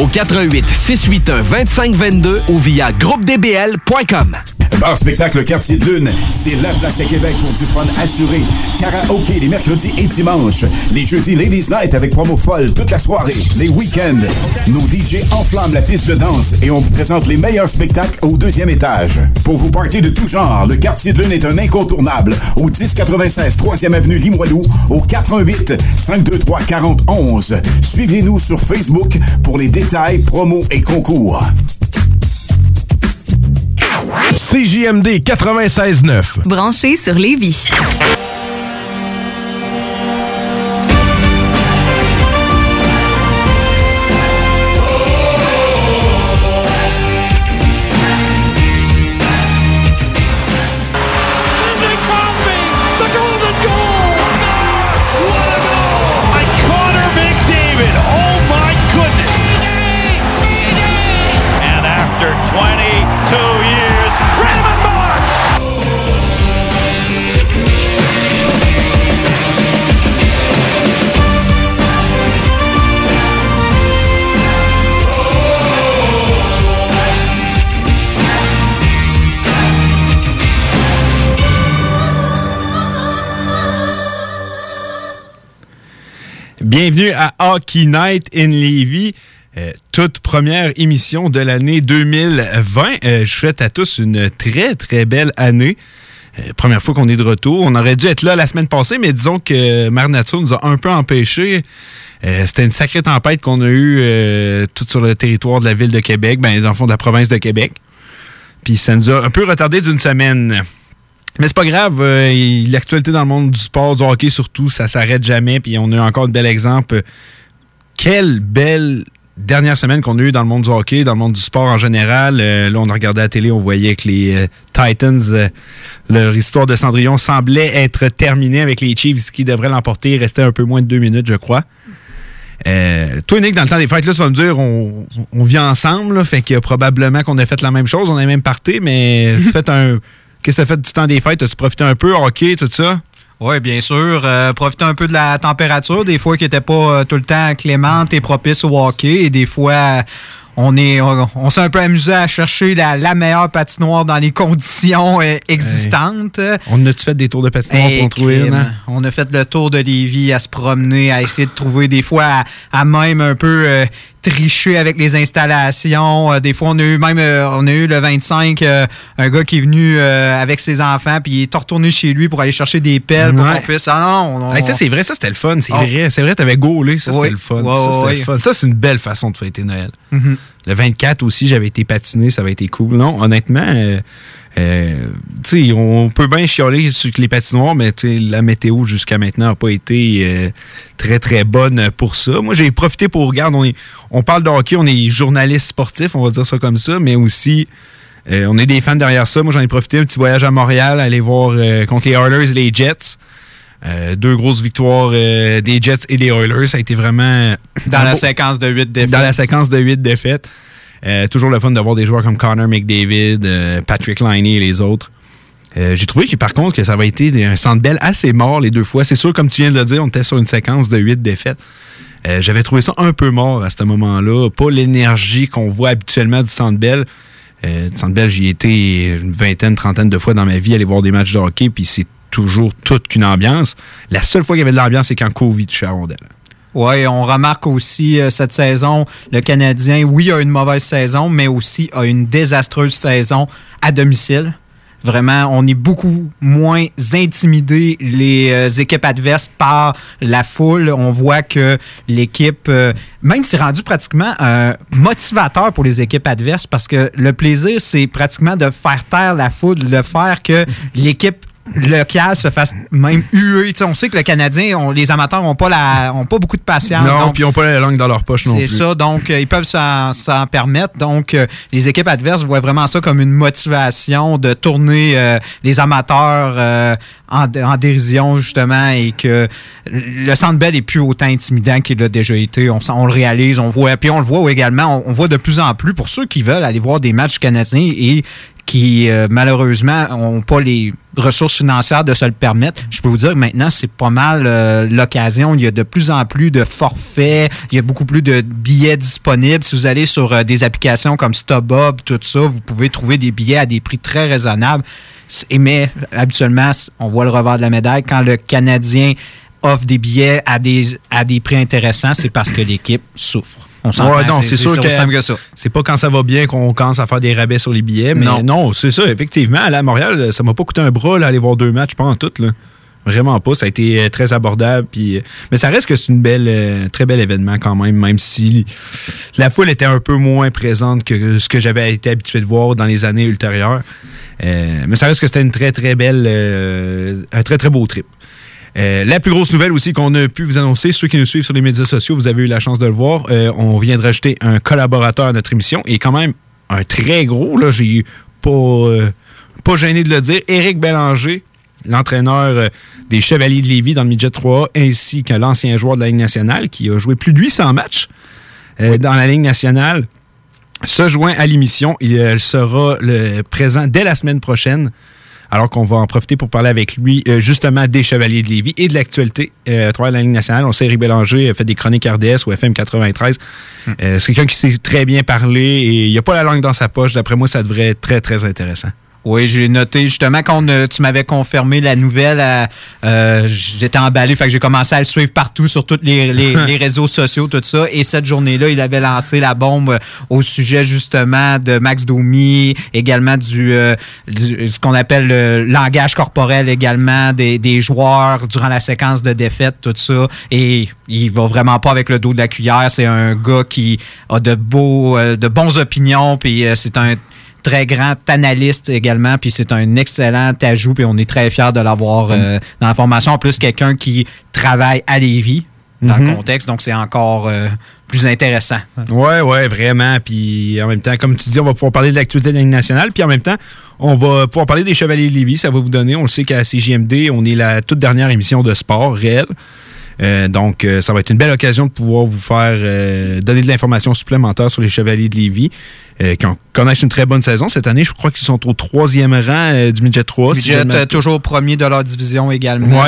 au 88 681 2522 ou via groupedbl.com. Bar spectacle Quartier de Lune, c'est la place à Québec pour du fun assuré. Karaoke les mercredis et dimanches. Les jeudis Ladies Night avec promo folle toute la soirée. Les week-ends. Nos DJ enflamment la piste de danse et on vous présente les meilleurs spectacles au deuxième étage. Pour vous partir de tout genre, le Quartier de Lune est un incontournable au 1096 3e avenue Limoilou au 88 523 4011. Suivez-nous sur Facebook pour les détails, promos et concours. CJMD 96.9. Branché sur Lévis. Bienvenue à Hockey Night in Levy. euh, toute première émission de l'année 2020. Euh, je souhaite à tous une très, très belle année. Euh, première fois qu'on est de retour. On aurait dû être là la semaine passée, mais disons que Mère Nature nous a un peu empêchés. C'était une sacrée tempête qu'on a eue tout sur le territoire de la ville de Québec, ben, dans le fond de la province de Québec. Puis ça nous a un peu retardé d'une semaine. Mais c'est pas grave, euh, l'actualité dans le monde du sport, du hockey surtout, ça s'arrête jamais. Puis on a encore de bel exemple. Quelle belle dernière semaine qu'on a eue dans le monde du hockey, dans le monde du sport en général. Euh, là, on à la télé, on voyait que les euh, Titans, leur histoire de Cendrillon semblait être terminée avec les Chiefs qui devraient l'emporter. Il restait un peu moins de deux minutes, je crois. Euh, toi, Nick, dans le temps des fêtes, là, tu vas me dire, on, on vit ensemble, là, fait que probablement qu'on a fait la même chose, on a même parté, mais fait un. Qu'est-ce que tu as fait du temps des fêtes? As-tu profité un peu, hockey, tout ça? Oui, bien sûr. Euh, profiter un peu de la température, des fois qui n'était pas euh, tout le temps clémente et propice au hockey, et des fois on est on, on s'est un peu amusé à chercher la, la meilleure patinoire dans les conditions euh, existantes. On a-tu fait des tours de patinoire Hey, pour trouver une? hein? On a fait le tour de Lévis à se promener, à essayer de trouver des fois à, à même un peu euh, tricher avec les installations. Euh, des fois, on a eu même euh, on a eu le 25, euh, un gars qui est venu avec ses enfants, puis il est retourné chez lui pour aller chercher des pelles pour qu'on puisse. Ah non, on- Hey, ça, c'est vrai, ça, c'était le fun. C'est Oh. vrai, c'est vrai, t'avais gaulé, ça, Oui. c'était le fun. Ça, c'était le fun. Ça, c'est une belle façon de fêter Noël. Mhm. Le 24 aussi, j'avais été patiné, ça avait été cool. Non, honnêtement, euh, on peut bien chialer sur les patinoires, mais la météo jusqu'à maintenant n'a pas été euh, très, très bonne pour ça. Moi, j'ai profité pour, regarde, on, est, on parle de hockey, on est journaliste sportif, on va dire ça comme ça, mais aussi, euh, on est des fans derrière ça. Moi, j'en ai profité, un petit voyage à Montréal, aller voir contre les Oilers et les Jets. Euh, deux grosses victoires euh, des Jets et des Oilers. Ça a été vraiment... Dans un la beau- séquence de 8 défaites. dans la séquence de 8 défaites. Euh, toujours le fun d'avoir des joueurs comme Connor McDavid, euh, Patrick Liney et les autres. Euh, J'ai trouvé que par contre que ça avait été un centre belle assez mort les deux fois. C'est sûr, comme tu viens de le dire, on était sur une séquence de 8 défaites. J'avais trouvé ça un peu mort à ce moment-là. Pas l'énergie qu'on voit habituellement du centre belle. Du centre belle, j'y ai été une vingtaine, trentaine de fois dans ma vie aller voir des matchs de hockey, puis c'est toujours toute qu'une ambiance. La seule fois qu'il y avait de l'ambiance, c'est quand Covid touchait à rondelle. Oui, on remarque aussi euh, cette saison, le Canadien, oui, a une mauvaise saison, mais aussi a une désastreuse saison à domicile. Vraiment, on est beaucoup moins intimidé les euh, équipes adverses par la foule. On voit que l'équipe, euh, même c'est rendu pratiquement un motivateur pour les équipes adverses parce que le plaisir, c'est pratiquement de faire taire la foule, de faire que l'équipe local se fasse même huer. on sait que le Canadien, on, les amateurs n'ont pas, la, ont pas beaucoup de patience. Non, puis ils n'ont pas la langue dans leur poche non plus. C'est ça, donc euh, ils peuvent s'en permettre. Donc, euh, les équipes adverses voient vraiment ça comme une motivation de tourner euh, les amateurs en, dérision, justement, et que le Centre Bell est plus autant intimidant qu'il a déjà été. On, on, le réalise, on voit, puis on le voit également, on, on, voit de plus en plus, pour ceux qui veulent aller voir des matchs canadiens et qui euh, malheureusement n'ont pas les ressources financières de se le permettre. Je peux vous dire que maintenant, c'est pas mal euh, l'occasion. Il y a de plus en plus de forfaits, il y a beaucoup plus de billets disponibles. Si vous allez sur euh, des applications comme StubHub, tout ça, vous pouvez trouver des billets à des prix très raisonnables. Mais habituellement, on voit le revers de la médaille. Quand le Canadien offre des billets à des, à des prix intéressants, c'est parce que l'équipe souffre. On ouais, non, c'est sûr que, c'est pas quand ça va bien qu'on commence à faire des rabais sur les billets, mais non, c'est ça, effectivement. à Montréal, ça m'a pas coûté un bras d'aller voir deux matchs, pas en tout. Là. Vraiment pas. Ça a été euh, très abordable. Puis, euh, mais ça reste que c'est une belle, euh, très bel événement quand même, même si la foule était un peu moins présente que ce que j'avais été habitué de voir dans les années ultérieures. mais ça reste que c'était une très, très belle, un très, très beau trip. Euh, la plus grosse nouvelle aussi qu'on a pu vous annoncer, ceux qui nous suivent sur les médias sociaux, vous avez eu la chance de le voir. Euh, on vient de rajouter un collaborateur à notre émission et quand même un très gros, là, j'ai pas, euh, pas gêné de le dire, Éric Bélanger, l'entraîneur des Chevaliers de Lévis dans le midget 3 ainsi que l'ancien joueur de la Ligue nationale qui a joué plus de 800 matchs dans la Ligue nationale, se joint à l'émission. Il sera le présent dès la semaine prochaine alors qu'on va en profiter pour parler avec lui euh, justement des Chevaliers de Lévis et de l'actualité euh, à travers la Ligue nationale. On sait Eric Bélanger a fait des chroniques RDS ou FM 93. Hmm. Euh, c'est quelqu'un qui sait très bien parler et il n'a pas la langue dans sa poche. D'après moi, ça devrait être très, très intéressant. Oui, j'ai noté justement quand tu m'avais confirmé la nouvelle, euh, euh, j'étais emballé, fait que j'ai commencé à le suivre partout sur tous les, réseaux sociaux, tout ça. Et cette journée-là, il avait lancé la bombe au sujet justement de Max Domi, également du, euh, ce qu'on appelle le langage corporel également des, des, joueurs durant la séquence de défaite, tout ça. Et il va vraiment pas avec le dos de la cuillère. C'est un gars qui a de beaux, de bonnes opinions, puis c'est un très grand analyste également, puis c'est un excellent ajout, puis on est très fiers de l'avoir euh, dans la formation. En plus, quelqu'un qui travaille à Lévis dans le mhm. contexte, donc c'est encore euh, plus intéressant. Oui, oui, vraiment. Puis en même temps, comme tu dis, on va pouvoir parler de l'actualité de la Ligue nationale, puis en même temps, on va pouvoir parler des Chevaliers de Lévis. Ça va vous donner, on le sait qu'à CJMD, on est la toute dernière émission de sport réel. Euh, donc, euh, ça va être une belle occasion de pouvoir vous faire euh, donner de l'information supplémentaire sur les Chevaliers de Lévis, qui connaissent une très bonne saison. Cette année, je crois qu'ils sont au troisième rang du Midget 3. Midget, toujours premier de leur division également.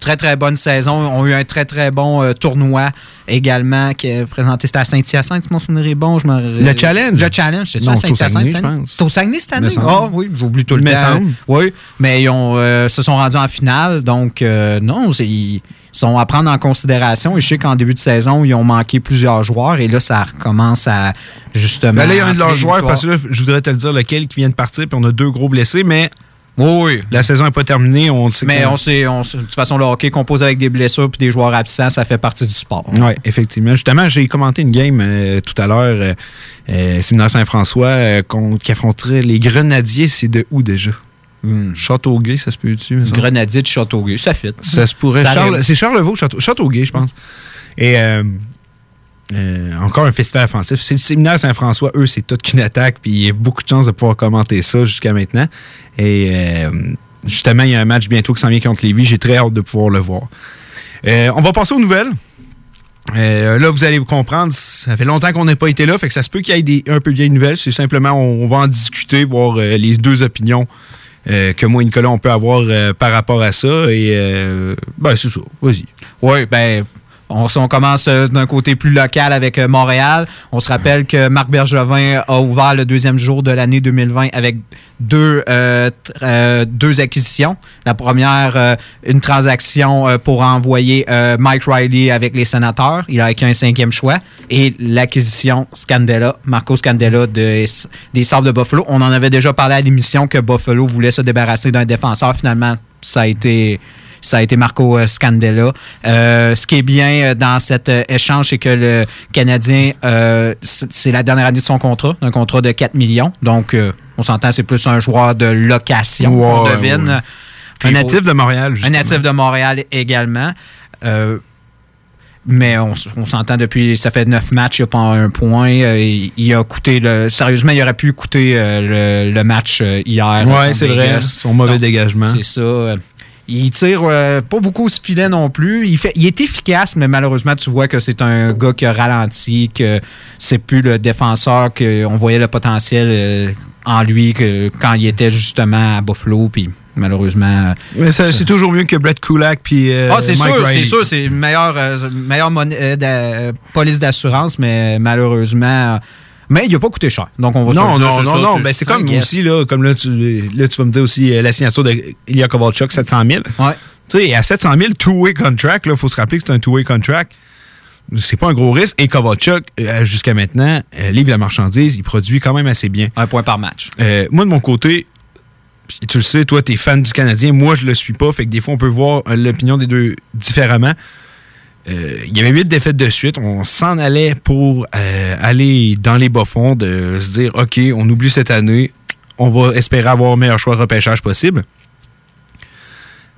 Très, très bonne saison. Ils ont eu un très, très bon tournoi également qui est présenté. C'était à Saint-Hyacinthe, si mon souvenir est bon. Je le challenge? Le challenge, c'est ça, à Saint-Hyacinthe? C'est au Saguenay cette année? Ah oui, j'oublie tout le temps. Oui, mais ils ont, se sont rendus en finale. Donc, non, ils sont à prendre en considération. Et je sais qu'en début de saison, ils ont manqué plusieurs joueurs et là, ça recommence à justement. Ben là, il y a un de leurs joueurs, parce que là, je voudrais te le dire lequel qui vient de partir, puis on a deux gros blessés, mais. Oui, La saison n'est pas terminée, on sait. Mais on sait, on de toute façon, le hockey compose avec des blessures puis des joueurs absents, ça fait partie du sport. Oui, effectivement. Justement, j'ai commenté une game euh, tout à l'heure, euh, euh Saint-François, euh, qui affronterait les Grenadiers. C'est de où déjà? Hmm. Châteauguay, ça se peut-tu? Grenadier de Châteauguay, ça fit. Ça se pourrait. c'est Charlevaux, Château, Châteauguay, je pense. Et euh, euh, encore un festival offensif. C'est le séminaire Saint-François. Eux, c'est toute qu'une attaque. Puis il y a beaucoup de chances de pouvoir commenter ça jusqu'à maintenant. Et euh, justement, il y a un match bientôt qui s'en vient contre Lévis. J'ai très hâte de pouvoir le voir. on va passer aux nouvelles. là, vous allez vous comprendre, ça fait longtemps qu'on n'a pas été là, fait que ça se peut qu'il y ait des, un peu vieilles nouvelles. C'est simplement, on, va en discuter, voir les deux opinions euh, que moi et Nicolas, on peut avoir euh, par rapport à ça. Et euh, ben, c'est ça. Vas-y. Oui, ben On, on commence euh, d'un côté plus local avec euh, Montréal, on se rappelle que Marc Bergevin a ouvert le deuxième jour de l'année 2020 avec deux, euh, deux acquisitions. La première, une transaction pour envoyer Mike Riley avec les sénateurs. Il a acquis un cinquième choix. Et l'acquisition Scandella, Marco Scandella de- des Sables de Buffalo. On en avait déjà parlé à l'émission que Buffalo voulait se débarrasser d'un défenseur. Finalement, ça a été ça a été Marco euh, Scandella. Euh, ce qui est bien euh, dans cet échange, c'est que le Canadien, c'est la dernière année de son contrat, un contrat de 4 millions. Donc, on s'entend, c'est plus un joueur de location devine. Puis Un natif de Montréal, un justement. natif de Montréal également. Euh, mais on, s'entend depuis, ça fait neuf matchs, il n'a pas un point. Euh, il, il a coûté, le, sérieusement, il aurait pu coûter euh, le, le match hier. Contre c'est vrai. Son mauvais Donc, dégagement. C'est ça. Il tire euh, pas beaucoup ce filet non plus. Il, fait, il est efficace, mais malheureusement, tu vois que c'est un gars qui a ralenti, que c'est plus le défenseur qu'on voyait le potentiel euh, en lui que quand il était justement à Buffalo. Puis malheureusement. euh, Mais c'est toujours mieux que Brett Kulak puis euh, ah, c'est sûr, c'est sûr, c'est une meilleure, police d'assurance, mais malheureusement. Mais il n'a pas coûté cher. Donc, on va se Non, non, non, ça, non. c'est- Ben, comme guess. aussi, là, comme là, tu, là, tu vas me dire aussi euh, la signature de Ilya Kovalchuk, 700 000. Ouais. Tu sais, à 700 000, two-way contract, il faut se rappeler que c'est un two-way contract. C'est pas un gros risque. Et Kovalchuk, euh, jusqu'à maintenant, euh, livre la marchandise, il produit quand même assez bien. Un point par match. Euh, moi, de mon côté, tu le sais, toi, t'es fan du Canadien. Moi, je le suis pas. Fait que des fois, on peut voir l'opinion des deux différemment. Euh, il y avait huit défaites de suite. On s'en allait pour euh, aller dans les bas-fonds, de se dire, OK, on oublie cette année. On va espérer avoir le meilleur choix de repêchage possible.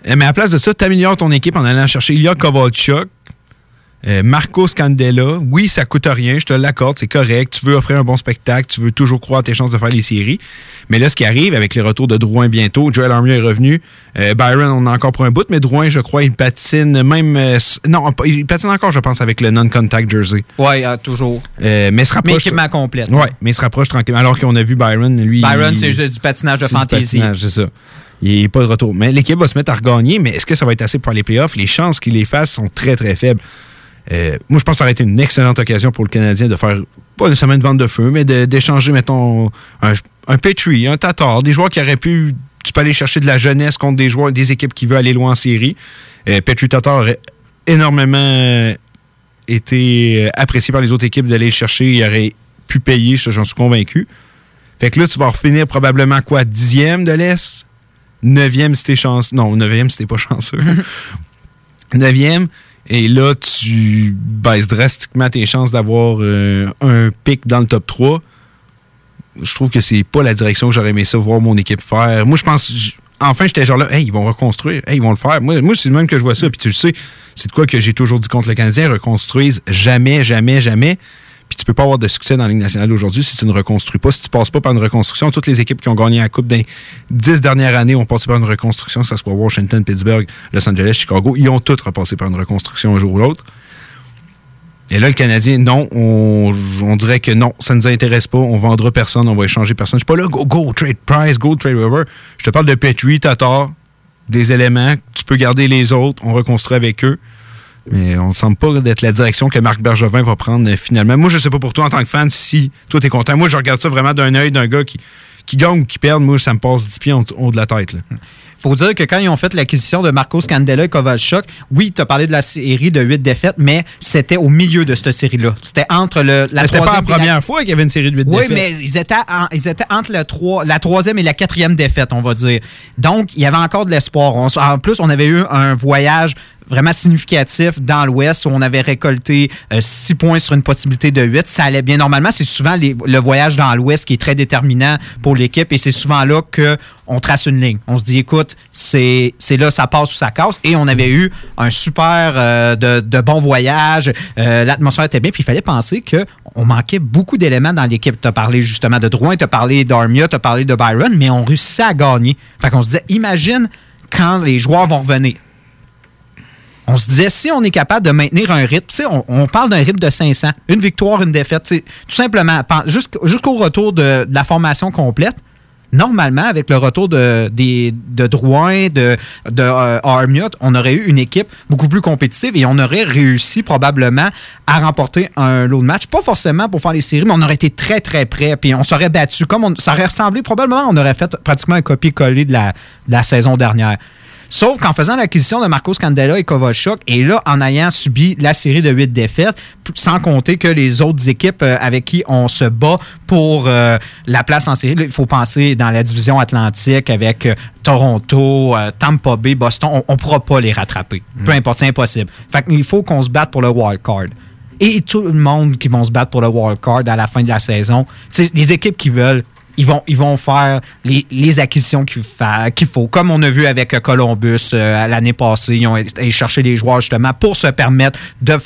Euh, Mais à la place de ça, tu améliores ton équipe en allant chercher Ilya Kovalchuk, euh, Marco Scandella. Oui, ça coûte rien, je te l'accorde, c'est correct. Tu veux offrir un bon spectacle, tu veux toujours croire à tes chances de faire les séries. Mais là, ce qui arrive avec les retours de Drouin bientôt, Joel Armia est revenu. Euh, Byron, on a encore pour un bout, mais Drouin, je crois, il patine même. euh, non, pas- il patine encore, je pense, avec le non-contact jersey. Oui, toujours. Euh, mais il se Mais rapproche. équipement complète. Ouais, mais il se rapproche tranquillement. Alors qu'on a vu Byron, lui. Byron, c'est juste du patinage de fantaisie. C'est ça. Il n'est pas de retour. Mais l'équipe va se mettre à regagner, mais est-ce que ça va être assez pour les playoffs? Les chances qu'il les fasse sont très, très faibles. Euh, moi, je pense que ça aurait été une excellente occasion pour le Canadien de faire, pas nécessairement une vente de feu, mais d'échanger, mettons, un, un Petrie, un Tatar, des joueurs qui auraient pu. Tu peux aller chercher de la jeunesse contre des joueurs, des équipes qui veulent aller loin en série. Euh, Petrie Tatar aurait énormément euh, été euh, apprécié par les autres équipes d'aller le chercher. Il aurait pu payer, ça, j'en suis convaincu. Fait que là, tu vas refinir probablement quoi, dixième de l'Est? Neuvième si t'es chanceux. Non, neuvième si t'es pas chanceux. Neuvième? Et là, tu baisses drastiquement tes chances d'avoir euh, un pic dans le top 3. Je trouve que c'est pas la direction que j'aurais aimé ça voir mon équipe faire. Moi, je pense. Enfin, j'étais genre là, hey, ils vont reconstruire, hey, ils vont le faire. Moi, moi c'est le même que je vois ça. Puis tu le sais, c'est de quoi que j'ai toujours dit contre le Canadien, reconstruisent jamais, jamais, jamais. Puis tu peux pas avoir de succès dans la Ligue nationale aujourd'hui si tu ne reconstruis pas, si tu passes pas par une reconstruction. Toutes les équipes qui ont gagné la Coupe des dix dernières années ont passé par une reconstruction, que ce soit Washington, Pittsburgh, Los Angeles, Chicago. Ils ont toutes repassé par une reconstruction un jour ou l'autre. Et là, le Canadien, non, on, on dirait que non, ça ne nous intéresse pas, on vendra personne, on va échanger personne. Je suis pas là, go, go, trade price, go, trade whatever. Je te parle de Petrie, Tatar, des éléments, tu peux garder les autres, on reconstruit avec eux. Mais on ne semble pas d'être la direction que Marc Bergevin va prendre euh, finalement. Moi, je sais pas pour toi en tant que fan si toi t'es content. Moi, je regarde ça vraiment d'un œil d'un gars qui, qui gagne ou qui perd. Moi, ça me passe 10 pieds en haut de la tête. là. faut dire que quand ils ont fait l'acquisition de Marco Scandella et Kovalchuk, oui, tu as parlé de la série de huit défaites, mais c'était au milieu de cette série-là. C'était entre le, la C'était pas la première fois qu'il y avait une série de 8 Oui, défaites. mais ils étaient, en- ils étaient entre le trois- la troisième et la quatrième défaite, on va dire. Donc, il y avait encore de l'espoir. En plus, on avait eu un voyage vraiment significatif dans l'Ouest où on avait récolté 6 points sur une possibilité de 8. Ça allait bien. Normalement, c'est souvent le voyage dans l'Ouest qui est très déterminant pour l'équipe et c'est souvent là qu'on trace une ligne. On se dit, écoute, c'est là, ça passe ou ça casse. Et on avait eu un super euh, de, de bon voyage. Euh, L'atmosphère était bien. Puis il fallait penser qu'on manquait beaucoup d'éléments dans l'équipe. Tu as parlé justement de Drouin, tu as parlé d'Armia, tu as parlé de Byron, mais on réussissait à gagner. Fait qu'on se disait, imagine quand les joueurs vont revenir. On se disait, si on est capable de maintenir un rythme, on, on parle d'un rythme de 500, une victoire, une défaite, tout simplement, jusqu'au retour de, la formation complète, normalement, avec le retour de, de Drouin, de, de euh, on aurait eu une équipe beaucoup plus compétitive et on aurait réussi probablement à remporter un lot de match. Pas forcément pour faire les séries, mais on aurait été très, très près. Puis on s'aurait battu. Comme on, ça aurait ressemblé, probablement, on aurait fait pratiquement un copier-coller de la saison dernière. Sauf qu'en faisant l'acquisition de Marcos Candela et Kovalchuk, et là, en ayant subi la série de huit défaites, sans compter que les autres équipes euh, avec qui on se bat pour euh, la place en série, il faut penser dans la division atlantique avec euh, Toronto, euh, Tampa Bay, Boston, on ne pourra pas les rattraper. Peu importe, c'est impossible. Fait qu'il faut qu'on se batte pour le wild card. Et tout le monde qui vont se battre pour le wild card à la fin de la saison, tu sais, les équipes qui veulent, ils vont, ils vont faire les, les acquisitions qu'il fa- qu'il faut. Comme on a vu avec euh, Columbus euh, l'année passée, ils ont été chercher les joueurs justement pour se permettre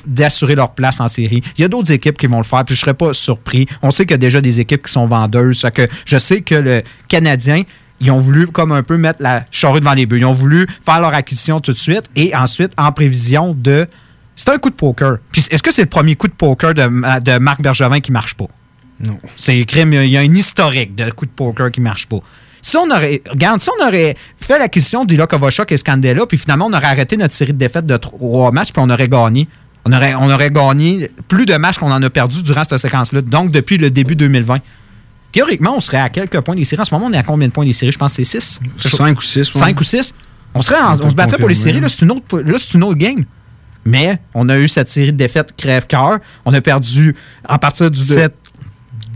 d'assurer leur place en série. Il y a d'autres équipes qui vont le faire, puis je ne serais pas surpris. On sait qu'il y a déjà des équipes qui sont vendeuses. Que je sais que le Canadien, ils ont voulu comme un peu mettre la charrue devant les bœufs. Ils ont voulu faire leur acquisition tout de suite et ensuite en prévision de... C'est un coup de poker. Puis est-ce que c'est le premier coup de poker de, de Marc Bergevin qui marche pas? Non. C'est crime, il y a un historique de coups de poker qui marche pas. Si on aurait, regarde, si on aurait fait l'acquisition d'Ila Kovalchuk et Scandella, puis finalement on aurait arrêté notre série de défaites de trois matchs, puis on aurait gagné. On aurait, on aurait gagné plus de matchs qu'on en a perdu durant cette séquence-là, donc depuis le début 2020. Théoriquement, on serait à quelques points des séries. En ce moment, on est à combien de points des séries? Je pense que c'est 6. 5 ou 6. 5 ou 6. On, serait en- On se battrait pour les séries. Là, c'est une, autre, là, c'est une autre game. Mais on a eu cette série de défaites crève-cœur. On a perdu à partir du... Sept.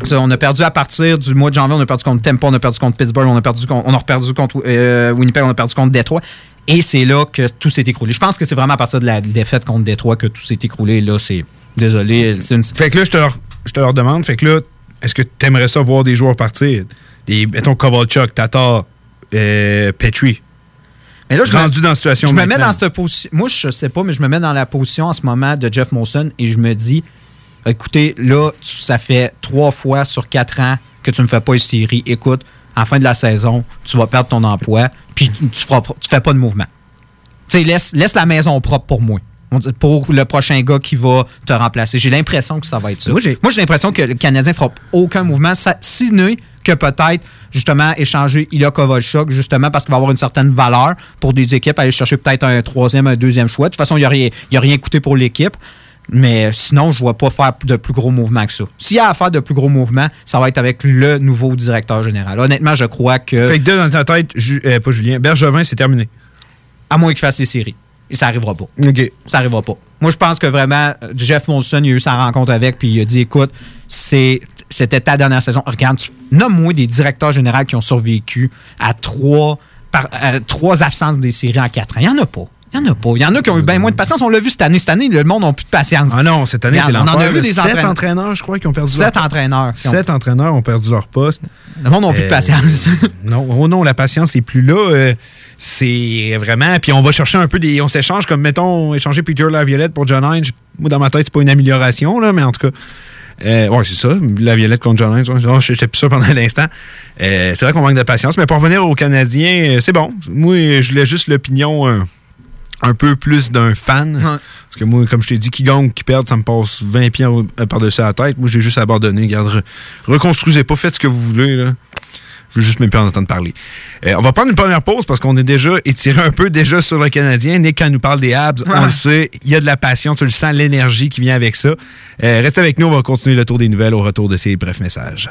Ça, on a perdu à partir du mois de janvier, on a perdu contre Tampa, on a perdu contre Pittsburgh, on a perdu contre, on a perdu contre euh, Winnipeg, on a perdu contre Détroit. Et c'est là que tout s'est écroulé. Je pense que c'est vraiment à partir de la défaite contre Détroit que tout s'est écroulé. Là, c'est. Désolé. Une. Fait que là, je te, leur, je te leur demande, fait que là, est-ce que tu aimerais ça voir des joueurs partir? Des, mettons, Kovalchuk, Tatar, euh, Petrie. Mais là, je me- Rendu dans la situation Je me mets dans cette position. Moi, je sais pas, mais je me mets dans la position en ce moment de Jeff Molson et je me dis écoutez, là, ça fait trois fois sur quatre ans que tu ne fais pas une série. Écoute, en fin de la saison, tu vas perdre ton emploi, puis tu tu fais pas de mouvement. Tu sais, laisse, laisse la maison propre pour moi. Pour le prochain gars qui va te remplacer. J'ai l'impression que ça va être ça. Moi, j'ai- l'impression que le Canadien fera aucun mouvement, sinon que peut-être, justement, échanger Ilya Kovalchuk, justement, parce qu'il va avoir une certaine valeur pour des équipes, aller chercher peut-être un troisième, un deuxième choix. De toute façon, il n'y a rien coûté pour l'équipe. Mais sinon, je ne vois pas faire de plus gros mouvements que ça. S'il y a à faire de plus gros mouvements, ça va être avec le nouveau directeur général. Honnêtement, je crois que, Fait que dans ta tête, Ju- euh, pas Julien, Bergevin, c'est terminé. à moins qu'il fasse les séries, et ça n'arrivera pas. OK. ça n'arrivera pas. Moi, je pense que vraiment, Jeff Molson, il a eu sa rencontre avec, puis il a dit écoute, c'est, c'était ta dernière saison. Regarde, nomme-moi des directeurs généraux qui ont survécu à trois, par- à trois absences des séries en quatre ans. Il n'y en a pas. Il n'y en a pas. Il y en a qui ont eu bien moins de patience. On l'a vu cette année. Cette année, le monde n'a plus de patience. Ah non, cette année, c'est Regarde, on en a l'enfer. vu des Sept entraîneurs. entraîneurs, je crois, qui ont perdu Sept leur entraîneurs. ont- Sept entraîneurs ont perdu leur poste. Le monde n'a plus de Euh, patience. Non, oh non, la patience n'est plus là. euh, c'est vraiment. Puis on va chercher un peu des. On s'échange comme, mettons, échanger Peter Laviolette pour John Hines. Moi, dans ma tête, c'est pas une amélioration, là, mais en tout cas. Euh, ouais, c'est ça. Laviolette contre John Hines. J'étais plus sûr pendant l'instant. C'est vrai qu'on manque de patience. Mais pour revenir aux Canadiens, c'est bon. Moi, je voulais juste l'opinion un peu plus d'un fan. Parce que moi, comme je t'ai dit, qui gagne qui perd, ça me passe 20 pieds euh, par-dessus la tête. Moi, j'ai juste abandonné. Regarde, re- reconstruisez pas, faites ce que vous voulez. Là. Je veux juste même plus en entendre parler. Euh, on va prendre une première pause parce qu'on est déjà étiré un peu déjà sur le Canadien. Nick, quand il nous parle des Habs, on le sait, il y a de la passion, tu le sens, l'énergie qui vient avec ça. Euh, reste avec nous, on va continuer le tour des nouvelles au retour de ces brefs messages.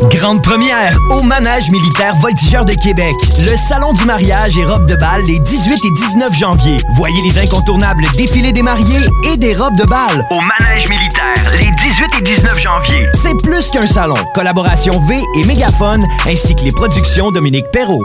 Grande première au Manège militaire Voltigeur de Québec. Le salon du mariage et robes de bal les 18 et 19 janvier. Voyez les incontournables défilés des mariés et des robes de bal au Manège militaire les 18 et 19 janvier. C'est plus qu'un salon. Collaboration V et Mégaphone ainsi que les productions Dominique Perrault.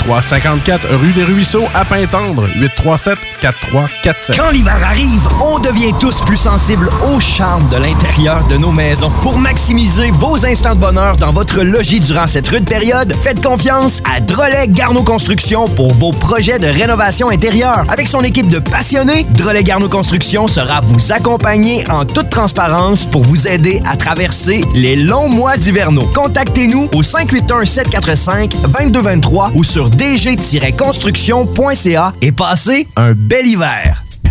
354 rue des Ruisseaux à Pintendre. 837-4347. Quand l'hiver arrive, on devient tous plus sensibles au charme de l'intérieur de nos maisons. Pour maximiser vos instants de bonheur dans votre logis durant cette rude période, faites confiance à Drolet Garneau Construction pour vos projets de rénovation intérieure. Avec son équipe de passionnés, Drolet Garneau Construction sera vous accompagner en toute transparence pour vous aider à traverser les longs mois d'hivernaux. Contactez-nous au 581-745-2223 ou sur dg-construction.ca et passez un bel hiver.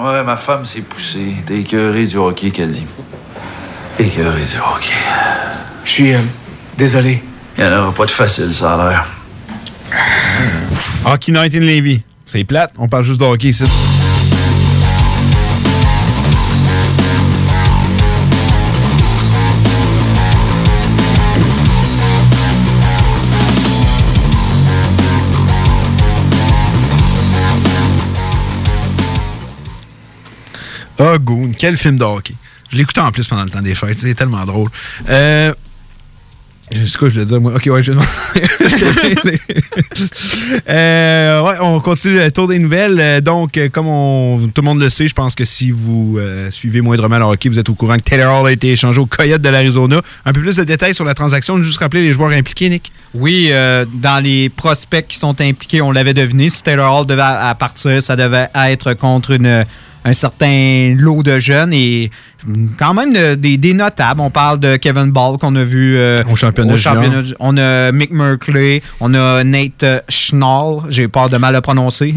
Ouais, ma femme s'est poussée. T'es écœuré du hockey, qu'elle dit. Écœuré du hockey. Je suis euh, désolé. Il n'y en aura pas de facile, ça a l'air. Hockey Night in Levy. C'est plate, on parle juste de hockey ici. Oh, Goon, quel film de hockey. Je l'écoutais en plus pendant le temps des fêtes, c'est tellement drôle. Euh. Je voulais dire, moi? Ok, ouais, je euh, ouais, on continue le tour des nouvelles. Euh, Donc, euh, comme on, tout le monde le sait, je pense que si vous euh, suivez moindrement le hockey, vous êtes au courant que Taylor Hall a été échangé au Coyote de l'Arizona. Un peu plus de détails sur la transaction. Juste rappeler les joueurs impliqués, Nick. Oui, euh, dans les prospects qui sont impliqués, on l'avait deviné. Si Taylor Hall devait à partir, ça devait être contre une, un certain lot de jeunes et quand même de- des, des notables. On parle de Kevin Ball qu'on a vu euh, Au championnat junior. du- On a Mick Merkley, on a Nate euh, Schnall. J'ai peur de mal le prononcer.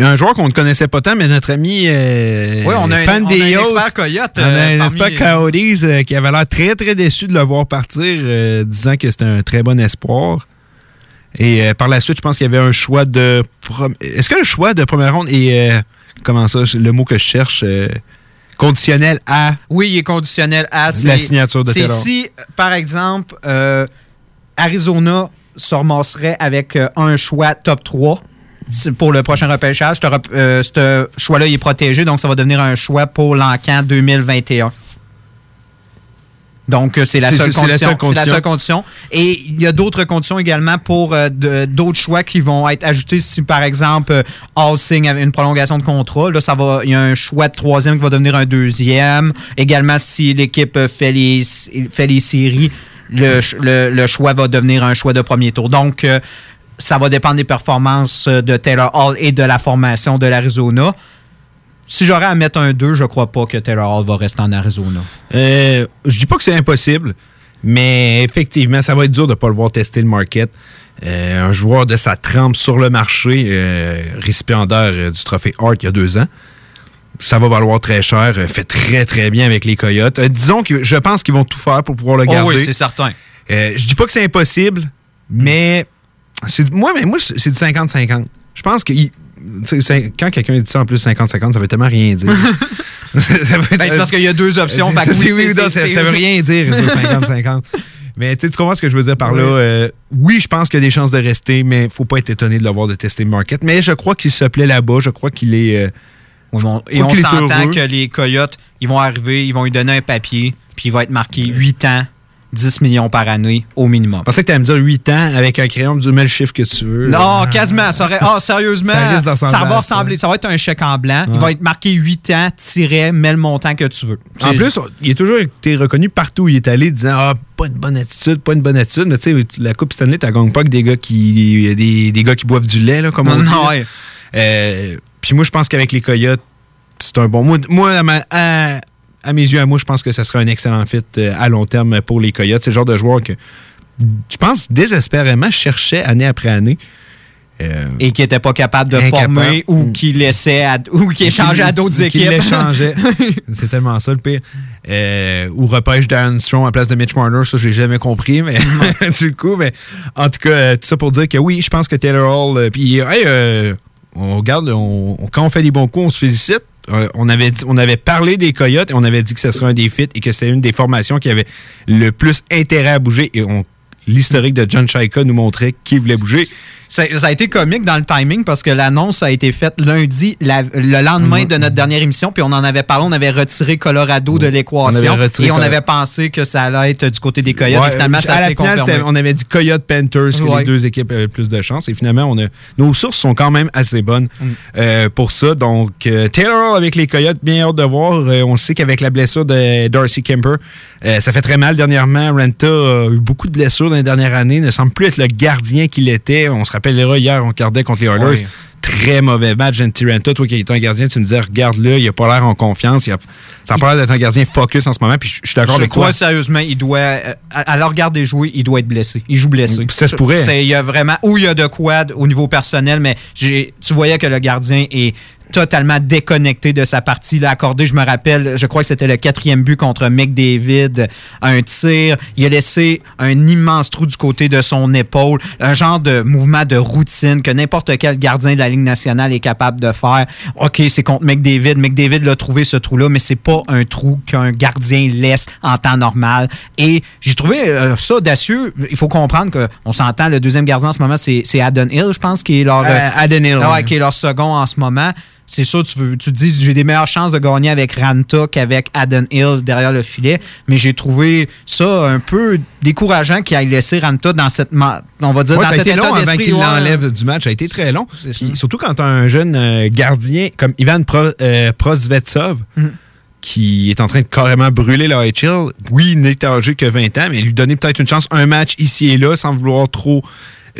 A un joueur qu'on ne connaissait pas tant, mais notre ami euh, Oui, on a un- fan on a des un Yotes, expert Coyote, on a euh, un expert Coyotes euh, qui avait l'air très, très déçu de le voir partir, euh, disant que c'était un très bon espoir. Et euh, par la suite, je pense qu'il y avait un choix de... Est-ce que le choix de première ronde est... euh, comment ça? Le mot que je cherche... euh, conditionnel à? Oui, il est conditionnel à La signature de Taylor. si, par exemple, euh, Arizona se ramasserait avec euh, un choix top 3 c'est pour le prochain repêchage. Ce euh, choix-là il est protégé, donc ça va devenir un choix pour l'encan 2021. Donc, euh, c'est la, seule la condition. seule la seule condition. Et il y a d'autres conditions également pour euh, d'autres choix qui vont être ajoutés si, par exemple, euh, All signe avec une prolongation de contrat. Là, ça va, il y a un choix de troisième qui va devenir un deuxième. Également, si l'équipe euh, fait les, fait les séries, le, ch- le- le choix va devenir un choix de premier tour. Donc, euh, ça va dépendre des performances euh, de Taylor Hall et de la formation de l'Arizona. Si j'aurais à mettre un 2, je crois pas que Taylor Hall va rester en Arizona. Euh, je dis pas que c'est impossible, mais effectivement, ça va être dur de ne pas le voir tester le market. Euh, un joueur de sa trempe sur le marché, euh, récipiendaire euh, du trophée Hart il y a deux ans, ça va valoir très cher. fait très, très bien avec les Coyotes. Disons que je pense qu'ils vont tout faire pour pouvoir le Oh garder. oui, c'est certain. Je dis pas que c'est impossible, mais moi, mais moi c'est du 50-50. Je pense que quand quelqu'un dit ça en plus 50-50, ça veut tellement rien dire. Ben, c'est parce qu'il y a deux options. non, c'est- ça, veut rien dire, ça, 50-50. Mais tu comprends ce que je veux dire par là? Oui. Euh, oui, je pense qu'il y a des chances de rester, mais faut pas être étonné de l'avoir de tester le market. Mais je crois qu'il se plaît là-bas. Je crois qu'il est. euh, Et on s'entend que les Coyotes, ils vont arriver, ils vont lui donner un papier, puis il va être marqué 8 ans, 10 millions par année au minimum. Je pensais que tu allais me dire 8 ans avec un crayon, du mets le chiffre que tu veux. Non, quasiment. Ça aurait- Ah, sérieusement, Ça va ressembler. Ça va être un chèque en blanc. Il va être marqué 8 ans, tiré, mets le montant que tu veux. En plus, il a toujours été reconnu partout où il est allé, disant Ah, pas une bonne attitude, pas une bonne attitude. Mais tu sais, la Coupe Stanley, tu gagnes pas avec des gars qui des, des gars qui boivent du lait, là, comme on Non, dit. ouais. Euh, Puis moi, je pense qu'avec les Coyotes, c'est un bon. Moi, moi, à, ma- à- à mes yeux, à moi, je pense que ça serait un excellent fit euh, à long terme pour les Coyotes. C'est le genre de joueur que je pense désespérément cherchait année après année. Euh, Et qui n'était pas capable de Incapable. former ou qui laissait à- ou qui échangeait à d'autres Qui équipes. l'échangeait. C'est tellement ça le pire. Euh, ou repêche Darren Strong à place de Mitch Marner, ça, j'ai jamais compris, mais sur le coup, mais en tout cas, tout ça pour dire que oui, je pense que Taylor Hall, puis hey, euh, on regarde, on- quand on fait des bons coups, on se félicite. Euh, on, avait parlé des Coyotes et on avait dit que ce serait un des fits et que c'était une des formations qui avait le plus intérêt à bouger. Et on- l'historique de John Shaika nous montrait qui voulait bouger. Ça, ça a été comique dans le timing parce que l'annonce a été faite lundi, la- le lendemain de notre dernière émission, puis on en avait parlé, on avait retiré Colorado de On l'équation et on avait pensé que ça allait être du côté des Coyotes. Ouais, et finalement, ça à la finale, on avait dit Coyote Panthers, que Ouais. les deux équipes avaient plus de chance. Et finalement, on a, nos sources sont quand même assez bonnes Mm. euh, pour ça. Donc, euh, Taylor Hall avec les Coyotes, bien hâte de voir. Euh, on sait qu'avec la blessure de Darcy Kemper, ça fait très mal dernièrement. Renta a eu beaucoup de blessures dans les dernières années. Ne semble plus être le gardien qu'il était. On se rappellera hier, on regardait contre les Oilers. Très mauvais match, Genty Renta. Toi qui es un gardien, tu me disais, regarde-le, il a pas l'air en confiance. Il a, ça a pas l'air d'être un gardien focus en ce moment. Puis je je suis d'accord avec crois toi. sérieusement, il doit, euh, à, à le regarder jouer, il doit être blessé. Il joue blessé. Ça se pourrait. Il y a vraiment, ou il y a de quoi au niveau personnel, mais tu voyais que le gardien est totalement déconnecté de sa partie là, accordée. Je me rappelle, je crois que c'était le quatrième but contre McDavid, un tir. Il a laissé un immense trou du côté de son épaule, un genre de mouvement de routine que n'importe quel gardien de la Ligue nationale est capable de faire. OK, c'est contre McDavid. McDavid l'a trouvé ce trou-là, mais c'est pas un trou qu'un gardien laisse en temps normal. Et j'ai trouvé euh, ça audacieux. Il faut comprendre qu'on s'entend, le deuxième gardien en ce moment, c'est Adon Hill, je pense, qui est leur, Euh, Hill, Ah ouais, ouais. qui est leur second en ce moment. C'est sûr, tu, veux, tu te dis, j'ai des meilleures chances de gagner avec Ranta qu'avec Adon Hill derrière le filet, mais j'ai trouvé ça un peu décourageant qu'il aille laisser Ranta dans cette, on va dire, Ouais, dans ça a cet été état long avant qu'il ouais. l'enlève du match. Ça a été très long. Puis surtout quand tu as un jeune euh, gardien comme Ivan Pro- euh, Prosvetsov, Mm. qui est en train de carrément brûler la HL. Oui, il n'est âgé que 20 ans, mais lui donner peut-être une chance, un match ici et là, sans vouloir trop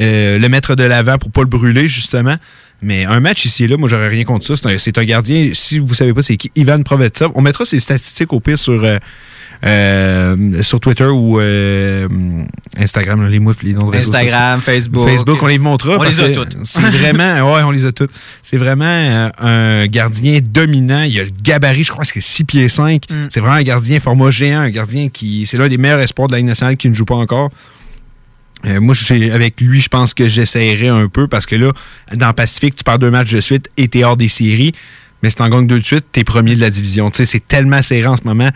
euh, le mettre de l'avant pour pas le brûler, justement. Mais un match ici et là, moi, j'aurais rien contre ça. C'est un, gardien, si vous savez pas c'est qui, Ivan Provetsov. On mettra ses statistiques au pire sur, euh, euh, sur Twitter ou euh, Instagram, là, les mots, les noms de réseaux Instagram, sociaux. Facebook. Facebook, on les montrera. On les a toutes. C'est vraiment, ouais, on les a toutes. C'est vraiment un gardien dominant. Il a le gabarit, je crois que c'est 6 pieds 5. Mm. C'est vraiment un gardien format géant, un gardien qui, c'est l'un des meilleurs espoirs de la Ligue nationale qui ne joue pas encore. Euh, moi, avec lui, je pense que j'essaierai un peu parce que là, dans Pacifique, tu perds deux matchs de suite et t'es hors des séries. mais si t'en gagnes deux de suite, t'es premier de la division. Tu sais, c'est tellement serré en ce moment.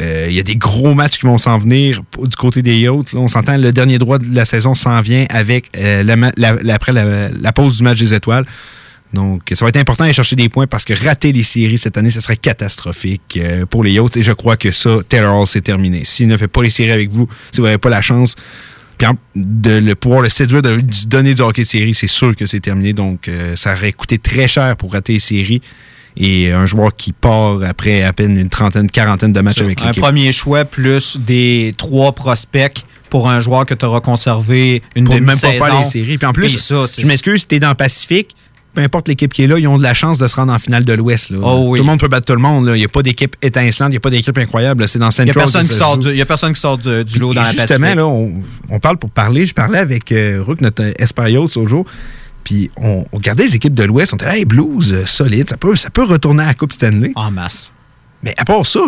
Euh, Il y a des gros matchs qui vont s'en venir du côté des Yachts. On s'entend, le dernier droit de la saison s'en vient avec euh, la après la, pause du match des étoiles. Donc, ça va être important d'aller chercher des points parce que rater les séries cette année, ce serait catastrophique euh, pour les Yachts. Et je crois que ça, Taylor c'est terminé. S'il ne fait pas les séries avec vous, si vous n'avez pas la chance puis de le, pouvoir le séduire, de lui donner du hockey de série, c'est sûr que c'est terminé. Donc, euh, ça aurait coûté très cher pour rater les séries. Et un joueur qui part après à peine une trentaine, quarantaine de matchs avec Un l'équipe. premier choix plus des trois prospects pour un joueur que tu auras conservé une pour même pas demi-saison. faire les séries. Puis en plus, ça, je m'excuse, tu es dans le Pacifique, peu importe l'équipe qui est là, ils ont de la chance de se rendre en finale de l'Ouest. Oh oui. Tout le monde peut battre tout le monde. Il n'y a pas d'équipe étincelante, il n'y a pas d'équipe incroyable. C'est dans Il Central. n'y il y a personne qui sort du, du lot dans la Justement, là, on, on parle pour parler. Je parlais avec euh, Rook, notre Espagnol, l'autre jour. Puis on, on regardait les équipes de l'Ouest. On était là, hey, Blues, euh, solide. Ça peut, ça peut retourner à la Coupe Stanley. En masse. Mais à part ça,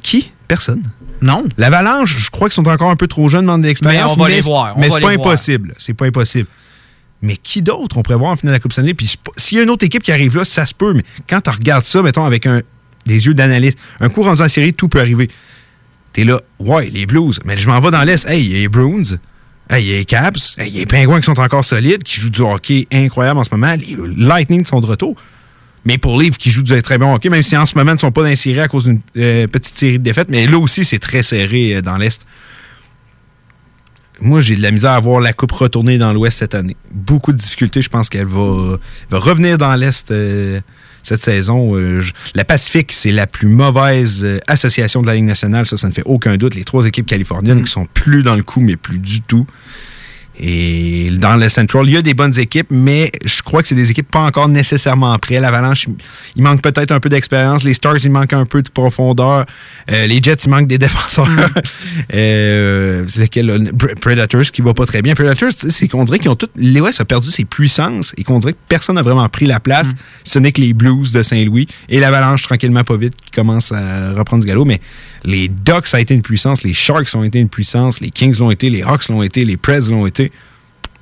qui? Personne. Non. L'Avalanche, je crois qu'ils sont encore un peu trop jeunes dans l'expérience. Mais on va les voir, on mais c'est pas voir. impossible. C'est pas impossible. Mais qui d'autre on pourrait voir en finale de la Coupe Stanley? Puis s'il y a une autre équipe qui arrive là, ça se peut. Mais quand tu regardes ça, mettons, avec des yeux d'analyste, un coup rendu en série, tout peut arriver. T'es là, ouais, les Blues. Mais je m'en vais dans l'Est. Hey, il y a les Bruins. Hey, il y a les Caps. Hey, il y a les Pingouins qui sont encore solides, qui jouent du hockey incroyable en ce moment. Les Lightning sont de retour. Mais pour Livre qui joue du très bon hockey, même si en ce moment ils ne sont pas séries à cause d'une euh, petite série de défaites, mais là aussi c'est très serré euh, dans l'Est. Moi, j'ai de la misère à voir la Coupe retourner dans l'Ouest cette année. Beaucoup de difficultés. Je pense qu'elle va, va revenir dans l'Est euh, cette saison. Euh, je- la Pacifique, c'est la plus mauvaise euh, association de la Ligue nationale. Ça, ça ne fait aucun doute. Les trois équipes californiennes qui sont plus dans le coup, mais plus du tout. Et dans le Central, il y a des bonnes équipes, mais je crois que c'est des équipes pas encore nécessairement prêtes. L'Avalanche, il manque peut-être un peu d'expérience. Les Stars, il manque un peu de profondeur. Euh, les Jets, il manque des défenseurs. Euh, c'est Predators qui va pas très bien. Predators, c'est qu'on dirait qu'ils ont tout. L'Ouest a perdu ses puissances et qu'on dirait que personne n'a vraiment pris la place. Ce n'est que les Blues de Saint-Louis et l'Avalanche, tranquillement, pas vite, qui commence à reprendre du galop. Mais les Ducks, ça a été une puissance. Les Sharks ont été une puissance. Les Kings l'ont été. Les Hawks l'ont été. Les Preds l'ont été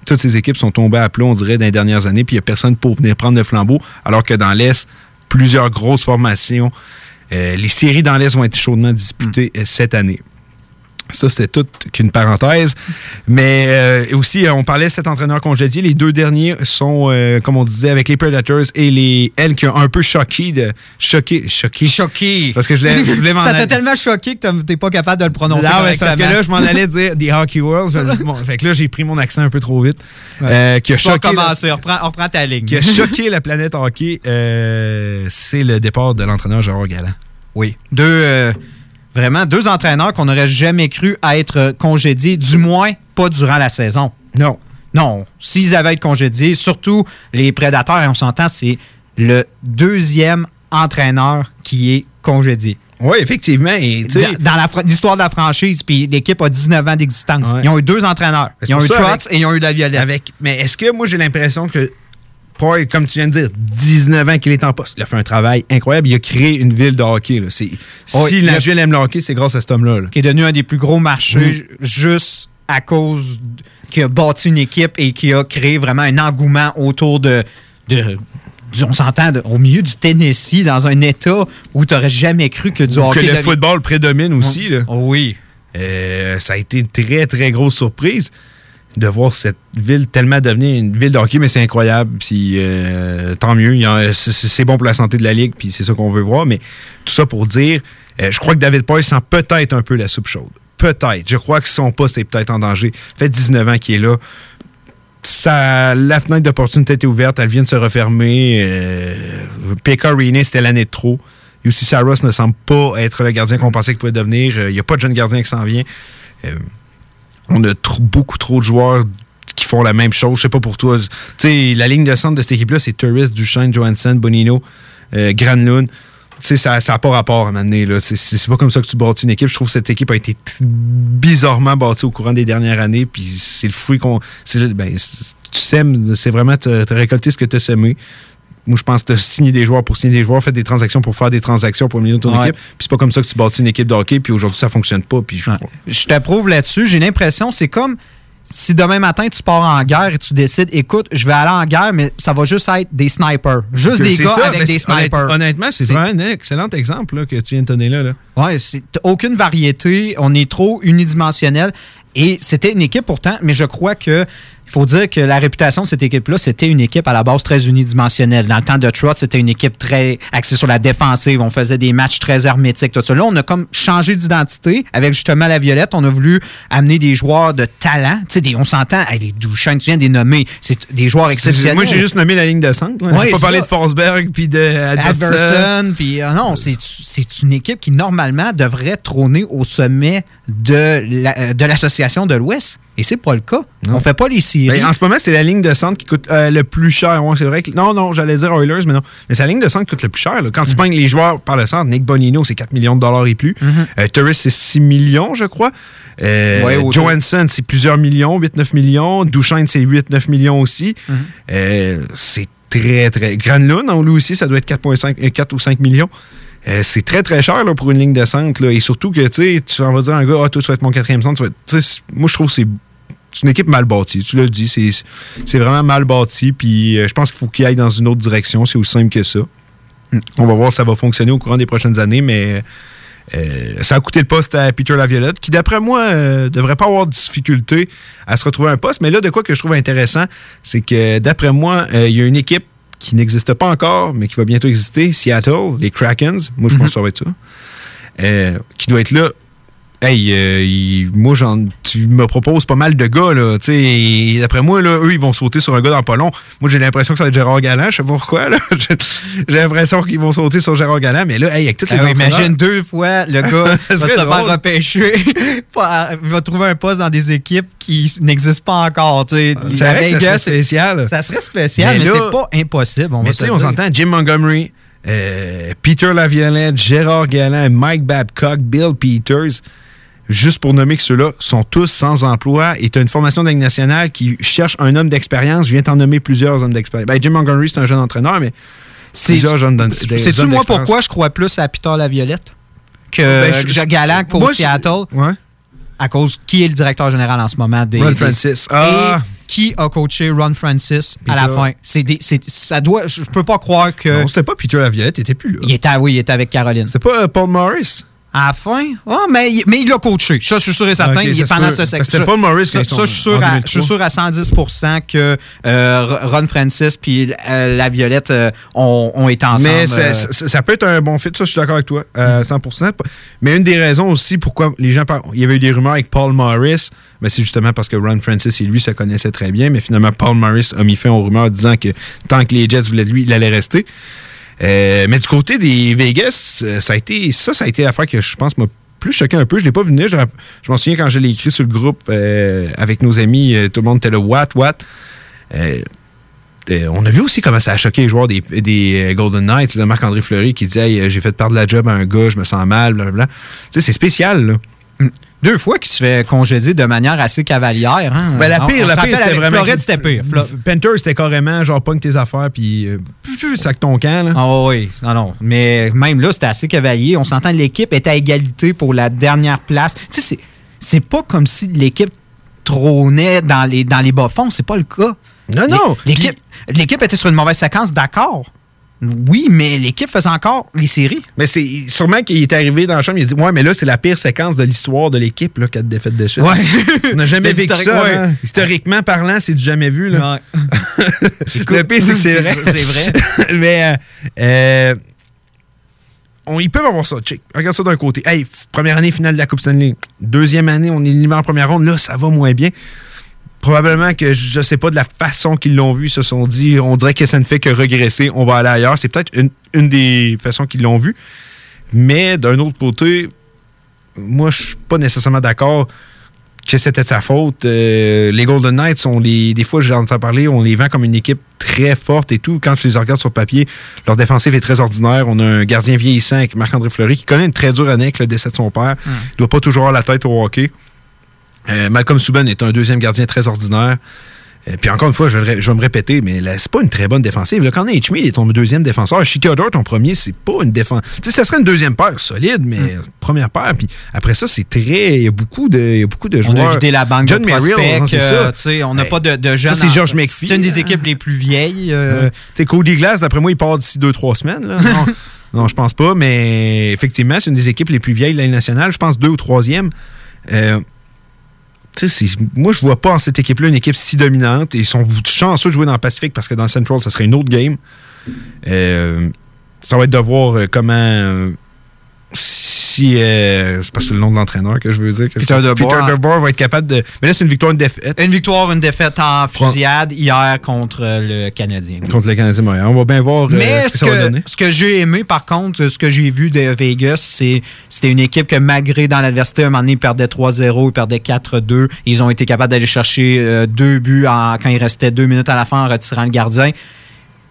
toutes ces équipes sont tombées à plat, on dirait, dans les dernières années, puis il n'y a personne pour venir prendre le flambeau, alors que dans l'Est, plusieurs grosses formations. Euh, les séries dans l'Est vont être chaudement disputées euh, cette année. Ça, c'était tout qu'une parenthèse. Mais euh, aussi, euh, on parlait de cet entraîneur congédié. Les deux derniers sont, euh, comme on disait, avec les Predators et les L qui ont un peu choqué. De, choqué. Choqué. Choqué. Parce que je voulais, je voulais m'en Ça t'a tellement choqué que t'es pas capable de le prononcer c'est parce que là, je m'en allais dire des Hockey Worlds. Bon, fait que là, j'ai pris mon accent un peu trop vite. Ouais. Euh, qui a choqué la-. On reprend, on reprend ta ligne. qui a choqué la planète hockey, c'est le départ de l'entraîneur Gérard Galland. Oui. Deux, euh, vraiment, deux entraîneurs qu'on n'aurait jamais cru être euh, congédiés, du moins pas durant la saison. Non. Non. S'ils avaient été congédiés, surtout les prédateurs, et on s'entend, c'est le deuxième entraîneur qui est congédié. Oui, effectivement. Et, dans l'histoire de la franchise, puis l'équipe a 19 ans d'existence. Ouais. Ils ont eu deux entraîneurs. Ils ont eu Trotz avec- et ils ont eu la Violette. Avec, mais est-ce que moi, j'ai l'impression que, comme tu viens de dire, 19 ans qu'il est en poste, il a fait un travail incroyable. Il a créé une ville de hockey. là. Si la ville aime le hockey, c'est grâce à cet homme-là. là. qui est devenu un des plus gros marchés ju- juste à cause d- qui a bâti une équipe et qui a créé vraiment un engouement autour de, on s'entend au milieu du Tennessee dans un état où tu n'aurais jamais cru que du que hockey le devait- football prédomine aussi. là. oui. Euh, ça a été une très, très grosse surprise de voir cette ville tellement devenir une ville de mais c'est incroyable. Puis euh, tant mieux. C'est bon pour la santé de la Ligue, puis c'est ça qu'on veut voir. Mais tout ça pour dire, euh, je crois que David Poy sent peut-être un peu la soupe chaude. Peut-être. Je crois que son poste est peut-être en danger. fait 19 ans qu'il est là. La fenêtre d'opportunité était ouverte, elle vient de se refermer. Euh, Pekka c'était l'année de trop. Yussi Saros ne semble pas être le gardien qu'on pensait qu'il pouvait devenir. Euh, Il n'y a pas de jeune gardien qui s'en vient. On a beaucoup trop de joueurs qui font la même chose. Je sais pas pour toi. La ligne de centre de cette équipe-là, c'est Turris, Duchesne, Johansson, Bonino, euh, Granlund. Ça n'a pas rapport à un moment donné. C'est- pas comme ça que tu bâtis une équipe. Je trouve que cette équipe a été bizarrement bâtie au courant des dernières années. Puis c'est le fruit qu'on. Ben, tu sèmes, c'est vraiment te récolter ce que tu as semé. Moi, je pense que tu as signé des joueurs pour signer des joueurs, fait des transactions pour faire des transactions pour améliorer ton Ouais. équipe. Puis c'est pas comme ça que tu bâtis une équipe de hockey. Puis aujourd'hui, ça fonctionne pas. Puis je Je t'approuve là-dessus. J'ai l'impression, c'est comme. si demain matin tu pars en guerre et tu décides, écoute, je vais aller en guerre, mais ça va juste être des snipers. Juste des gars ça, avec des snipers. Honnêtement, c'est vraiment un excellent exemple là, que tu viens de donner là. là. Ouais, c'est aucune variété. On est trop unidimensionnel. Et c'était une équipe pourtant, mais je crois que faut dire que la réputation de cette équipe-là, c'était une équipe à la base très unidimensionnelle. Dans le temps de Trott, c'était une équipe très axée sur la défensive. On faisait des matchs très hermétiques, tout ça. Là, on a comme changé d'identité avec justement la Violette. On a voulu amener des joueurs de talent. Tu sais, des- on s'entend, hey, les Duchamp, tu viens de les nommer. C'est des joueurs exceptionnels. Moi, j'ai juste nommé la ligne de centre. Ouais, J'ai pas parlé ça. de Forsberg puis de Adverson. Puis euh, non, c'est c'est une équipe qui normalement devrait trôner au sommet de la- euh, de l'association de l'Ouest. Et c'est pas le cas. Non. On fait pas les séries. Ben, en ce moment, c'est la ligne de centre qui coûte euh, le plus cher. Ouais, c'est vrai que. Non, non, j'allais dire Oilers, mais non. Mais c'est la ligne de centre qui coûte le plus cher. là. Quand Mm. tu pognes les joueurs par le centre, Nick Bonino, c'est 4 millions de dollars et plus. Mm-hmm. Euh, Turris, c'est 6 millions, je crois. Euh, Ouais. Johansson, c'est plusieurs millions, 8-9 millions. Duchesne, c'est 8-9 millions aussi. Mm-hmm. C'est très, très. Granlund, lui aussi, ça doit être 4,5 euh, 4 ou 5 millions. Euh, c'est très très cher là, pour une ligne de centre. Là. Et surtout que tu en vas dire à un gars, ah, toi tu vas être mon quatrième centre. tu moi je trouve que c'est une équipe mal bâtie. Tu l'as dit, c'est vraiment mal bâti. Puis euh, je pense qu'il faut qu'il aille dans une autre direction. C'est aussi simple que ça. On va voir si ça va fonctionner au courant des prochaines années, mais euh, ça a coûté le poste à Peter Laviolette, qui d'après moi euh, devrait pas avoir de difficulté à se retrouver un poste. Mais là, de quoi que je trouve intéressant, c'est que d'après moi, il y a une équipe qui n'existe pas encore, mais qui va bientôt exister, Seattle, les Krakens. Moi, je pense que ça va être ça. Euh, qui doit être là. Hey, euh, moi, j'en, tu me proposes pas mal de gars, là. tu sais, et D'après moi, là, eux, ils vont sauter sur un gars dans pas long. Moi, j'ai l'impression que ça va être Gérard Galland. Je sais pas pourquoi, là. J'ai l'impression qu'ils vont sauter sur Gérard Galland. Mais là, hey, avec toutes les entraîneurs- imagine deux fois le gars Ça va se faire repêcher, il va trouver un poste dans des équipes qui n'existent pas encore. tu La vrai que ça Vegas, serait spécial. Ça serait spécial, mais, c'est pas impossible. On Mais va sais, on s'entend Jim Montgomery, euh, Peter Laviolette, Gérard Galland, Mike Babcock, Bill Peters, juste pour nommer que ceux-là sont tous sans emploi et tu as une formation de Ligue nationale qui cherche un homme d'expérience. Je viens t'en nommer plusieurs hommes d'expérience. Ben, Jim Montgomery, c'est un jeune entraîneur, mais C'est- plusieurs jeunes d'hommes Sais-tu, d'expérience. moi, pourquoi je crois plus à Peter Laviolette que, Ben, je- que pour moi, Seattle? Ouais. À cause qui est le directeur général en ce moment des. Ron des- Francis. Ah! Et qui a coaché Ron Francis à la fin? C'est ça doit, je je peux pas croire que. Non, c'était pas Peter Laviolette, il était plus là. Il était, oui, il était avec Caroline. C'était pas euh, Paul Morris. À la fin? Ah, mais, il- mais il l'a coaché. Ça, je suis sûr et certain. Il est pendant ce secteur. c'était Paul Morris Ça, quand ils ça, je suis sûr en à, je suis 2003. sûr à 110 que euh, Ron Francis puis euh, la Violette euh, ont, ont été ensemble. Mais ça, ça- peut être un bon fit, ça, je suis d'accord avec toi, euh, 100%. Mais une des raisons aussi pourquoi les gens. Il y avait eu des rumeurs avec Paul Morris, mais c'est justement parce que Ron Francis et lui se connaissaient très bien. Mais finalement, Paul Morris a mis fin aux rumeurs disant que tant que les Jets voulaient de lui, il allait rester. Euh, mais du côté des Vegas, euh, ça a été ça, ça a été l'affaire que je pense m'a plus choqué un peu. Je l'ai pas vu. Je, je m'en souviens quand je l'ai écrit sur le groupe euh, avec nos amis, tout le monde était là, what, what? On a vu aussi comment ça a choqué les joueurs des, des Golden Knights, là, Marc-André Fleury qui dit Hey, j'ai fait perdre la job à un gars, je me sens mal, blablabla. Tu sais, c'est spécial, là. Deux fois qu'il se fait congédier de manière assez cavalière. Hein? Ben, la pire, on la pire, c'était vraiment. Floride, c'était pire. Flo- Penter, c'était carrément genre pogne tes affaires, puis euh, sac ton camp, là. Ah oui, non, non. Mais même là, c'était assez cavalier. On s'entend l'équipe était à égalité pour la dernière place. Tu sais, c'est- pas comme si l'équipe trônait dans les, dans les bas-fonds. C'est pas le cas. Non, non. L'é- L'équipe l'équipe était sur une mauvaise séquence, d'accord. Oui, mais l'équipe faisait encore les séries. Mais c'est sûrement qu'il est arrivé dans la chambre, il a dit Ouais, mais là, c'est la pire séquence de l'histoire de l'équipe, là, quatre défaites de suite. Ouais. On n'a jamais vécu ça. ouais. hein. Historiquement parlant, c'est du jamais vu, là. Le pire, c'est que c'est vrai. C'est vrai. mais euh, euh, on, ils peuvent avoir ça. Check. Regarde ça d'un côté. Hey, première année finale de la Coupe Stanley. Deuxième année, on est éliminé en première ronde. Là, ça va moins bien. Probablement que je sais pas de la façon qu'ils l'ont vu, ils se sont dit, on dirait que ça ne fait que regresser, on va aller ailleurs. C'est peut-être une, une des façons qu'ils l'ont vu. Mais d'un autre côté, moi, je suis pas nécessairement d'accord que c'était de sa faute. Euh, les Golden Knights, sont les, des fois, j'ai entendu parler, on les vend comme une équipe très forte et tout. Quand tu les regardes sur papier, leur défensif est très ordinaire. On a un gardien vieillissant avec Marc-André Fleury qui connaît une très dure année avec le décès de son père. Il doit pas toujours avoir la tête au hockey. Euh, Malcolm Subban est un deuxième gardien très ordinaire. Euh, puis encore une fois, je, vais je me répéter, mais c'est pas une très bonne défensive. Là, quand H. est ton deuxième défenseur, Shikador, ton premier, c'est pas une défense. Tu sais, ça serait une deuxième paire solide, mais Mm. première paire. Puis après ça, c'est très. Il y a beaucoup de, y a beaucoup de On a vidé la banque John de Merrill, hein, c'est euh, ça. on n'a Hey, pas de, de jeunes. Ça, c'est George McPhee. C'est une des équipes les plus vieilles. Tu Cody Glass, d'après moi, il part d'ici deux, trois semaines. là. Non, non, je pense pas, mais effectivement, c'est une des équipes les plus vieilles de la Ligue nationale. Je pense deux ou troisième. Euh, tu sais, c'est- moi, je vois pas en cette équipe-là une équipe si dominante. Ils sont chanceux de jouer dans le Pacifique parce que dans le Central, ça serait une autre game. Euh, ça va être de voir euh, comment. euh, si. euh, c'est parce que c'est le nom de l'entraîneur que je veux dire. que Peter DeBoer. Peter DeBoer va être capable de. Mais là, c'est une victoire, une défaite. Une victoire, une défaite en fusillade hier contre le Canadien. Contre le Canadien Montréal. On va bien voir euh, Mais ce que ça va donner. ce que j'ai aimé, par contre, ce que j'ai vu de Vegas, c'est c'était une équipe que malgré dans l'adversité, à un moment donné, ils perdaient 3-0, ils perdaient 4-2. Ils ont été capables d'aller chercher euh, deux buts en- quand il restait deux minutes à la fin en retirant le gardien.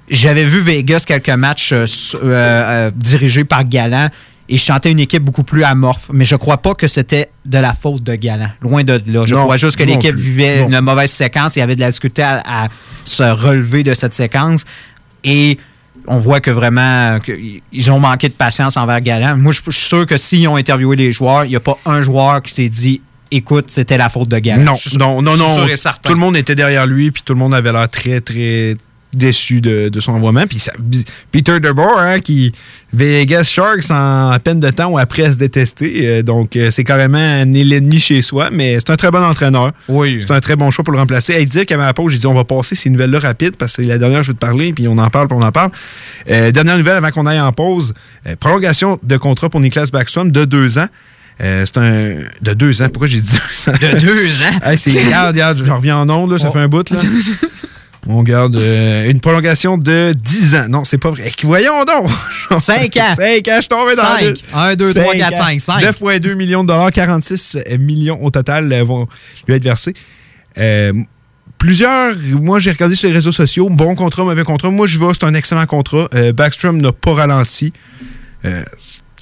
J'avais vu Vegas quelques matchs euh, euh, euh, dirigés par Galland et je chantais une équipe beaucoup plus amorphe. Mais je crois pas que c'était de la faute de Galland. Loin de là. Je Non, crois juste que l'équipe vivait Non. une mauvaise séquence et avait de la difficulté à, à se relever de cette séquence. Et on voit que vraiment que ils ont manqué de patience envers Galland. Moi, je je suis sûr que s'ils ont interviewé les joueurs, il n'y a pas un joueur qui s'est dit écoute, c'était la faute de Galland. Non, non, non, non. Tout le monde était derrière lui, puis tout le monde avait l'air très, très déçu de, de son envoiement. Puis Peter DeBoer, hein, qui Vegas Sharks en à peine de temps ou après se détester. Euh, donc, euh, c'est carrément amener l'ennemi chez soi, mais c'est un très bon entraîneur. Oui. C'est un très bon choix pour le remplacer. Hey, dire qu'à ma pause, j'ai dit on va passer ces nouvelles-là rapides parce que c'est la dernière que je veux te parler, puis on en parle, puis on en parle. Euh, dernière nouvelle avant qu'on aille en pause. Prolongation de contrat pour Niklas Backstrom de deux ans. Euh, c'est un. De deux ans. Pourquoi j'ai dit deux ans? De deux ans? Hey, c'est, regarde, regarde, je reviens en ondes, là, ça Oh. fait un bout. Là. On garde euh, une prolongation de 10 ans. Non, c'est pas vrai. Voyons donc! 5 ans. 5 ans, je suis tombé dans Cinq. le... Un, deux, trois, Cinq quatre, ans. cinq, cinq. 9,2 millions de dollars, 46 millions au total euh, vont lui être versés. Euh, plusieurs, moi j'ai regardé sur les réseaux sociaux, bon contrat, mauvais contrat. Moi je vais, c'est un excellent contrat. Euh, Backstrom n'a pas ralenti.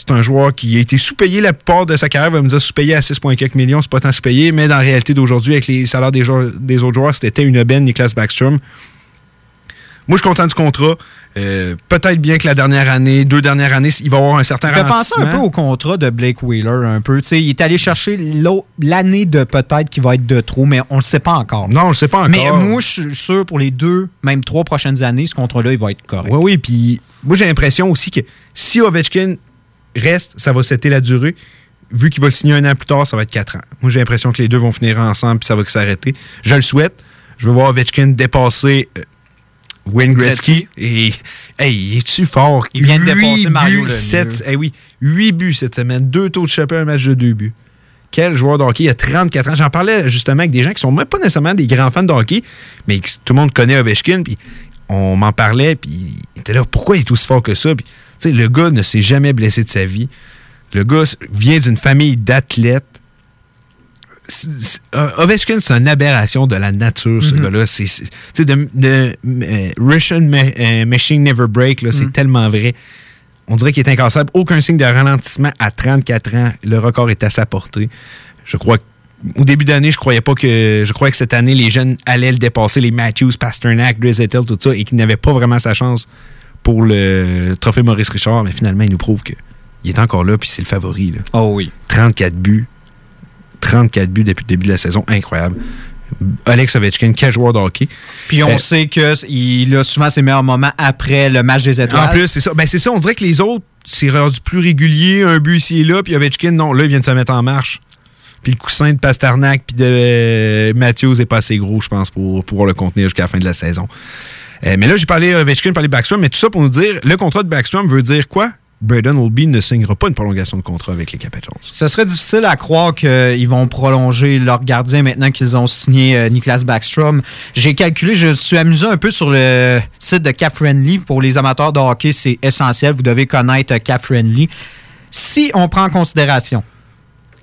C'est un joueur qui a été sous-payé la plupart de sa carrière. Il va me dire sous-payé à 6,4 millions, c'est pas tant sous-payé, mais dans la réalité d'aujourd'hui, avec les salaires des, joueurs- des autres joueurs, c'était une aubaine, Niklas Backstrom. Moi, je suis content du contrat. Euh, Peut-être bien que la dernière année, deux dernières années, il va y avoir un certain Je penser ralentissement. un peu au contrat de Blake Wheeler, un peu. Tu sais, il est allé chercher l'année de peut-être qui va être de trop, mais on le sait pas encore. Non, on le sait pas encore. Mais moi, je suis sûr pour les deux, même trois prochaines années, ce contrat-là, il va être correct. Oui, oui. Puis moi, j'ai l'impression aussi que si Ovechkin reste, ça va setter la durée. Vu qu'il va le signer un an plus tard, ça va être quatre ans. Moi, j'ai l'impression que les deux vont finir ensemble puis ça va que s'arrêter. Je le souhaite. Je veux voir Ovechkin dépasser euh, Wayne Gretzky. Et, hey, il est-tu fort? Il vient de dépasser Mario buts, eh oui, 8 buts cette semaine. Deux taux de chapeau, un match de deux buts. Quel joueur de hockey, il a 34 ans. J'en parlais justement avec des gens qui sont même pas nécessairement des grands fans de hockey, mais tout le monde connaît Ovechkin. Puis on m'en parlait, puis il était là, pourquoi il est aussi fort que ça? Puis, sais, le gars ne s'est jamais blessé de sa vie. Le gars vient d'une famille d'athlètes. Ovechkin, c'est une aberration de la nature, ce gars-là. C'est, de, de euh, Russian Ma- Machine Never Break, c'est Mhm. tellement vrai. On dirait qu'il est incassable. Aucun signe de ralentissement à 34 ans. Le record est à sa portée. Je crois au début d'année, je croyais pas que. Je croyais que cette année, les jeunes allaient le dépasser, les Matthews, Pasternak, Drizzettel, tout ça, et qu'il n'avait pas vraiment sa chance pour le trophée Maurice Richard. Mais finalement, il nous prouve que il est encore là, puis c'est le favori. Là. Oh oui. 34 buts. 34 buts depuis le début de la saison. Incroyable. Alex Ovechkin, quel joueur de hockey. Puis on Euh, sait qu'il a souvent ses meilleurs moments après le match des étoiles. En plus, c'est ça. Ben, c'est ça, on dirait que les autres, c'est rendu plus régulier, un but ici et là, puis Ovechkin, non, là, il vient de se mettre en marche. Puis le coussin de Pasternak puis de euh, Matthews est pas assez gros, je pense, pour pouvoir le contenir jusqu'à la fin de la saison. Euh, mais là, j'ai parlé Ovechkin, j'ai parlé Backstrom, mais tout ça pour nous dire, le contrat de Backstrom veut dire quoi? Braden Olby ne signera pas une prolongation de contrat avec les Capitals. Ce serait difficile à croire qu'ils vont prolonger leur gardien maintenant qu'ils ont signé euh, Niklas Backstrom. J'ai calculé, je suis amusé un peu sur le site de Cap Friendly. Pour les amateurs de hockey, c'est essentiel. Vous devez connaître euh, Cap Friendly. Si on prend en considération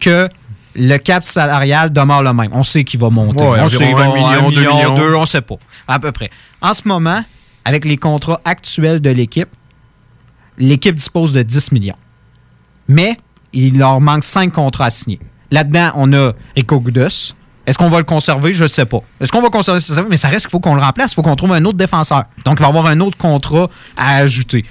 que le cap salarial demeure le même, on sait qu'il va monter. Ouais, on sait qu'il va million, deux millions. deux, on sait pas. À peu près. En ce moment, avec les contrats actuels de l'équipe, l'équipe dispose de 10 millions. Mais il leur manque 5 contrats à signer. Là-dedans, on a Rico Est-ce qu'on va le conserver? Je ne sais pas. Est-ce qu'on va conserver? Mais ça reste qu'il faut qu'on le remplace. Il faut qu'on trouve un autre défenseur. Donc, il va y avoir un autre contrat à ajouter.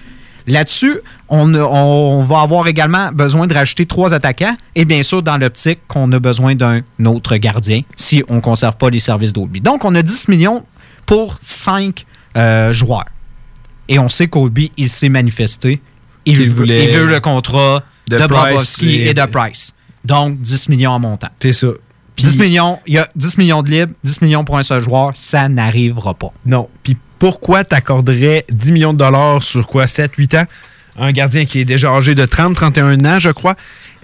Là-dessus, on, a- on va avoir également besoin de rajouter trois attaquants et bien sûr, dans l'optique qu'on a besoin d'un autre gardien si on ne conserve pas les services d'Olby. Donc, on a 10 millions pour 5 joueurs. Et on sait qu'Olby, il s'est manifesté. Il, veut, voulait il veut le contrat de de, et de Price. Donc, 10 millions en montant. C'est ça. 10 millions, il y a 10 millions de libres, 10 millions pour un seul joueur, ça n'arrivera pas. Non. Puis pourquoi t'accorderais 10 millions de dollars sur quoi? 7-8 ans? Un gardien qui est déjà âgé de 30-31 ans, je crois,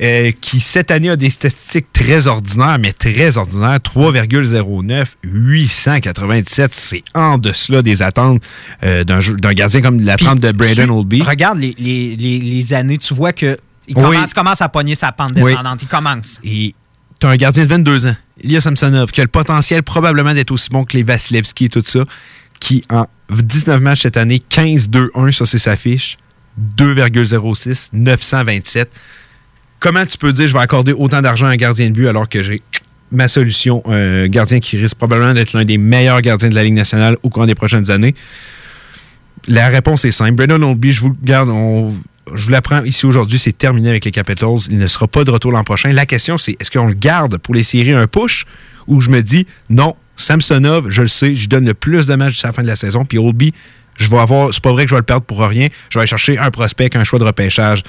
euh, qui cette année a des statistiques très ordinaires, mais très ordinaires 3,09, 897. C'est en deçà des attentes euh, d'un gardien comme l'attente de Brandon Tu- Oldby. Regarde les, les- les- les années, tu vois que il Oui. commence, commence à pogner sa pente Oui. descendante. Il commence. Et tu as un gardien de 22 ans, Ilya Samsonov, qui a le potentiel probablement d'être aussi bon que les Vasilevski et tout ça, qui en 19 matchs cette année, 15-2-1, ça c'est sa fiche, 2,06, 927. Comment tu peux dire je vais accorder autant d'argent à un gardien de but alors que j'ai ma solution, un gardien qui risque probablement d'être l'un des meilleurs gardiens de la Ligue nationale au cours des prochaines années? La réponse est simple. Brandon Oldby, je vous garde, on- je vous l'apprends ici aujourd'hui, c'est terminé avec les Capitals. Il ne sera pas de retour l'an prochain. La question, c'est est-ce qu'on le garde pour les séries un push ou je me dis non, Samsonov, je le sais, je donne le plus de matchs jusqu'à la fin de la saison. Puis Oldby, je vais avoir, c'est pas vrai que je vais le perdre pour rien. Je vais aller chercher un prospect, un choix de repêchage.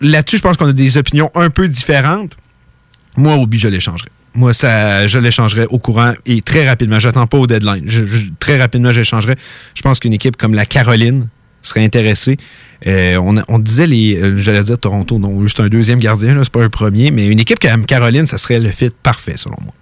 Là-dessus, je pense qu'on a des opinions un peu différentes. Moi, Oldby, je l'échangerais. Moi, ça, je l'échangerais au courant et très rapidement. J'attends pas au deadline. Très rapidement, je l'échangerais. Je pense qu'une équipe comme la Caroline serait intéressée. Euh, on, disait les. euh, J'allais dire Toronto, non, juste un deuxième gardien, c'est pas un premier, mais une équipe comme Caroline, ça serait le fit parfait, selon moi.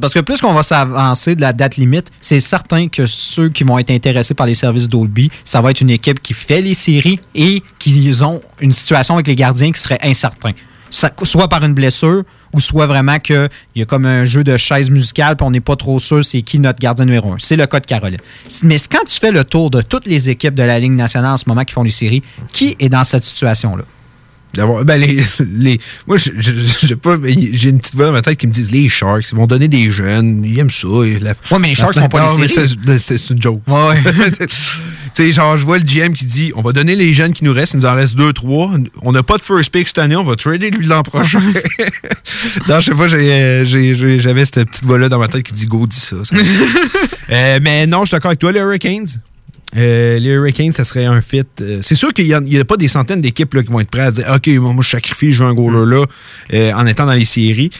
Parce que plus qu'on va s'avancer de la date limite, c'est certain que ceux qui vont être intéressés par les services d'Olby, ça va être une équipe qui fait les séries et qui ont une situation avec les gardiens qui serait incertain. Soit par une blessure ou soit vraiment qu'il y a comme un jeu de chaise musicale puis on n'est pas trop sûr c'est qui notre gardien numéro un. C'est le cas de Caroline. Mais quand tu fais le tour de toutes les équipes de la Ligue nationale en ce moment qui font les séries, qui est dans cette situation-là? D'avoir, ben les, les- moi, j'ai pas, j'ai une petite voix dans ma tête qui me disent les Sharks, ils vont donner des jeunes, ils aiment ça. Oui, mais les Sharks font pas les séries. C'est, c'est une joke. tu sais, genre, je vois le GM qui dit on va donner les jeunes qui nous restent, il nous en reste deux, trois. On n'a pas de first pick cette année, on va trader lui l'an prochain. non, je sais pas, j'avais cette petite voix-là dans ma tête qui dit go, dis ça. ça. Euh, mais non, je suis d'accord avec toi, les Hurricanes. Euh, les Hurricanes, ça serait un fit. euh, c'est sûr qu'il n'y a, pas des centaines d'équipes là, qui vont être prêtes à dire OK, moi, moi, je sacrifie, je joue un goaler là euh, en étant dans les séries.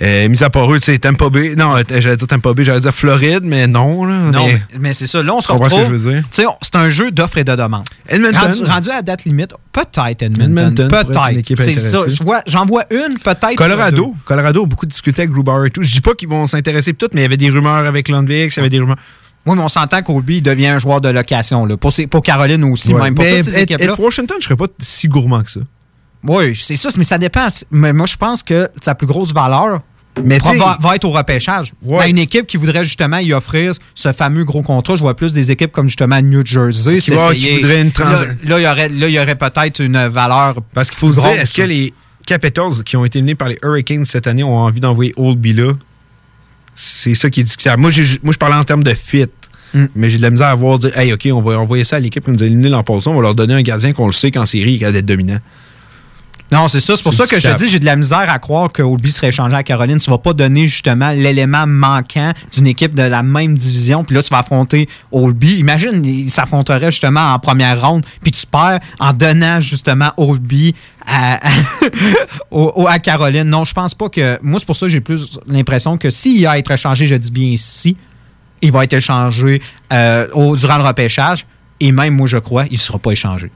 Mis à part eux, tu sais, Tampa Bay. Non, j'allais dire Tampa Bay, j'allais dire Floride, mais non. Là, Non, mais- c'est ça. Là, on se ce retrouve. veux c'est un jeu d'offre et de demande. Edmonton. Rendu, rendu à date limite, peut-être Edmonton. Peut-être. C'est ça. J'en vois une, peut-être. Colorado. Colorado a beaucoup discuté avec Grubauer et tout. Je dis pas qu'ils vont s'intéresser tout, mais il y avait des rumeurs avec Lundvik, il y avait des rumeurs. Oui, mais on s'entend qu'Olby devient un joueur de location. Là. Pour, Caroline aussi, Ouais. même. Pour mais toutes ces équipes-là. Washington, je serais pas si gourmand que ça. Oui, c'est ça, mais ça dépend. Mais moi, je pense que sa plus grosse valeur Mais va, être au repêchage. Ben, une équipe qui voudrait justement y offrir ce fameux gros contrat, je vois plus des équipes comme justement New Jersey. Qui va- qui voudrait une trans- Là, il y aurait, là, il y aurait peut-être une valeur. Parce qu'il faut se dire, est-ce que les Capitals qui ont été menés par les Hurricanes cette année ont envie d'envoyer Oldby là? C'est ça qui est discutable. Moi, moi je parlais en termes de fit. Mm. Mais j'ai de la misère à voir dire, hey, OK, on va envoyer ça à l'équipe qui nous a éliminé l'an passé, on va leur donner un gardien qu'on le sait qu'en série, il est dominant. Non, c'est ça. C'est pour ça que je te dis, j'ai de la misère à croire que Oldby serait échangé à Caroline. Tu vas pas donner justement l'élément manquant d'une équipe de la même division. Puis là, tu vas affronter Oldby. Imagine, il s'affronterait justement en première ronde. Puis tu perds en donnant justement Oldby à, à Caroline. Non, je pense pas que. Moi, c'est pour ça que j'ai plus l'impression que s'il a à être échangé, je dis bien si, il va être échangé euh, au- durant le repêchage. Et même, moi, je crois, il ne sera pas échangé.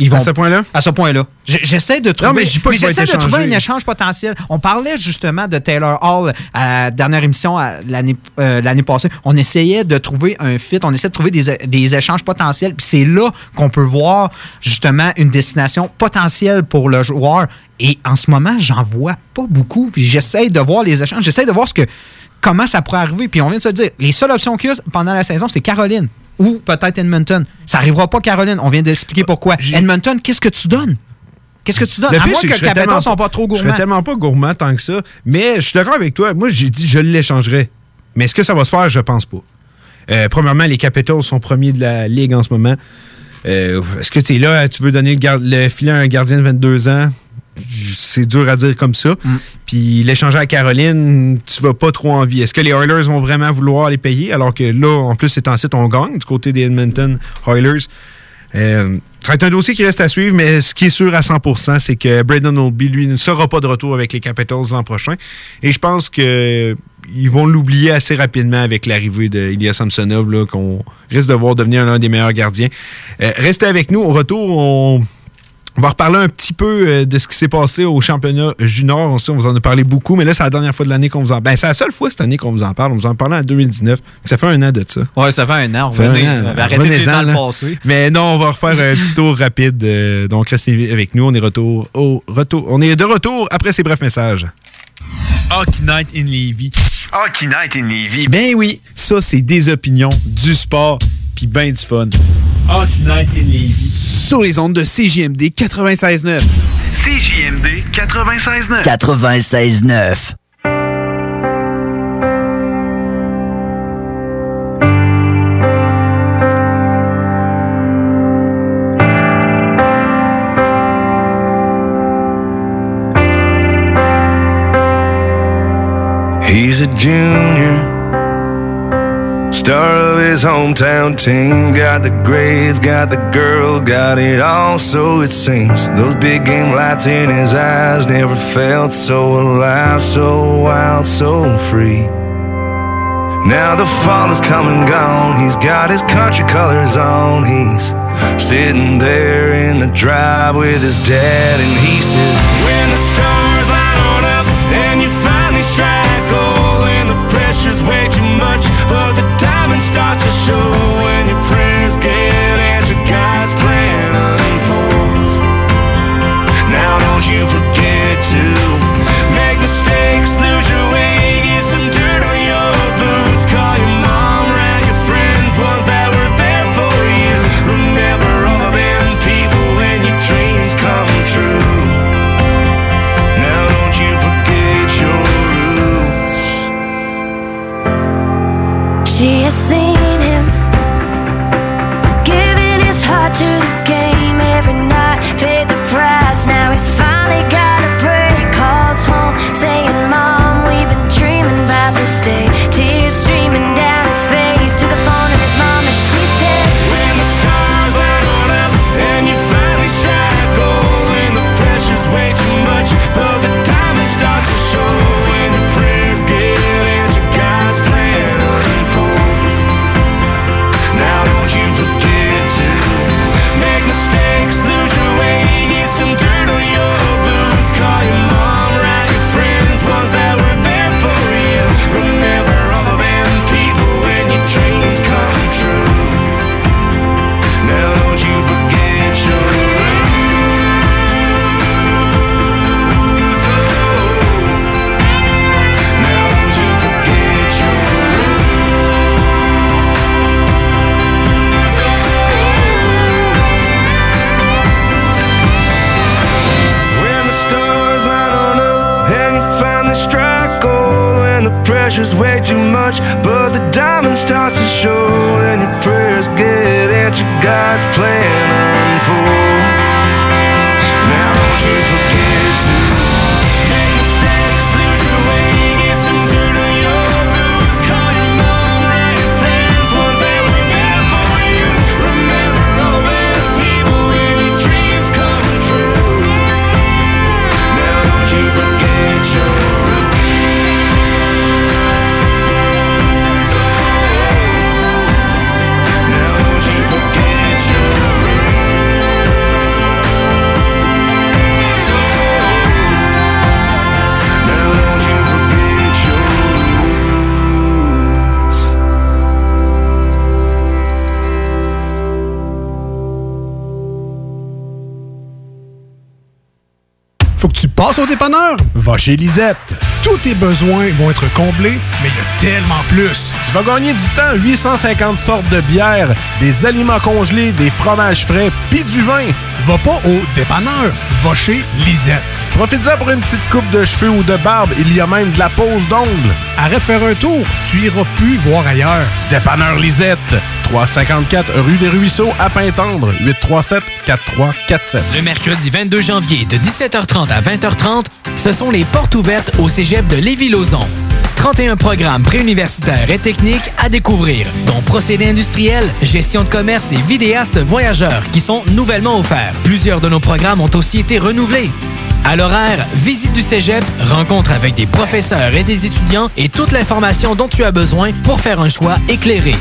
Ils À ce point-là? À ce point-là. J'essaie de trouver. mais j'essaie de un échange potentiel. On parlait justement de Taylor Hall à la dernière émission à l'année euh, l'année passée. On essayait de trouver un fit, on essayait de trouver des, des échanges potentiels. Puis c'est là qu'on peut voir justement une destination potentielle pour le joueur. Et en ce moment, j'en vois pas beaucoup. Puis j'essaie de voir les échanges. J'essaie de voir ce que comment ça pourrait arriver. Puis on vient de se dire, les seules options qu'il y a pendant la saison, c'est Caroline ou peut-être Edmonton. Ça arrivera pas, Caroline. On vient d'expliquer pourquoi. Edmonton, qu'est-ce que tu donnes? Qu'est-ce que tu donnes? Le À pire, moins que je serais Capitals sont pas trop Je gourmands. serais tellement pas gourmand tant que ça. Mais je suis d'accord avec toi. Moi, j'ai dit je l'échangerais. Mais est-ce que ça va se faire? Je pense pas. Euh, premièrement, les Capitals sont premiers de la Ligue en ce moment. Euh, est-ce que tu es là, tu veux donner le, le filet à un gardien de 22 ans? C'est dur à dire comme ça. Mm. Puis l'échanger à Caroline, tu vas pas trop envie. Est-ce que les Oilers vont vraiment vouloir les payer? Alors que là, en plus, c'est en site, on gagne du côté des Edmonton Oilers? Euh, ça va être un dossier qui reste à suivre, mais ce qui est sûr à 100%, c'est que Braden Olby, lui, ne sera pas de retour avec les Capitals l'an prochain. Et je pense que ils vont l'oublier assez rapidement avec l'arrivée de Ilya Samsonov, qu'on risque de voir devenir l'un des meilleurs gardiens. Euh, restez avec nous. Au retour, on, on va reparler un petit peu euh, de ce qui s'est passé au championnat junior. On, sait, on vous en a parlé beaucoup, mais là, c'est la dernière fois de l'année qu'on vous en parle. Ben, c'est la seule fois cette année qu'on vous en parle. On vous en parlait en 2019. Ça fait un an de ça. Ouais, ça fait un an. Un an. arrêtez de le passé. Mais non, on va refaire un petit tour rapide. euh, donc, restez avec nous. On est, retour, au retour, on est de retour après ces brefs messages. Hockey Night in Levy. Hockey Night in Levy. Ben oui, ça, c'est des opinions, du sport, puis ben du fun. Hockey Night in Levy. Sur les ondes de CJMD 96.9. CJMD 96.9. 96.9. He's a junior, star of his hometown team. Got the grades, got the girl, got it all, so it seems. Those big game lights in his eyes never felt so alive, so wild, so free. Now the fall is come and gone. He's got his country colors on. He's sitting there in the drive with his dad, and he says, When the stars line on up and you finally strike gold, and the pressure's way too much, but the to show when your prayers get answered, God's plan unfolds. Now don't you forget to Va chez Lisette. Tous tes besoins vont être comblés, mais il y a tellement plus. Tu vas gagner du temps. 850 sortes de bières, des aliments congelés, des fromages frais, puis du vin. Va pas au dépanneur. Va chez Lisette. Profites-en pour une petite coupe de cheveux ou de barbe. Il y a même de la pose d'ongles. Arrête de faire un tour. Tu iras plus voir ailleurs. Dépanneur Lisette. 354 rue des Ruisseaux à Pintendre. 837-4347. Le mercredi 22 janvier de 17h30 à 20h30, ce sont les portes ouvertes au cégep de Lévis-Lauzon. 31 programmes préuniversitaires et techniques à découvrir, dont procédés industriels, gestion de commerce et vidéastes voyageurs qui sont nouvellement offerts. Plusieurs de nos programmes ont aussi été renouvelés. À l'horaire, visite du cégep, rencontre avec des professeurs et des étudiants et toute l'information dont tu as besoin pour faire un choix éclairé.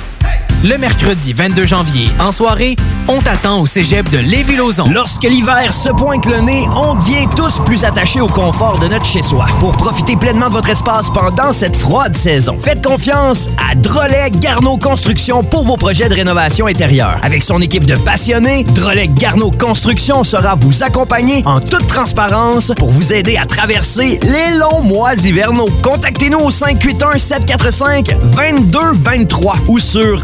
Le mercredi 22 janvier, en soirée, on t'attend au cégep de Lévis-Lauzon. Lorsque l'hiver se pointe le nez, on devient tous plus attachés au confort de notre chez-soi. Pour profiter pleinement de votre espace pendant cette froide saison, faites confiance à Drolet Garneau Construction pour vos projets de rénovation intérieure. Avec son équipe de passionnés, Drolet Garneau Construction sera vous accompagner en toute transparence pour vous aider à traverser les longs mois hivernaux. Contactez-nous au 581-745-2223 ou sur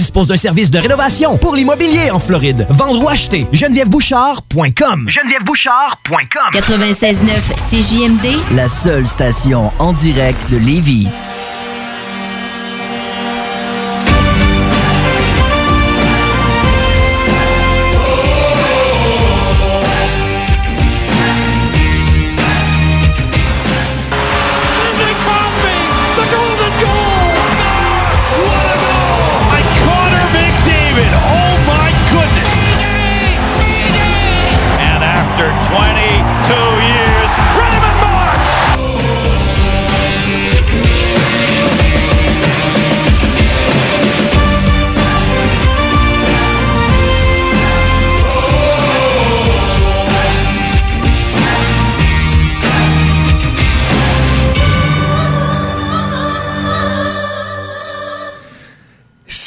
dispose d'un service de rénovation pour l'immobilier en Floride. Vendre ou acheter, genevièvebouchard.com. genevièvebouchard.com. 96.9 CJMD, La seule station en direct de Lévis.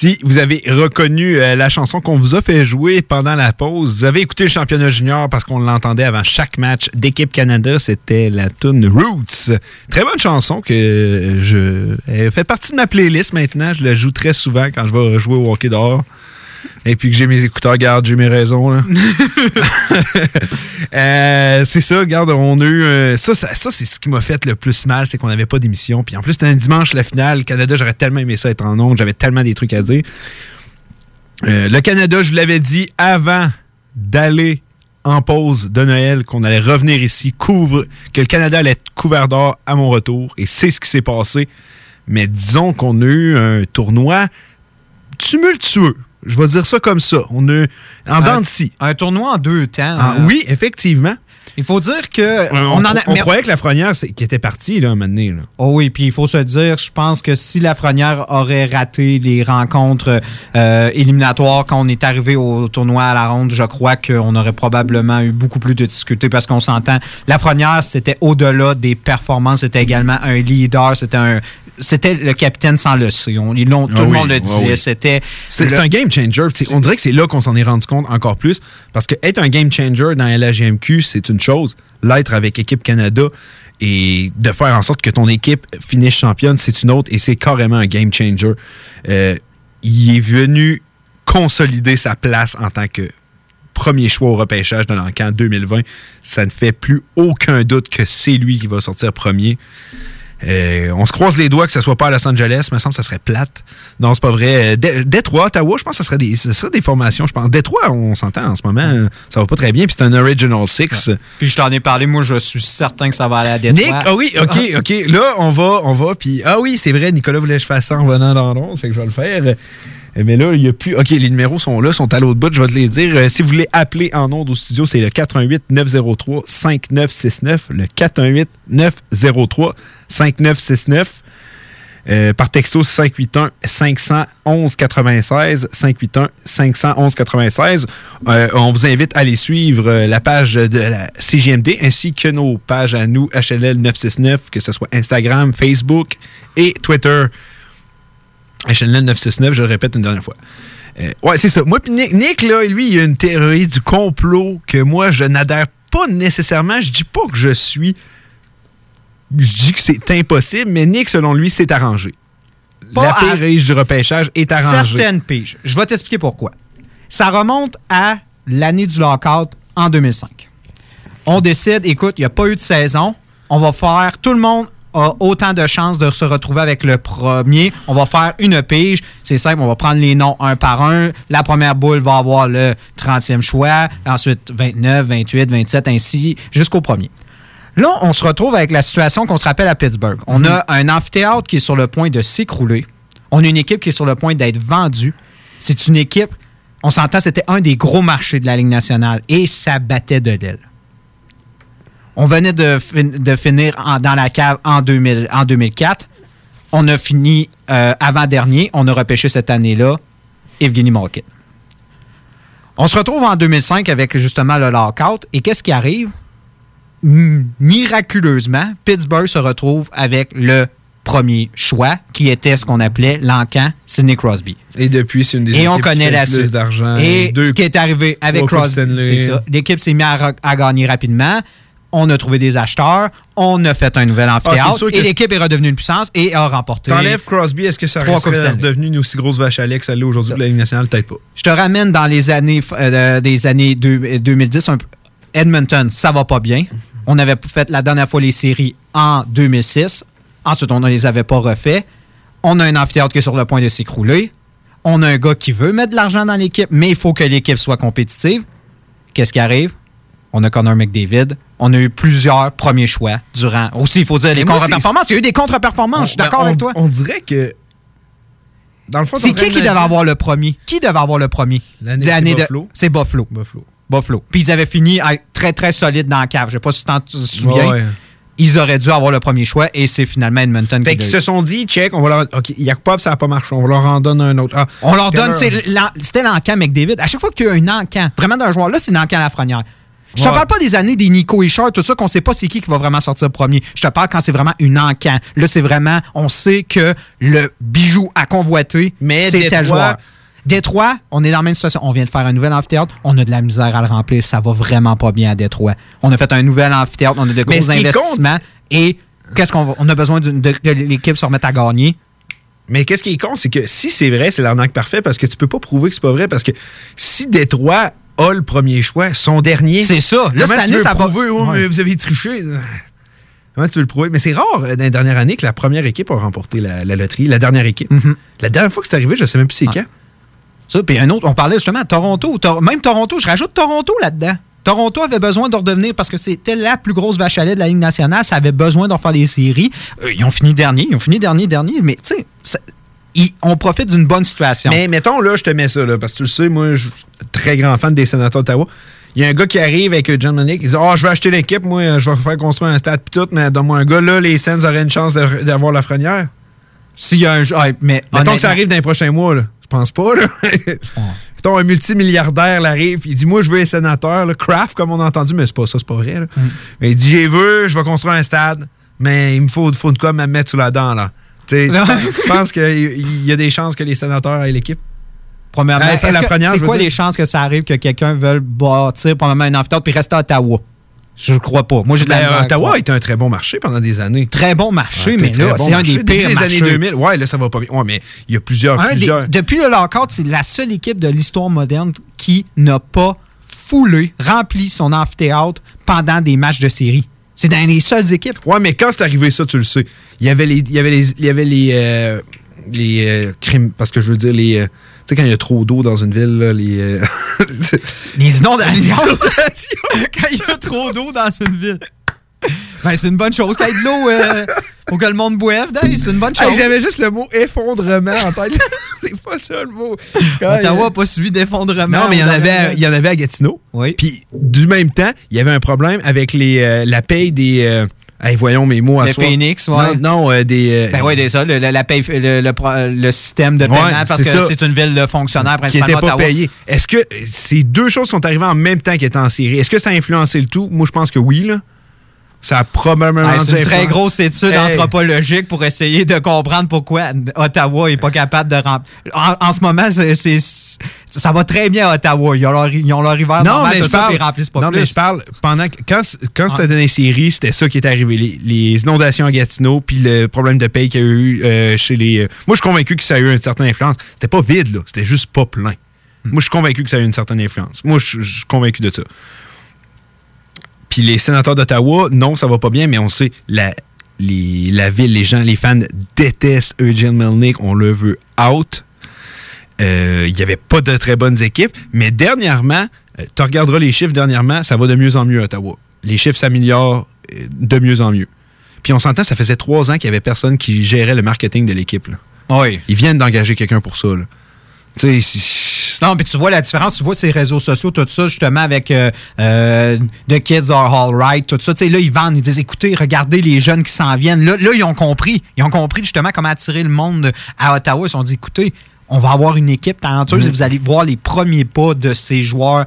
Si vous avez reconnu euh, la chanson qu'on vous a fait jouer pendant la pause, vous avez écouté le championnat junior parce qu'on l'entendait avant chaque match d'équipe Canada, c'était la tune Roots. Très bonne chanson que je elle fait partie de ma playlist maintenant, je la joue très souvent quand je vais jouer au hockey dehors. Et puis que j'ai mes écouteurs, garde, j'ai mes raisons. Là. Euh, c'est ça, regarde, on a eu. euh, ça, ça, ça, c'est ce qui m'a fait le plus mal, c'est qu'on n'avait pas d'émission. Puis en plus, c'était un dimanche la finale. Canada, j'aurais tellement aimé ça être en ondes, j'avais tellement des trucs à dire. Euh, le Canada, je vous l'avais dit avant d'aller en pause de Noël qu'on allait revenir ici, couvre, que le Canada allait être couvert d'or à mon retour. Et c'est ce qui s'est passé. Mais disons qu'on a eu un tournoi tumultueux. Je vais dire ça comme ça. On eu en dents de scie. Un tournoi en deux temps. Ah, hein. oui, effectivement. Il faut dire que. On, on en a- on croyait que la Frenière, c'est- qui était partie, là, un moment donné, là. Oh oui, puis il faut se dire, je pense que si Lafrenière aurait raté les rencontres euh, éliminatoires quand on est arrivé au tournoi à la ronde, je crois qu'on aurait probablement eu beaucoup plus de difficultés parce qu'on s'entend. Lafrenière, c'était au-delà des performances, c'était également un leader, c'était un. C'était le capitaine sans le C. On- ils l'ont- tout Ah le monde le ah disait. oui. C'était. C'est le- un game changer. On dirait que c'est là qu'on s'en est rendu compte encore plus. Parce que être un game changer dans LHGMQ, c'est une chose. L'être avec Équipe Canada et de faire en sorte que ton équipe finisse championne, c'est une autre. Et c'est carrément un game changer. Euh, il est venu consolider sa place en tant que premier choix au repêchage de l'encan 2020. Ça ne fait plus aucun doute que c'est lui qui va sortir premier. Euh, on se croise les doigts que ce soit pas à Los Angeles, me semble que ça serait plate. Non, c'est pas vrai. Euh, Dé- Détroit, Ottawa, je pense que ce serait des, ce serait des formations. Je pense. Détroit, on s'entend en ce moment, ça va pas très bien. Puis c'est un Original Six. Puis je t'en ai parlé, moi je suis certain que ça va aller à Détroit. Nick, ah oui, ok, ok. Là, on va, on va. Puis ah oui, c'est vrai, Nicolas voulait que je fasse ça en venant dans l'onde, fait que je vais le faire. Euh, Mais là, il n'y a plus. OK, les numéros sont là, sont à l'autre bout, je vais te les dire. Euh, si vous voulez appeler en ondes au studio, c'est le 418 903 5969. Le 418 903 5969. Euh, par texto 581 511 96 581 511 96. Euh, on vous invite à aller suivre euh, la page de la CGMD ainsi que nos pages à nous HLL 969 que ce soit Instagram, Facebook et Twitter. HLL 969, je le répète une dernière fois. Euh, ouais, c'est ça. Moi, puis Nick, Nick, là, lui, il a une théorie du complot que moi, je n'adhère pas nécessairement. Je dis pas que je suis je dis que c'est impossible, mais Nick, selon lui, c'est arrangé. Pas la à- du repêchage est arrangée. Certaines piges. Je vais t'expliquer pourquoi. Ça remonte à l'année du lockout en 2005. On décide, écoute, il n'y a pas eu de saison. On va faire, tout le monde a autant de chances de se retrouver avec le premier. On va faire une pige. C'est simple, on va prendre les noms un par un. La première boule va avoir le 30e choix. Ensuite, 29, 28, 27, ainsi jusqu'au premier. Là, on se retrouve avec la situation qu'on se rappelle à Pittsburgh. On a un amphithéâtre qui est sur le point de s'écrouler. On a une équipe qui est sur le point d'être vendue. C'est une équipe, on s'entend, c'était un des gros marchés de la Ligue nationale et ça battait de l'aile. On venait de, fin- de finir en- dans la cave en, 2000 en 2004. On a fini euh, avant-dernier. On a repêché cette année-là Evgeny Malkin. On se retrouve en 2005 avec justement le lockout. Et qu'est-ce qui arrive? Miraculeusement, Pittsburgh se retrouve avec le premier choix, qui était ce qu'on appelait l'encan Sidney Crosby. Et depuis, c'est une des Et on connaît la plus suite. d'argent. Et Deux- ce qui est arrivé avec Crosby, c'est ça. L'équipe s'est mise à gagner rapidement. On a trouvé des acheteurs. On a fait un nouvel Ah, amphithéâtre. et l'équipe est redevenue une puissance et a remporté. T'enlèves Crosby, est-ce que ça Stanley. redevenu une aussi grosse vache à lait que ça l'est aujourd'hui pour la Ligue nationale? Peut-être pas. Je te ramène dans les années, euh, des années deux- 2010. un peu. Edmonton, ça va pas bien. On avait fait la dernière fois les séries en 2006. Ensuite, on ne les avait pas refait. On a un amphithéâtre qui est sur le point de s'écrouler. On a un gars qui veut mettre de l'argent dans l'équipe, mais il faut que l'équipe soit compétitive. Qu'est-ce qui arrive? On a Connor McDavid. On a eu plusieurs premiers choix durant. Aussi, il faut dire les contre-performances. Il y a eu des contre-performances. Je suis d'accord ben, avec toi. On dirait que. Dans le fond, C'est qui qui devait avoir le premier? Qui devait avoir le premier? L'année, de-. C'est Buffalo. Buffalo. Buffalo. Puis ils avaient fini très, très solide dans la cave. Je sais pas si tu t'en souviens. Ouais. Ils auraient dû avoir le premier choix et c'est finalement Edmonton Fait qui qu'ils l'a se sont dit, check, on va leur. OK, Yakupov, ça n'a pas marché. On va leur en donner un autre. Ah, On leur donne, c'était l'encan McDavid. À chaque fois qu'il y a un encan, vraiment d'un joueur, là, c'est l'encan Lafrenière. Je te Ouais. parle pas des années des Nico Ishar, tout ça, qu'on sait pas c'est qui qui va vraiment sortir premier. Je te parle quand c'est vraiment une encan. Là, c'est vraiment, on sait que le bijou à convoiter, Mais c'est Détroit- joueur. Détroit, on est dans la même situation. On vient de faire un nouvel amphithéâtre. On a de la misère à le remplir. Ça va vraiment pas bien à Détroit. On a fait un nouvel amphithéâtre. On a de gros investissements. Et qu'est-ce qu'on va- On a besoin d'une- de, que l'équipe se remette à gagner. Mais qu'est-ce qui est con, c'est que si c'est vrai, c'est l'arnaque parfait parce que tu peux pas prouver que c'est pas vrai parce que si Détroit a le premier choix, son dernier. C'est ça. Là, comment cette année, ça va- prouver? Oh, Ouais. mais vous avez triché? Comment tu veux le prouver? Mais c'est rare euh, dans les dernières années que la première équipe a remporté la, la loterie. La dernière équipe. Mhm. La dernière fois que c'est arrivé, je sais même plus c'est quand. Ça, puis un autre, on parlait justement de Toronto. Tor- même Toronto, je rajoute Toronto là-dedans. Toronto avait besoin de redevenir parce que c'était la plus grosse vache à lait de la Ligue nationale. Ça avait besoin d'en faire les séries. Euh, ils ont fini dernier, ils ont fini dernier, dernier. Mais tu sais, on profite d'une bonne situation. Mais mettons, là, je te mets ça, là, parce que tu le sais, moi, je suis très grand fan des sénateurs d'Ottawa. Il y a un gars qui arrive avec John Monick, il dit Ah, je vais acheter l'équipe, moi, je vais faire construire un stade pis tout, mais donne-moi un gars, là, les Sens auraient une chance d'avoir la frenière. S'il y a un jeu. ouais, mais Mettons que ça arrive dans les prochains mois, là. Je pense pas, là. Mettons, un multimilliardaire là, arrive, puis il dit Moi, je veux les sénateurs, là. Craft, comme on a entendu, mais c'est pas ça, c'est pas vrai, là. Mm. Mais il dit J'ai vu, je vais construire un stade, mais il me faut, faut de quoi me mettre sous la dent, là. Tu penses- qu'il y a des chances que les sénateurs aient l'équipe? Premièrement, Euh, c'est quoi les chances que ça arrive que quelqu'un veuille bâtir premièrement un amphithéâtre puis rester à Ottawa? Je crois pas. Moi, j'ai de la Ben, Ottawa a été un très bon marché pendant des années. Très bon marché, Ouais, mais là, bon c'est un des Depuis pires les marchés. années 2000. Ouais, là, ça va pas bien. Ouais, mais il y a plusieurs. Un des- plusieurs. depuis le lockout, c'est la seule équipe de l'histoire moderne qui n'a pas foulé, rempli son amphithéâtre pendant des matchs de série. C'est dans les seules équipes. Ouais, mais quand c'est arrivé ça, tu le sais. Il y avait les. Il y avait les. Il y avait les. euh, les euh, crimes. Parce que je veux dire, les. euh, tu sais, quand il y a trop d'eau dans une ville, là, les. euh, Les inondations. Quand il y a trop d'eau dans une ville. Ben, c'est une bonne chose. Quand il y a de l'eau, euh, Faut que le monde boive, Dave, c'est une bonne chose. Hey, J'avais juste le mot effondrement en tête. c'est pas ça le mot. Quand- Ottawa n'a pas subi d'effondrement. Non, mais il y en avait, il y en avait à Gatineau. Oui. Puis du même temps, il y avait un problème avec les, euh, la paye des. euh, hey, voyons mes mots à Le soir. Phoenix, ouais. Non, non, euh, des. euh, Ben oui, c'est ça, le, la paye- le, le pro- le système de paiement, Ouais, parce c'est que ça. c'est une ville de fonctionnaires qui principalement pas Ottawa. payés. Est-ce que ces deux choses sont arrivées en même temps qu'ils étaient en série? Est-ce que ça a influencé le tout? Moi, je pense que oui, là. Ça a probablement Ouais, c'est une très grosse étude Hey. anthropologique pour essayer de comprendre pourquoi Ottawa n'est pas capable de remplir. En, en ce moment, c'est- ça va très bien à Ottawa. Ils ont leur, ils ont leur hiver Non, normal, mais je ça, parle, ils remplissent pas non, plus. mais je parle pendant quand, quand c'était dans les séries, c'était ça qui est arrivé. Les, les inondations à Gatineau, puis le problème de paye qu'il y a eu euh, chez les. euh, moi, je suis convaincu que ça a eu une certaine influence. C'était pas vide, là. C'était juste pas plein. Moi, je suis convaincu que ça a eu une certaine influence. Moi, je suis convaincu de ça. Puis les sénateurs d'Ottawa, non, ça va pas bien, mais on sait, la, les- la ville, les gens, les fans détestent Eugene Melnick. On le veut out. Euh, Il n'y avait pas de très bonnes équipes. Mais dernièrement, tu regarderas les chiffres dernièrement, ça va de mieux en mieux à Ottawa. Les chiffres s'améliorent euh, de mieux en mieux. Puis on s'entend, ça faisait trois ans qu'il n'y avait personne qui gérait le marketing de l'équipe. là. Oui. Ils viennent d'engager quelqu'un pour ça. Tu sais, c'est- Non, puis tu vois la différence, tu vois ces réseaux sociaux, tout ça, justement, avec euh, euh, The Kids Are All Right, tout ça. Tu sais, là, ils vendent, ils disent, écoutez, regardez les jeunes qui s'en viennent. Là, là, ils ont compris. Ils ont compris, justement, comment attirer le monde à Ottawa. Ils se sont dit, écoutez, on va avoir une équipe talentueuse Mhm. et vous allez voir les premiers pas de ces joueurs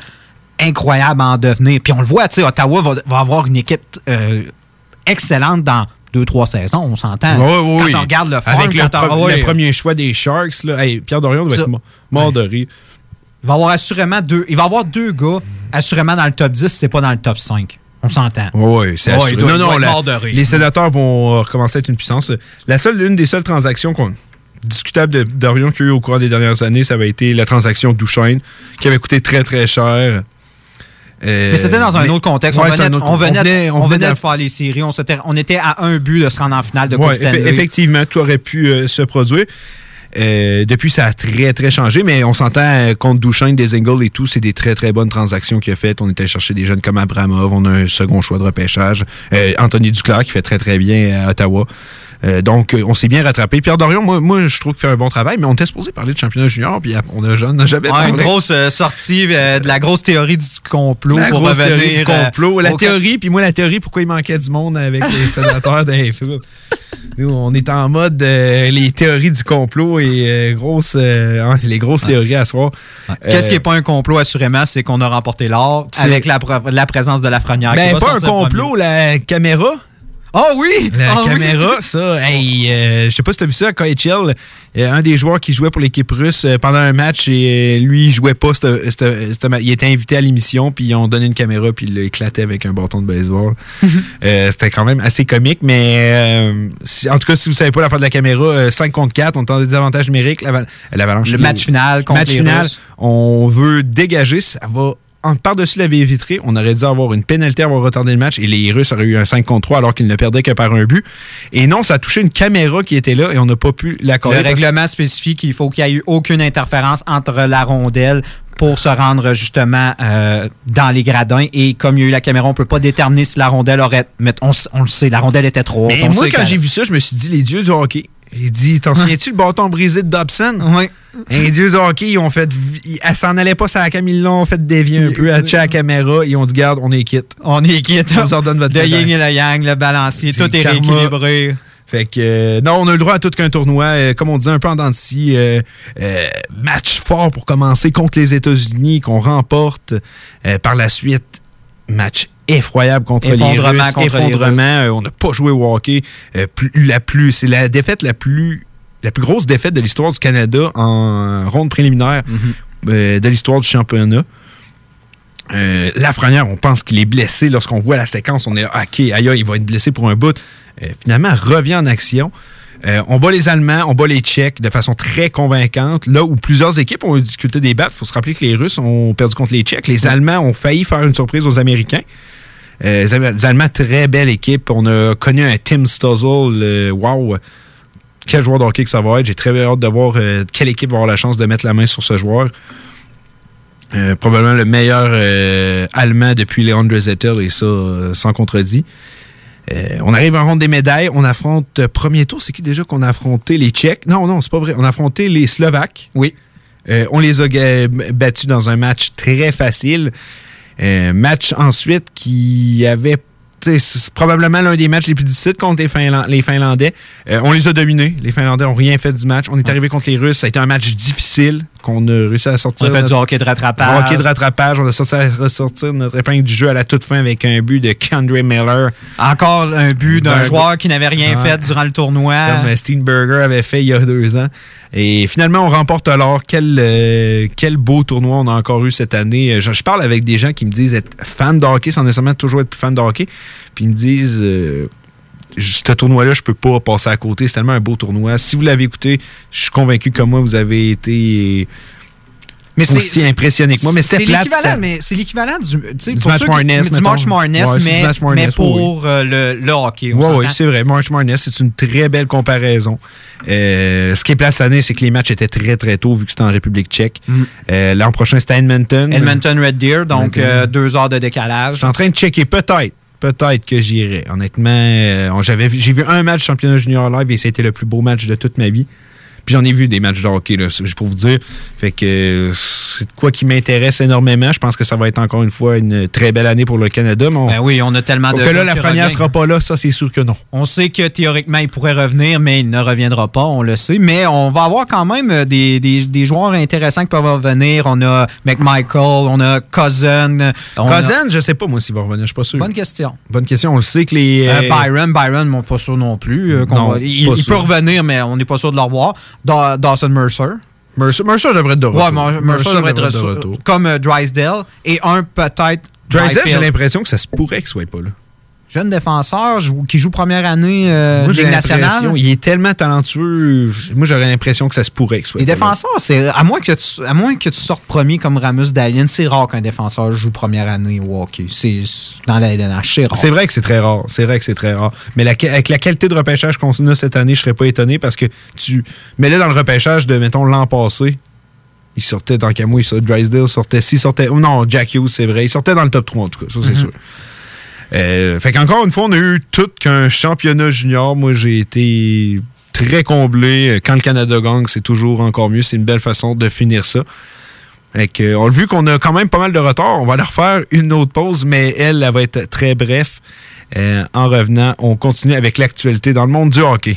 incroyables à en devenir. Puis on le voit, tu sais, Ottawa va, va avoir une équipe euh, excellente dans deux, trois saisons, on s'entend. Ouais, ouais, quand oui. on regarde le farm, Avec le, quand on- pro- ouais. le premier choix des Sharks, là, hey, Pierre Dorion doit être mo- mort de rire. Il va avoir assurément deux. Il va avoir deux gars assurément dans le top 10, c'est pas dans le top 5. On s'entend. Oui, c'est assuré. doit- non, non, la- de les sénateurs vont euh, recommencer à être une puissance. La seule, l'une des seules transactions qu'on discutable Dorion qu'il y a eu au cours des dernières années, ça avait été la transaction Duchesne, qui avait coûté très, très cher. Euh, Mais c'était dans un mais- autre contexte. Ouais, on, venait, autre- on venait- on venait de- de faire les séries. On, s'était- on était à un but de se rendre en finale de Coupe Ouais, Stanley. effectivement, tout aurait pu euh, se produire. Euh, depuis, ça a très, très changé, mais on s'entend euh, contre Duchesne, des Ingles et tout, c'est des très, très bonnes transactions qu'il a faites. On était chercher des jeunes comme Abramov, on a un second choix de repêchage. Euh, Anthony Duclair qui fait très, très bien à Ottawa. Euh, donc, euh, on s'est bien rattrapé. Pierre Dorion, moi, moi je trouve qu'il fait un bon travail, mais on était supposé parler de championnat junior, puis on n'a jamais parlé. une grosse euh, sortie euh, de la grosse théorie du complot La pour grosse revenir théorie du complot. la théorie, puis moi, la théorie, pourquoi il manquait du monde avec les sénateurs. Nous, on est en mode les théories du complot et grosses, hein, les grosses théories à soir. Qu'est-ce qui n'est pas un complot, assurément, c'est qu'on a remporté l'or avec la, présence de la Frenière. Ben, pas un complot, la caméra. Oh oui! La Ah oui! caméra, ça, hey, euh, je sais pas si t'as vu ça, KHL, euh, un des joueurs qui jouait pour l'équipe russe euh, pendant un match et euh, lui, il jouait pas, c'te- c'te- c'te ma- il était invité à l'émission, puis ils ont donné une caméra, puis il l'a éclaté avec un bâton de baseball. Euh, C'était quand même assez comique, mais euh, si- en tout cas, si vous savez pas l'affaire de la caméra, euh, 5 contre 4, on est en désavantage numérique, l'ava- l'avalanche. Le match final contre match les final, Russes. on veut dégager, ça va par-dessus la baie vitrée, on aurait dû avoir une pénalité avoir retardé le match et les Russes auraient eu un 5 contre 3 alors qu'ils ne perdaient que par un but. Et non, ça a touché une caméra qui était là et on n'a pas pu Le l'accorder. parce- règlement spécifie qu'il faut qu'il n'y ait eu aucune interférence entre la rondelle pour se rendre justement euh, dans les gradins. Et comme il y a eu la caméra, on ne peut pas déterminer si la rondelle aurait. Mais on, le sait, la rondelle était trop haute. Mais moi, quand j'ai vu ça, je me suis dit, les dieux du hockey. J'ai dit, t'en souviens-tu le bâton brisé de Dobson? Oui. Les dieux hockey, ils ont fait. ils- Elle s'en allait pas, ça la cam, ils l'ont fait dévier un peu, à la caméra, ils ont dit, garde, on est quitte. On est quitte. On vous ordonne votre Le yin et le yang, le balancier, tout est karma. rééquilibré. Fait que, euh, non, on a le droit à tout qu'un tournoi, euh, comme on disait, un peu en dents euh, match fort pour commencer contre les États-Unis, qu'on remporte. Par la suite, match effroyable contre les Effondrement Russes. contre les effondrement. Euh, on n'a pas joué au hockey. Euh, plus- la plus, c'est la défaite la plus, la plus grosse défaite de l'histoire du Canada en ronde préliminaire euh, de l'histoire du championnat. Euh, Lafrenière, on pense qu'il est blessé lorsqu'on voit la séquence. On est là, OK, aïe, aïe, il va être blessé pour un bout. Euh, finalement, revient en action. Euh, on bat les Allemands, on bat les Tchèques de façon très convaincante. Là où plusieurs équipes ont eu difficulté des battes, il faut se rappeler que les Russes ont perdu contre les Tchèques. Les Allemands ont failli faire une surprise aux Américains. Euh, les Allemands, très belle équipe. On a connu un Tim Stuzzle. wow! Quel joueur de hockey que ça va être. J'ai très hâte de voir euh, quelle équipe va avoir la chance de mettre la main sur ce joueur. Probablement le meilleur allemand depuis Leon Dreisettel, et ça, sans contredit. Euh, on arrive en ronde des médailles. On affronte, euh, premier tour, c'est qui déjà qu'on a affronté? Les Tchèques? Non, non, c'est pas vrai. On a affronté les Slovaques. Oui. Euh, on les a battus dans un match très facile. Match ensuite qui avait. C'est probablement l'un des matchs les plus difficiles contre les, Finlan- les Finlandais. Euh, on les a dominés. Les Finlandais n'ont rien fait du match. On est arrivé contre les Russes. Ça a été un match difficile qu'on a réussi à sortir. On a fait notre- du hockey de rattrapage. Hockey de rattrapage. On a sorti à ressortir notre épingle du jeu à la toute fin avec un but de Kendra Miller. Encore un but d'un joueur qui n'avait rien fait durant le tournoi. Comme euh, Steenberger avait fait il y a deux ans. Et finalement, on remporte l'or. Quel, euh, quel beau tournoi on a encore eu cette année. Je, je parle avec des gens qui me disent être fan de hockey sans nécessairement toujours être fan de hockey. Puis ils me disent... euh, ce tournoi-là, je peux pas passer à côté. C'est tellement un beau tournoi. Si vous l'avez écouté, je suis convaincu que moi, vous avez été Mais aussi impressionné que moi. Mais c'était c'est plate. mais c'est l'équivalent du, Du pour match ceux Marness, du match Marness, Ouais, mais, du match Marness, mais oui, pour euh, le, le hockey. Oui, oui, c'est vrai. March Marness, c'est une très belle comparaison. Euh, ce qui est plate cette année, c'est que les matchs étaient très, très tôt, vu que c'était en République tchèque. Euh, L'an prochain, c'était Edmonton. Edmonton Red Deer, donc deux heures de décalage. Je suis en train de checker. Peut-être. Peut-être que j'irai. Honnêtement, euh, j'ai vu un match championnat junior live et c'était le plus beau match de toute ma vie. Puis j'en ai vu des matchs de hockey, là, pour vous dire. Fait que c'est de quoi qui m'intéresse énormément. Je pense que ça va être encore une fois une très belle année pour le Canada. mais on- Ben oui, on a tellement de. que là, la reviennent. sera pas là, ça c'est sûr que non. On sait que théoriquement, il pourrait revenir, mais il ne reviendra pas, on le sait. Mais on va avoir quand même euh, des, des- des joueurs intéressants qui peuvent revenir. On a McMichael, on a Cousin. on a- Cousin, je sais pas moi s'il va revenir, je suis pas sûr. Bonne question. Bonne question. On le sait que les. Euh, euh, Byron, Byron, on n'est pas sûr non plus. euh, qu'on Non, va- il peut revenir, mais on n'est pas sûr de le revoir. Da- Dawson Mercer. Mercer, Mercer devrait être de retour. Ouais, Mer- Mercer, devrait être de retour. Comme euh, Drysdale. Et un peut-être. Drysdale, j'ai l'impression que ça se pourrait qu'il soit pas là. Jeune défenseur joue- qui joue première année euh, Moi, Ligue nationale. il est tellement talentueux. Moi, j'aurais l'impression que ça se pourrait qu'il soit Les défenseurs, c'est à moins que tu à moins que tu sortes premier comme Ramus Dallin, c'est rare qu'un défenseur joue première année au hockey. C'est dans la LNH, c'est rare. C'est vrai que c'est très rare. C'est vrai que c'est très rare. Mais la- avec la qualité de repêchage qu'on a cette année, je serais pas étonné parce que tu mets là dans le repêchage de, mettons, l'an passé. Il sortait dans Camo, il sortait, Drysdale sortait. S'il sortait. non, Jack Hughes, c'est vrai. Il sortait dans le top 3, en tout cas. Ça, c'est Mhm. sûr. Euh, fait qu'encore une fois, on a eu tout qu'un championnat junior. Moi, j'ai été très comblé. Quand le Canada gagne, c'est toujours encore mieux. C'est une belle façon de finir ça. Fait que, on a vu qu'on a quand même pas mal de retard. On va leur faire une autre pause, mais elle, elle va être très bref. Euh, en revenant, on continue avec l'actualité dans le monde du hockey.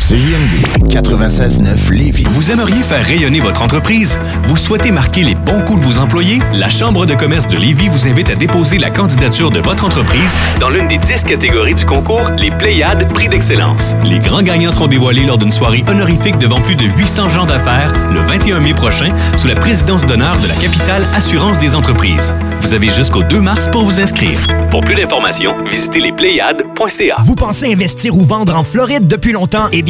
CJMD 96.9 Lévis. Vous aimeriez faire rayonner votre entreprise? Vous souhaitez marquer les bons coups de vos employés? La Chambre de commerce de Lévis vous invite à déposer la candidature de votre entreprise dans l'une des 10 catégories du concours Les Pléiades Prix d'excellence. Les grands gagnants seront dévoilés lors d'une soirée honorifique devant plus de 800 gens d'affaires le 21 mai prochain sous la présidence d'honneur de la capitale Assurance des entreprises. Vous avez jusqu'au 2 mars pour vous inscrire. Pour plus d'informations, visitez lespléiades.ca. Vous pensez investir ou vendre en Floride depuis longtemps? Eh bien,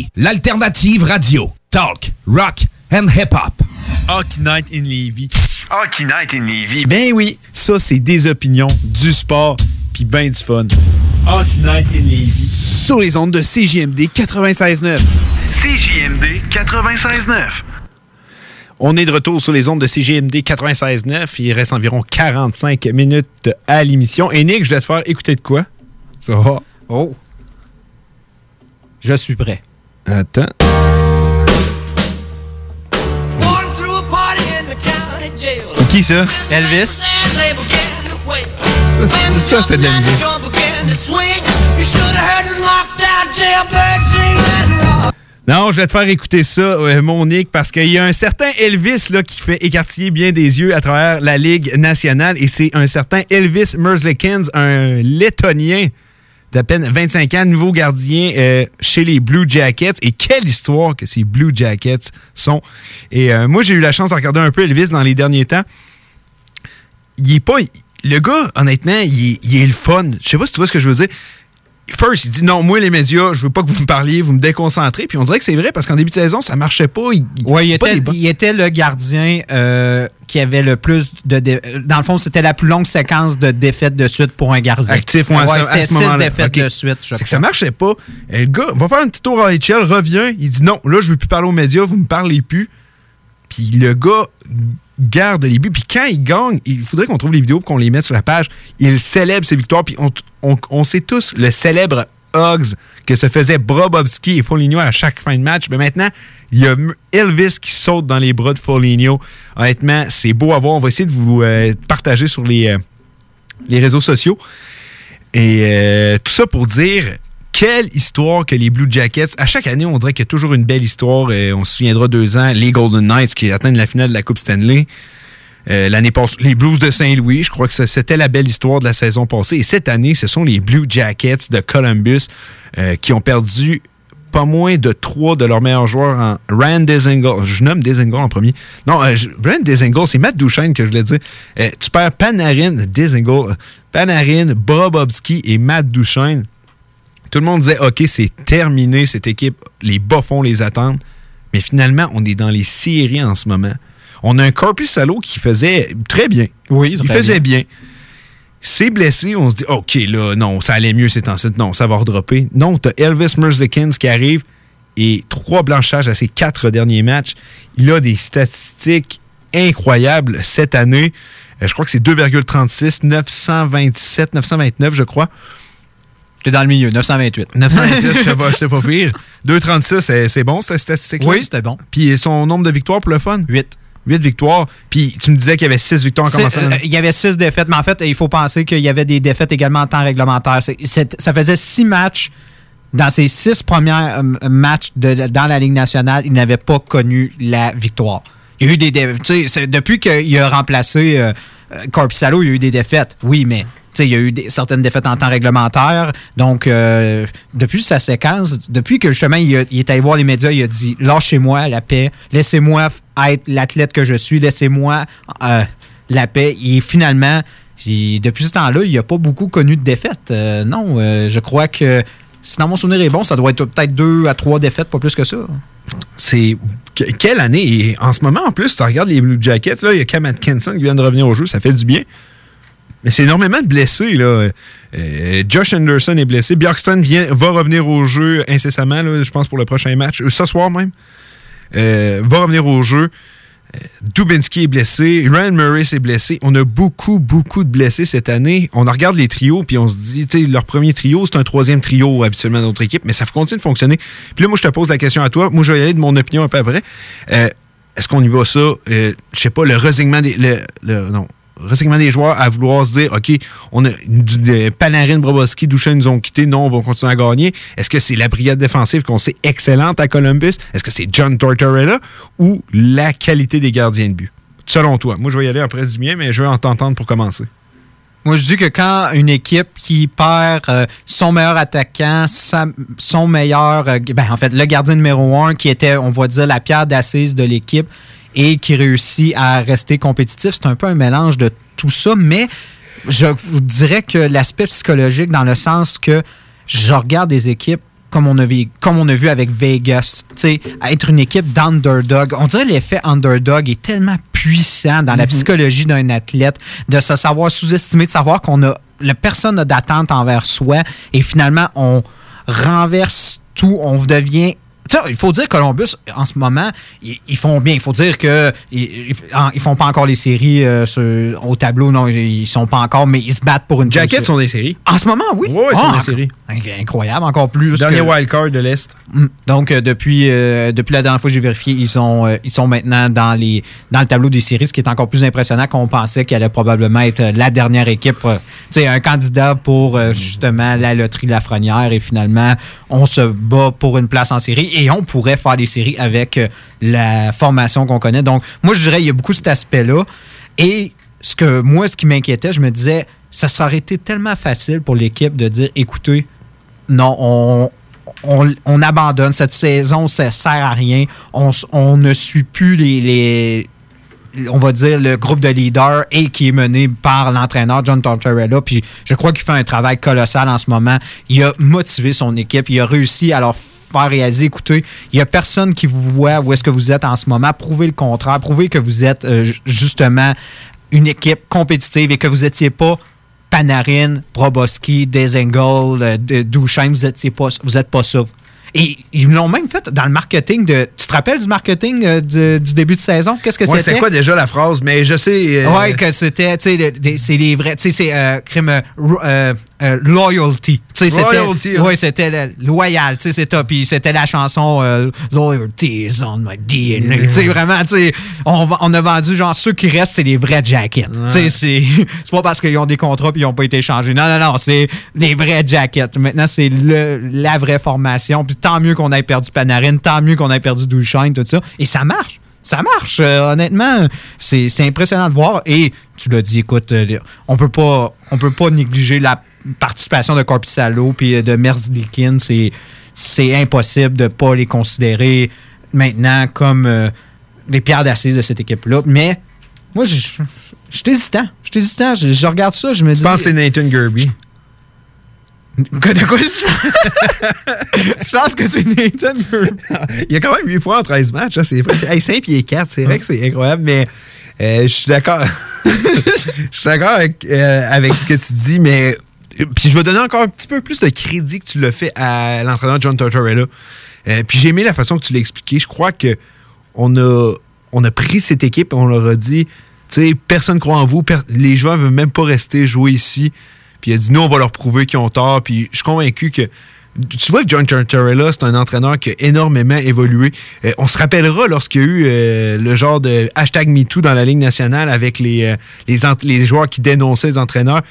l'alternative radio. Talk, rock and hip-hop. Hockey Night in Lévis. Hockey Night in Lévis. Ben oui, ça c'est des opinions, du sport, puis ben du fun. Hockey Night in Lévis. Sur les ondes de CJMD 96.9. CJMD 96.9. On est de retour sur les ondes de CGMD 96.9. Il reste environ 45 minutes à l'émission. Et Nick, je vais te faire écouter de quoi? Ça va? Oh. Je suis prêt. Attends. C'est qui ça? Elvis. Ça, c'était de la musique. Non, je vais te faire écouter ça, euh, mon Nick, parce qu'il y a un certain Elvis là, qui fait écartiller bien des yeux à travers la Ligue nationale, et c'est un certain Elvis Merzlikins, un Lettonien d'à peine 25 ans, nouveau gardien euh, chez les Blue Jackets. Et quelle histoire que ces Blue Jackets sont. Et euh, moi, j'ai eu la chance de regarder un peu Elvis dans les derniers temps. Il est pas... Le gars, honnêtement, il il est le fun. Je sais pas si tu vois ce que je veux dire. First, il dit non, moi les médias, je veux pas que vous me parliez, vous me déconcentrez. Puis on dirait que c'est vrai parce qu'en début de saison, ça marchait pas. Il, il était, il le gardien euh, qui avait le plus de. dé- Dans le fond, c'était la plus longue séquence de défaites de suite pour un gardien. actif ouais, à c'était six défaites de suite, je que ça marchait pas. Et le gars va faire un petit tour à HL, revient, il dit non, là, je veux plus parler aux médias, vous me parlez plus. Puis le gars garde les buts. Puis quand il gagne, il faudrait qu'on trouve les vidéos qu'on les mette sur la page. Il célèbre ses victoires. Puis on, on- on sait tous le célèbre Hugs que se faisait Brobovski et Foligno à chaque fin de match. Mais maintenant, il y a Elvis qui saute dans les bras de Foligno. Honnêtement, c'est beau à voir. On va essayer de vous euh, partager sur les, euh, les réseaux sociaux. Et euh, tout ça pour dire quelle histoire que les Blue Jackets. À chaque année, on dirait qu'il y a toujours une belle histoire. Et on se souviendra deux ans, les Golden Knights qui atteignent la finale de la Coupe Stanley. Euh, L'année passée, les Blues de Saint-Louis, je crois que c'était la belle histoire de la saison passée. Et cette année, ce sont les Blue Jackets de Columbus euh, qui ont perdu pas moins de trois de leurs meilleurs joueurs en Rand Dezingle. Je nomme Dezingle en premier. Non, euh, Rand Dezingle, c'est Matt Duchesne que je voulais dire. Tu perds Panarin, Dezingle, Panarin, Bobovski et Matt Duchesne. Tout le monde disait, OK, c'est terminé cette équipe. Les bas-fonds les attendent. Mais finalement, on est dans les séries en ce moment. On a un Corpus Salo qui faisait très bien. Oui, il faisait bien. C'est blessé, on se dit, OK, là, non, ça allait mieux ces temps-ci. Non, ça va redropper. Non, t'as Elvis Merzlikins qui arrive et trois blanchages à ses quatre derniers matchs. Il a des statistiques incroyable cette année. Euh, je crois que c'est 2,36, 927, 929, je crois. T'es dans le milieu, 928. 928, je sais pas, je sais pas pire. 2,36, c'est- bon, cette statistique Oui, c'était bon. Puis son nombre de victoires pour le fun? 8. 8 victoires. Puis tu me disais qu'il y avait 6 victoires en commençant. euh, il y avait six défaites, mais en fait, il faut penser qu'il y avait des défaites également en temps réglementaire. Ça faisait six matchs. Dans ces six premiers euh, matchs de- dans la Ligue nationale, il n'avait pas connu la victoire. Il y a eu des dé- tu sais, c'est- Depuis qu'il a remplacé euh, euh, Corpusalo, il y a eu des défaites. Oui, mais il y a eu certaines défaites en temps réglementaire. Donc, euh, depuis sa séquence, depuis que justement il, il est allé voir les médias, il a dit Lâchez-moi la paix, laissez-moi être l'athlète que je suis, laissez-moi euh, la paix. Et finalement, depuis ce temps-là, il n'a pas beaucoup connu de défaites. Euh, non, je crois que si mon souvenir est bon, ça doit être peut-être deux à trois défaites, pas plus que ça. C'est. que- Quelle année? Et en ce moment, en plus, tu regardes les Blue Jackets, là, il y a Cam Atkinson qui vient de revenir au jeu, ça fait du bien. Mais c'est énormément de blessés. Là. Euh, Josh Anderson est blessé. Bjorkstrand vient, va revenir au jeu incessamment, là, je pense, pour le prochain match. Euh, Ce soir même. Euh, va revenir au jeu. Dubinsky est blessé. Ryan Murray s'est blessé. On a beaucoup, beaucoup de blessés cette année. On regarde les trios, puis on se dit, tu sais, leur premier trio, c'est un troisième trio habituellement dans notre équipe, mais ça continue de fonctionner. Puis là, moi, je te pose la question à toi. Moi, je vais y aller de mon opinion un peu après. Est-ce qu'on y va ça? Euh, je sais pas, le résignement des. Le- non. Résignement des joueurs à vouloir se dire, OK, on a Panarin, Broboski, Duchesne nous ont quittés, non, on va continuer à gagner. Est-ce que c'est la brigade défensive qu'on sait excellente à Columbus? Est-ce que c'est John Tortorella ou la qualité des gardiens de but? Selon toi. Moi, je vais y aller après du mien, mais je veux en t'entendre pour commencer. Moi, je dis que quand une équipe qui perd euh, son meilleur attaquant, son meilleur, euh, ben, en fait, le gardien numéro un, qui était, on va dire, la pierre d'assise de l'équipe et qui réussit à rester compétitif, c'est un peu un mélange de tout ça, mais je vous dirais que l'aspect psychologique, dans le sens que je regarde des équipes comme on a vu, comme on a vu avec Vegas, être une équipe d'underdog. On dirait l'effet underdog est tellement puissant dans la Mhm. psychologie d'un athlète, de se savoir sous-estimer, de savoir qu'on a, la personne n'a d'attente envers soi et finalement on renverse tout, on devient il faut dire Columbus, en ce moment, ils, ils font bien. Il faut dire que ils, font pas encore les séries euh, sur- au tableau, non, ils, ils sont pas encore, mais ils se battent pour une Jackets sont des séries. En ce moment, oui. Oui, ils sont des séries. Incroyable, encore plus. Dernier que- wild card de l'Est. Mm. Donc, euh, depuis, euh, depuis la dernière fois que j'ai vérifié, ils sont, ils sont maintenant dans, les, dans le tableau des séries, ce qui est encore plus impressionnant qu'on pensait qu'elle allait probablement être la dernière équipe, tu sais, un candidat pour justement la loterie Lafrenière. Et finalement, on se bat pour une place en série et on pourrait faire des séries avec euh, la formation qu'on connaît. Donc, moi, je dirais, il y a beaucoup cet aspect-là. Et ce que moi, ce qui m'inquiétait, je me disais, ça serait été tellement facile pour l'équipe de dire, écoutez, non, on, on, on abandonne. Cette saison, ça sert à rien. On, on ne suit plus les, les- on va dire, le groupe de leaders et qui est mené par l'entraîneur John Tortorella. Puis je crois qu'il fait un travail colossal en ce moment. Il a motivé son équipe. Il a réussi à leur faire réaliser, écoutez, il n'y a personne qui vous voit où est-ce que vous êtes en ce moment. Prouvez le contraire. Prouvez que vous êtes euh, ju- justement une équipe compétitive et que vous n'étiez pas Panarin, Proboski, Desengel, euh, Duchesne, vous n'êtes pas, pas ça. Et ils l'ont même fait dans le marketing de. Tu te rappelles du marketing euh, du, du début de saison? Qu'est-ce que Ouais, c'était? c'était quoi déjà la phrase? Mais je sais. euh, Ouais, que c'était, tu sais, le- c'est les vrais, tu sais, c'est euh, crime loyalty. Tu sais, c'était- hein. Ouais, c'était loyal, tu sais, c'est top. Puis c'était la chanson Loyalty is on my DNA. Tu sais, vraiment, tu sais, on, a vendu genre ceux qui restent, c'est les vrais jackets. Tu sais, c'est c'est pas parce qu'ils ont des contrats puis ils ont pas été échangés. Non, non, non, c'est les vrais jackets. Maintenant, c'est le- la vraie formation. Puis tant mieux qu'on ait perdu Panarin, tant mieux qu'on ait perdu Duchesne, tout ça. Et ça marche. Ça marche, euh, honnêtement. C'est impressionnant de voir. Et tu l'as dit, écoute, euh, on peut pas, on peut pas négliger la participation de Corpissalo puis de Merzlikin. C'est c'est impossible de pas les considérer maintenant comme euh, les pierres d'assise de cette équipe-là. Mais moi, je suis hésitant. Je suis hésitant. Je, je regarde ça, je me dis. Je pense que c'est Nathan Gerby? Quoi- De quoi je Tu penses que c'est Nathan? Il y a quand même 8 points en 13 matchs. hein, C'est c'est- hey, 5 pieds 4. C'est vrai que c'est incroyable, mais euh, je suis d'accord. Je suis d'accord avec, euh, avec ce que tu dis, mais. Puis je vais donner encore un petit peu plus de crédit que tu l'as fait à l'entraîneur John Tortorella. Euh, puis j'ai aimé la façon que tu l'as expliqué. Je crois que on a, on a pris cette équipe et on leur a dit, tu sais, personne croit en vous, les joueurs ne veulent même pas rester jouer ici. Puis il a dit, nous, on va leur prouver qu'ils ont tort. Puis je suis convaincu que. Tu vois que John Tortorella, c'est un entraîneur qui a énormément évolué. Euh, on se rappellera lorsqu'il y a eu euh, le genre de hashtag MeToo dans la Ligue nationale avec les, euh, joueurs qui dénonçaient les entraîneurs.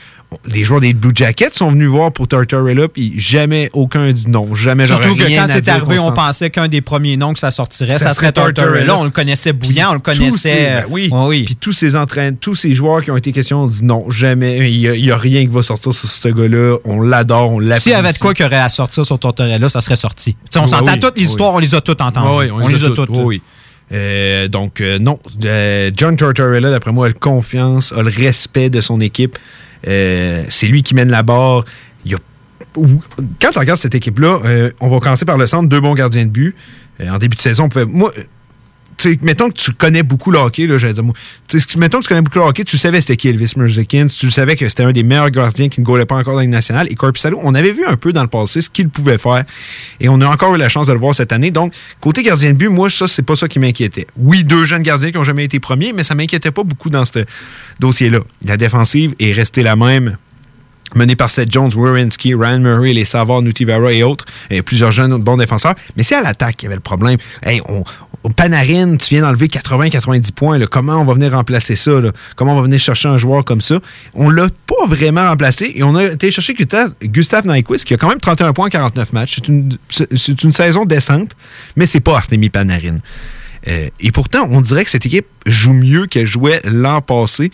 Les joueurs des Blue Jackets sont venus voir pour Tortorella, puis jamais aucun dit non. Jamais j'aurais Surtout que rien quand c'est arrivé, on pensait qu'un des premiers noms que ça sortirait, Ça ça, serait. Tortorella. On le connaissait bouillant, on le connaissait. ces- ben oui. Ouais, oui. Puis tous ces entraîneurs, tous ces joueurs qui ont été questions ont dit non, jamais. Il n'y a, rien qui va sortir sur ce gars-là. On l'adore, on l'apprécie. S'il y avait de quoi qu'il y aurait à sortir sur Tortorella, ça serait sorti. On s'entend toutes les histoires, on les a toutes entendues. On, les a toutes. oui, oui. Euh, donc, euh, non. Euh, John Tortorella, d'après moi, a le confiance, a le respect de son équipe. Euh, c'est lui qui mène la barre. Il a- Quand on regarde cette équipe-là, euh, on va commencer par le centre, deux bons gardiens de but. Euh, en début de saison, on pouvait. Moi, mettons que tu connais beaucoup le hockey, là, j'allais dire, mettons que tu connais beaucoup le hockey, tu savais c'était qui Elvis Merzlikins, tu savais que c'était un des meilleurs gardiens qui ne gaulait pas encore dans la Ligue nationale. Et Corpissalo, on avait vu un peu dans le passé ce qu'il pouvait faire. Et on a encore eu la chance de le voir cette année. Donc, côté gardien de but, moi, ça, c'est pas ça qui m'inquiétait. Oui, deux jeunes gardiens qui n'ont jamais été premiers, mais ça m'inquiétait pas beaucoup dans ce dossier-là. La défensive est restée la même mené par Seth Jones, Wierenski, Ryan Murray, les Savard, Nutivara et autres, et plusieurs jeunes bons défenseurs. Mais c'est à l'attaque qu'il y avait le problème. Hey, on, Panarin, tu viens d'enlever 80-90 points. Comment on va venir remplacer ça? Comment on va venir chercher un joueur comme ça? On l'a pas vraiment remplacé et on a été chercher Gustave, Nyquist qui a quand même 31 points en 49 matchs. C'est une, c'est- c'est une saison décente, mais c'est pas Artemi Panarin. Euh, et pourtant, on dirait que cette équipe joue mieux qu'elle jouait l'an passé.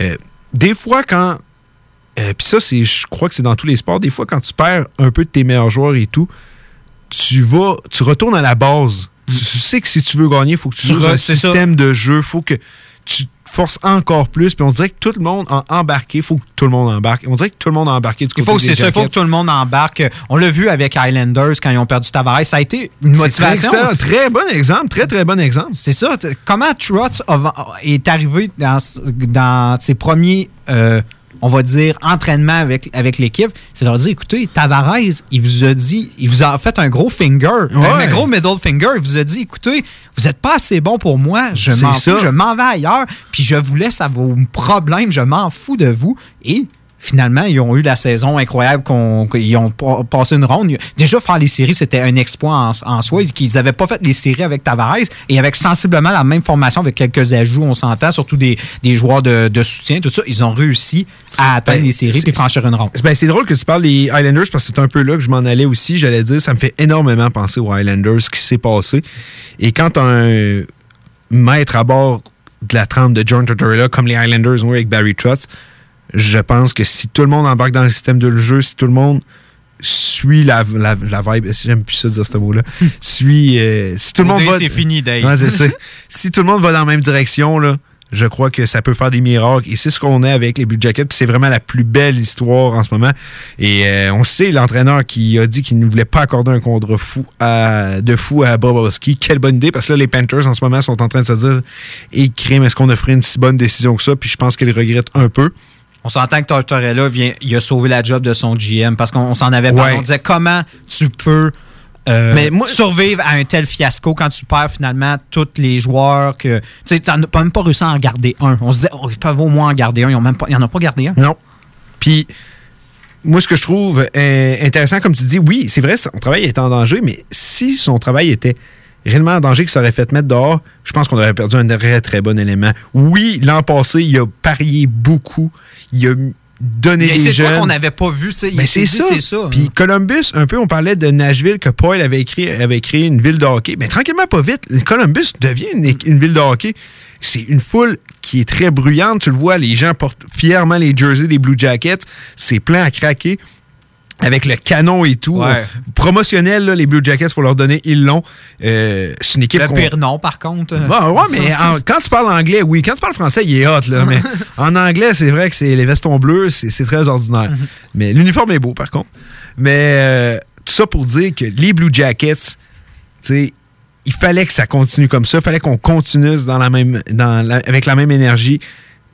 Euh, des fois, quand euh, Puis ça, c'est, je crois que c'est dans tous les sports. Des fois, quand tu perds un peu de tes meilleurs joueurs et tout, tu vas, tu retournes à la base. Tu, tu sais que si tu veux gagner, il faut que tu Tu joues un ça. système de jeu. Il faut que tu te forces encore plus. Puis on dirait que tout le monde a embarqué. Il faut que tout le monde embarque. On dirait que tout le monde a embarqué du Il faut, des c'est ça, il faut que tout le monde embarque. On l'a vu avec Highlanders quand ils ont perdu Tavares. Ça a été une motivation. très excellent. Très bon exemple. Très, très bon exemple. C'est ça. Comment Trotz est arrivé dans, dans ses premiers, euh, on va dire, entraînements avec, avec l'équipe? C'est de leur dire, écoutez, Tavares, il vous a dit, il vous a fait un gros finger, un- Ouais. un gros middle finger. Il vous a dit, écoutez, vous n'êtes pas assez bon pour moi, je m'en fous, je m'en vais ailleurs, puis je vous laisse à vos problèmes, je m'en fous de vous. Et finalement, ils ont eu la saison incroyable qu'on- qu'ils ont pa- passé une ronde. Déjà, faire les séries, c'était un exploit en, en soi. Qu'ils n'avaient pas fait les séries avec Tavares et avec sensiblement la même formation, avec quelques ajouts, on s'entend, surtout des, des joueurs de, de soutien, tout ça. Ils ont réussi à atteindre Ben, les séries et franchir une ronde. Ben, c'est drôle que tu parles des Highlanders parce que c'est un peu là que je m'en allais aussi. J'allais dire, ça me fait énormément penser aux Highlanders, ce qui s'est passé. Et quand un maître à bord de la trempe de John Tortorella, comme les Highlanders ont eu avec Barry Trotz, je pense que si tout le monde embarque dans le système de jeu, si tout le monde suit la, la, la vibe, j'aime plus ça dire ce mot-là, suit, euh, si tout le monde va... c'est fini, Dave. Ouais, c'est ça. si tout le monde va dans la même direction, là, je crois que ça peut faire des miracles. Et c'est ce qu'on est avec les Blue Jackets. Puis c'est vraiment la plus belle histoire en ce moment. Et euh, on sait, l'entraîneur qui a dit qu'il ne voulait pas accorder un contrat fou à, de fou à Bobrovski. Quelle bonne idée, parce que là, les Panthers, en ce moment, sont en train de se dire Et crime, est-ce qu'on a fait une si bonne décision que ça? Puis je pense qu'ils regrettent un peu. On s'entend que Tortorella vient, il a sauvé la job de son GM parce qu'on on s'en avait parlé. Ouais. On disait comment tu peux euh, Mais moi- survivre à un tel fiasco quand tu perds finalement tous les joueurs que. Tu sais, t'en as pas- même pas réussi à en garder un. On se disait, oh, ils peuvent au moins en garder un. Ils n'en ont pas gardé un. Non. Puis, moi, ce que je trouve euh, intéressant, comme tu dis, oui, c'est vrai, son travail est en danger, mais si son travail était réellement en danger, qu'il s'aurait fait mettre dehors, je pense qu'on aurait perdu un très, très bon élément. Oui, l'an passé, il a parié beaucoup. Il a donné Mais des c'est quoi jeunes. qu'on n'avait pas vu? Ben, c'est ça. C'est ça. Puis Columbus, un peu, on parlait de Nashville, que Paul avait, écrit, avait créé une ville de hockey. Mais tranquillement, pas vite, Columbus devient une, une ville de hockey. C'est une foule qui est très bruyante. Tu le vois, les gens portent fièrement les jerseys des Blue Jackets. C'est plein à craquer. Avec le canon et tout. Ouais. Euh, Promotionnel, là, les Blue Jackets, il faut leur donner, ils l'ont. Euh, c'est une équipe Le pire nom, par contre. Bon, ouais, mais en- quand tu parles anglais, oui. Quand tu parles français, il est hot, là. Mais en anglais, c'est vrai que c'est les vestons bleus, c'est très ordinaire. Mais l'uniforme est beau, par contre. Mais euh, tout ça pour dire que les Blue Jackets, tu sais, il fallait que ça continue comme ça. Il fallait qu'on continue dans la même, dans la- avec la même énergie.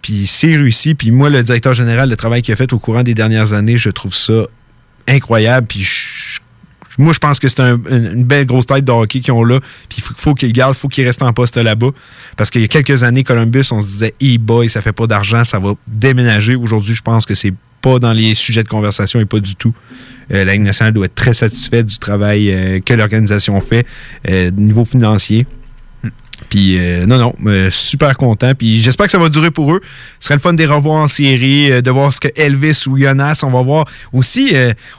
Puis c'est réussi. Puis moi, le directeur général, le travail qu'il a fait au courant des dernières années, je trouve ça incroyable. Puis Moi, je pense que c'est un- une, belle grosse tête de hockey qu'ils ont là. Puis faut, faut qu'ils gardent, il faut qu'ils restent en poste là-bas. Parce qu'il y a quelques années, Columbus, on se disait, hey boy, ça fait pas d'argent, ça va déménager. Aujourd'hui, je pense que c'est pas dans les sujets de conversation et pas du tout. Euh, la Ligue doit être très satisfaite du travail euh, que l'organisation fait euh, niveau financier. Puis euh, non, non, euh, super content. Puis j'espère que ça va durer pour eux. Ce serait le fun de les revoir en série, euh, de voir ce que Elvis ou Jonas, on va voir. Aussi,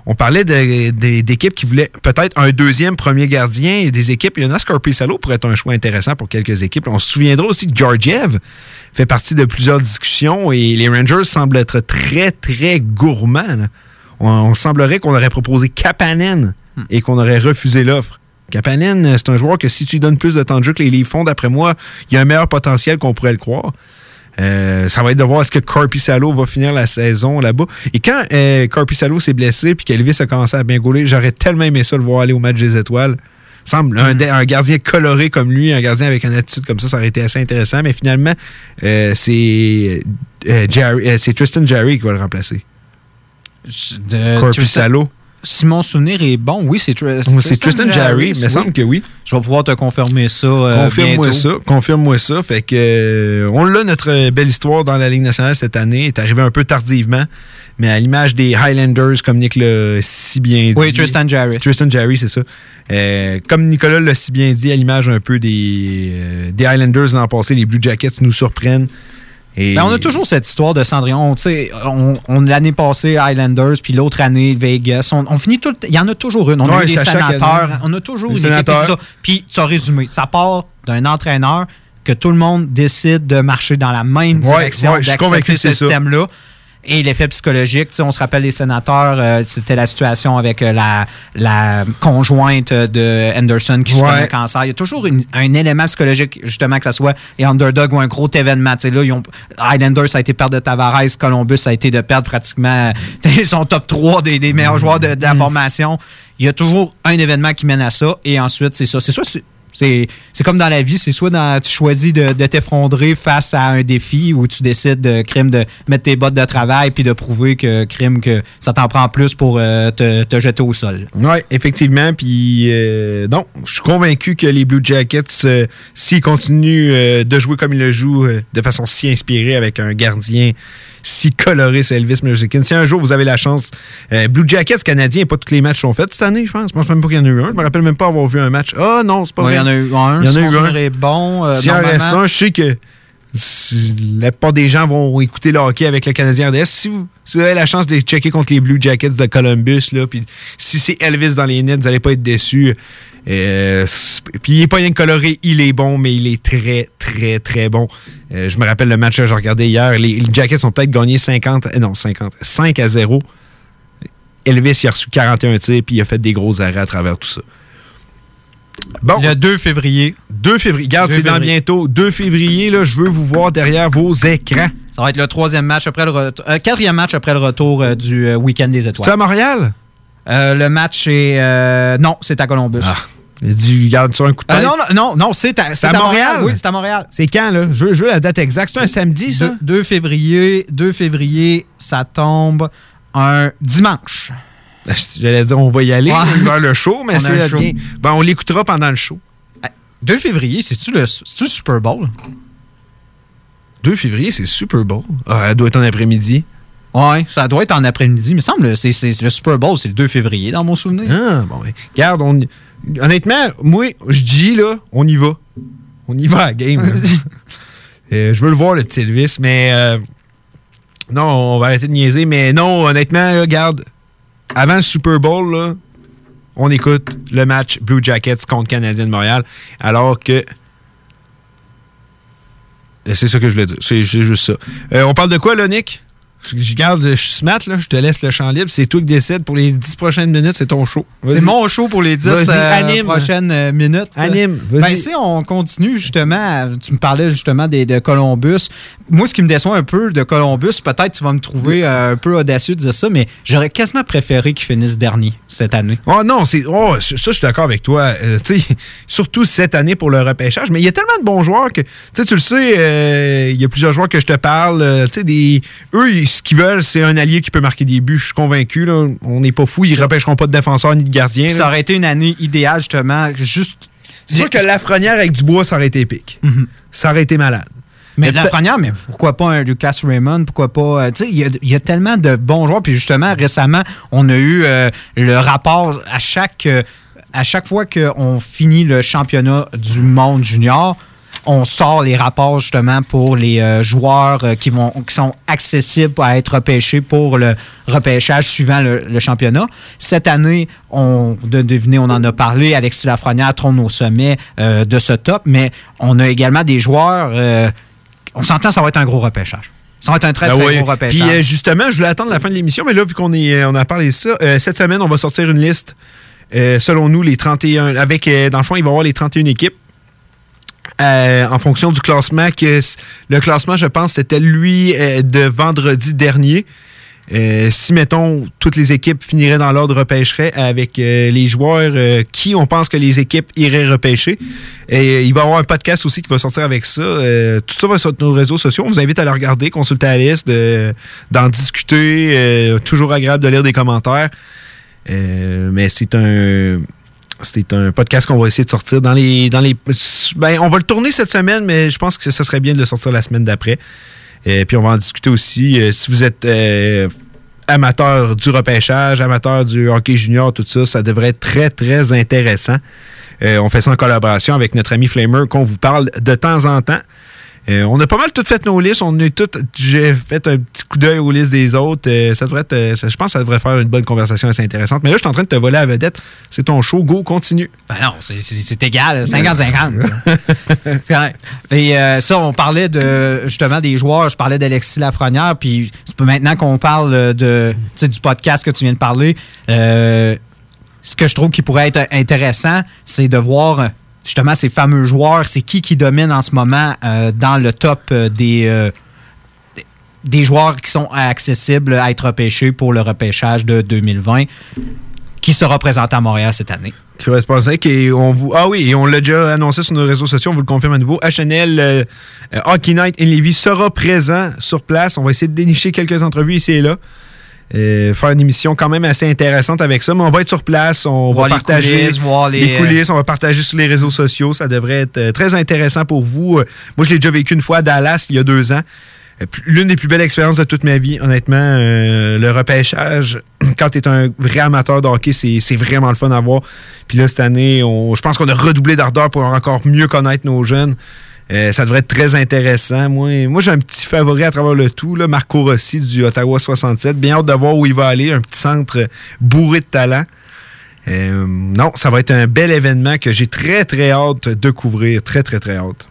on parlait d'équipes qui voulaient peut-être un deuxième premier gardien et des équipes. Jonas Corpissalo pourrait être un choix intéressant pour quelques équipes. On se souviendra aussi que Georgiev fait partie de plusieurs discussions et les Rangers semblent être très, très gourmands. là. On, on semblerait qu'on aurait proposé Kapanen et qu'on aurait refusé l'offre. Kapanen, euh, c'est un joueur que si tu lui donnes plus de temps de jeu que les Leafs font, d'après moi, il y a un meilleur potentiel qu'on pourrait le croire. Euh, ça va être de voir est-ce que Corpissalo va finir la saison là-bas. Et quand euh, Corpissalo s'est blessé puis qu'Elvis a commencé à bien gauler, j'aurais tellement aimé ça le voir aller au match des étoiles. Semble un, un gardien coloré comme lui, un gardien avec une attitude comme ça, ça aurait été assez intéressant. Mais finalement, euh, c'est Tristan Jarry qui va le remplacer. De- Corpissalo. Si mon souvenir est bon, oui, c'est Tr- C'est Tristan Jarry, il me semble que oui. Je vais pouvoir te confirmer ça. euh, Confirme-moi ça, confirme-moi ça. Fait que euh, on l'a notre euh, belle histoire dans la Ligue nationale cette année. est arrivé un peu tardivement, mais à l'image des Highlanders, comme Nick l'a si bien dit. Oui, Tristan Jarry. Tristan Jarry, c'est ça. Euh, comme Nicolas l'a si bien dit, à l'image un peu des, des Highlanders l'an passé, les Blue Jackets nous surprennent. Et Ben, on a toujours cette histoire de Cendrillon. On, on, L'année passée, Highlanders, puis l'autre année, Vegas. On, on finit tout. Il y en a toujours une. On a Ouais, eu des sénateurs. année. On a toujours Les une. Puis tu as résumé. Ça part d'un entraîneur que tout le monde décide de marcher dans la même Ouais, direction, ouais, suis d'accepter ce système-là. Et l'effet psychologique, on se rappelle les sénateurs, euh, c'était la situation avec euh, la, la conjointe de Anderson qui Ouais. d'un cancer. Il y a toujours une- un élément psychologique, justement, que ce soit et underdog ou un gros événement. Là, ils ont, Highlanders, ça a été perdre de Tavares, Columbus, ça a été de perdre pratiquement son top 3 des, des meilleurs joueurs de, de la formation. Il y a toujours un événement qui mène à ça, et ensuite, c'est ça. C'est ça, c'est- comme dans la vie, c'est soit dans, tu choisis de, de t'effondrer face à un défi ou tu décides de crime de mettre tes bottes de travail puis de prouver que crime que ça t'en prend plus pour euh, te, te jeter au sol. Oui, effectivement. Puis, euh, je suis convaincu que les Blue Jackets, euh, s'ils continuent de jouer comme ils le jouent, de façon si inspirée avec un gardien si coloré, c'est Elvis Merzlikins. Si un jour vous avez la chance, euh, Blue Jackets canadiens, pas tous les matchs sont faits cette année, je pense. Je pense même pas qu'il y en a eu un. Je me rappelle même pas avoir vu un match. Ah non, c'est pas Ouais, vrai. Il y en a eu un. Il y en si a eu un. est bon. euh, S'il en reste un, je sais que si- la plupart des gens vont écouter le hockey avec le Canadien RDS. Si vous, si vous avez la chance de les checker contre les Blue Jackets de Columbus, là, puis si c'est Elvis dans les nets, vous n'allez pas être déçus. Euh, puis il n'est pas rien que coloré, il est bon, mais il est très, très, très bon. Euh, je me rappelle le match que j'ai regardé hier. Les, les Jackets ont peut-être gagné 50, euh, non, 50, 5 à 0. Elvis, il a reçu 41 tirs, puis il a fait des gros arrêts à travers tout ça. Bon. Le 2 février. 2 février. Regarde, 2 c'est dans bientôt. 2 février, là, je veux vous voir derrière vos écrans. Ça va être le troisième match après le retour. euh, quatrième match après le retour euh, du euh, week-end des étoiles. C'est à Montréal? Euh, le match est. euh, non, c'est à Columbus. Il dit, garde sur un coup de Euh, tête. non, non, non, non, c'est à, C'est à Montréal? Oui, c'est à Montréal. C'est quand, là? Je veux, je veux la date exacte. C'est un samedi, ça? 2, février, 2 février, ça tombe un dimanche. J'allais dire, on va y aller va vers le show, mais c'est bien. Ben, on l'écoutera pendant le show. 2 février, c'est-tu le, c'est-tu le Super Bowl? 2 février, c'est Super Bowl. Ah, elle doit être en après-midi. Ouais, ça doit être en après-midi. Il me semble c'est c'est le Super Bowl, c'est le 2 février dans mon souvenir. Ah, bon, ouais. Regarde, on... honnêtement, moi, je dis, là, on y va. On y va à la game. Euh, je veux le voir, le petit Elvis, mais euh, non, on va arrêter de niaiser. Mais non, honnêtement, là, regarde, avant le Super Bowl, là, on écoute le match Blue Jackets contre Canadien de Montréal, alors que. C'est ça que je voulais dire. C'est c'est juste ça. Euh, on parle de quoi, là, Nick? Je, garde, je suis smart, là, je te laisse le champ libre. C'est toi qui décides pour les 10 prochaines minutes, c'est ton show. C'est mon show pour les 10 Vas-y, euh, prochaines euh, minutes. Anime. Ben, si on continue justement, tu me parlais justement des, de Columbus. Moi, ce qui me déçoit un peu de Columbus, peut-être tu vas me trouver euh, un peu audacieux de dire ça, mais j'aurais quasiment préféré qu'ils finissent dernier cette année. Oh non, c'est oh, ça, je suis d'accord avec toi. Euh, surtout cette année pour le repêchage. Mais il y a tellement de bons joueurs que, tu le sais, il y a plusieurs joueurs que je te parle. des, eux, ils, ce qu'ils veulent, c'est un allié qui peut marquer des buts. Je suis convaincu. Là. On n'est pas fou. Ils ne repêcheront pas de défenseur ni de gardien. Ça aurait été une année idéale, justement, juste. C'est sûr que Lafrenière avec Dubois, ça aurait été épique. Ça aurait été malade. Mais, Mais la première, mais pourquoi pas un Lucas Raymond? Pourquoi pas. euh, tu sais, il y a, il y a tellement de bons joueurs. Puis justement, récemment, on a eu euh, le rapport à chaque, euh, à chaque fois qu'on finit le championnat du monde junior. On sort les rapports justement pour les euh, joueurs euh, qui, vont, qui sont accessibles à être repêchés pour le repêchage suivant le, le championnat. Cette année, on de deviner, on en a parlé. Alexis Lafrenière trône au sommet euh, de ce top, mais on a également des joueurs. euh, on s'entend, ça va être un gros repêchage. Ça va être un très, Ah très gros repêchage. Puis euh, justement, je voulais attendre la fin de l'émission, mais là, vu qu'on est, on a parlé de ça, cette semaine, on va sortir une liste. selon nous, les 31. Avec, dans le fond, il va y avoir les 31 équipes. Euh, en fonction du classement, le classement, je pense, c'était lui euh, de vendredi dernier. Euh, si, mettons, toutes les équipes finiraient dans l'ordre repêcherait avec les joueurs qui on pense que les équipes iraient repêcher. Il va y avoir un podcast aussi qui va sortir avec ça. Tout ça va sur nos réseaux sociaux. On vous invite à le regarder, consulter la liste, de- d'en discuter. Toujours agréable de lire des commentaires. Mais c'est un. C'est un podcast qu'on va essayer de sortir dans les. Ben, on va le tourner cette semaine, mais je pense que ce serait bien de le sortir la semaine d'après. Et puis on va en discuter aussi. Euh, si vous êtes euh, amateur du repêchage, amateur du hockey junior, tout ça, ça devrait être très, très intéressant. Euh, on fait ça en collaboration avec notre ami Flamer qu'on vous parle de temps en temps. Euh, on a pas mal tout fait nos listes. On est tout. J'ai fait un petit coup d'œil aux listes des autres. Euh, ça devrait être, euh, ça- je pense que ça devrait faire une bonne conversation assez intéressante. Mais là, je suis en train de te voler la vedette. C'est ton show. Go, continue. Ben non, c'est- égal, 50-50. C'est correct. Et euh, ça, on parlait de justement des joueurs, je parlais d'Alexis Lafrenière, puis maintenant qu'on parle de, du podcast que tu viens de parler, euh, ce que je trouve qui pourrait être intéressant, c'est de voir justement ces fameux joueurs, c'est qui qui domine en ce moment euh, dans le top euh, des, euh, des- joueurs qui sont accessibles à être repêchés pour le repêchage de 2020, qui sera présenté à Montréal cette année? Correspondant et on vous ah oui et on l'a déjà annoncé sur nos réseaux sociaux on vous le confirme à nouveau. HNL Hockey Night in Levy sera présent sur place. On va essayer de dénicher quelques entrevues ici et là Euh, faire une émission quand même assez intéressante avec ça mais on va être sur place on Voir va les partager coulisses, voir les- coulisses on va partager sur les réseaux sociaux ça devrait être euh, très intéressant pour vous Euh, moi je l'ai déjà vécu une fois à Dallas il y a deux ans Euh, L'une des plus belles expériences de toute ma vie, honnêtement, euh, le repêchage, quand tu es un vrai amateur de hockey, c'est c'est vraiment le fun à voir. Puis là, cette année, on- je pense qu'on a redoublé d'ardeur pour encore mieux connaître nos jeunes. Euh, ça devrait être très intéressant. Moi, j'ai un petit favori à travers le tout, Marco Rossi du Ottawa 67. Bien hâte de voir où il va aller. Un petit centre bourré de talent. Euh, non, ça va être un bel événement que j'ai très, très hâte de couvrir. Très, très, très hâte.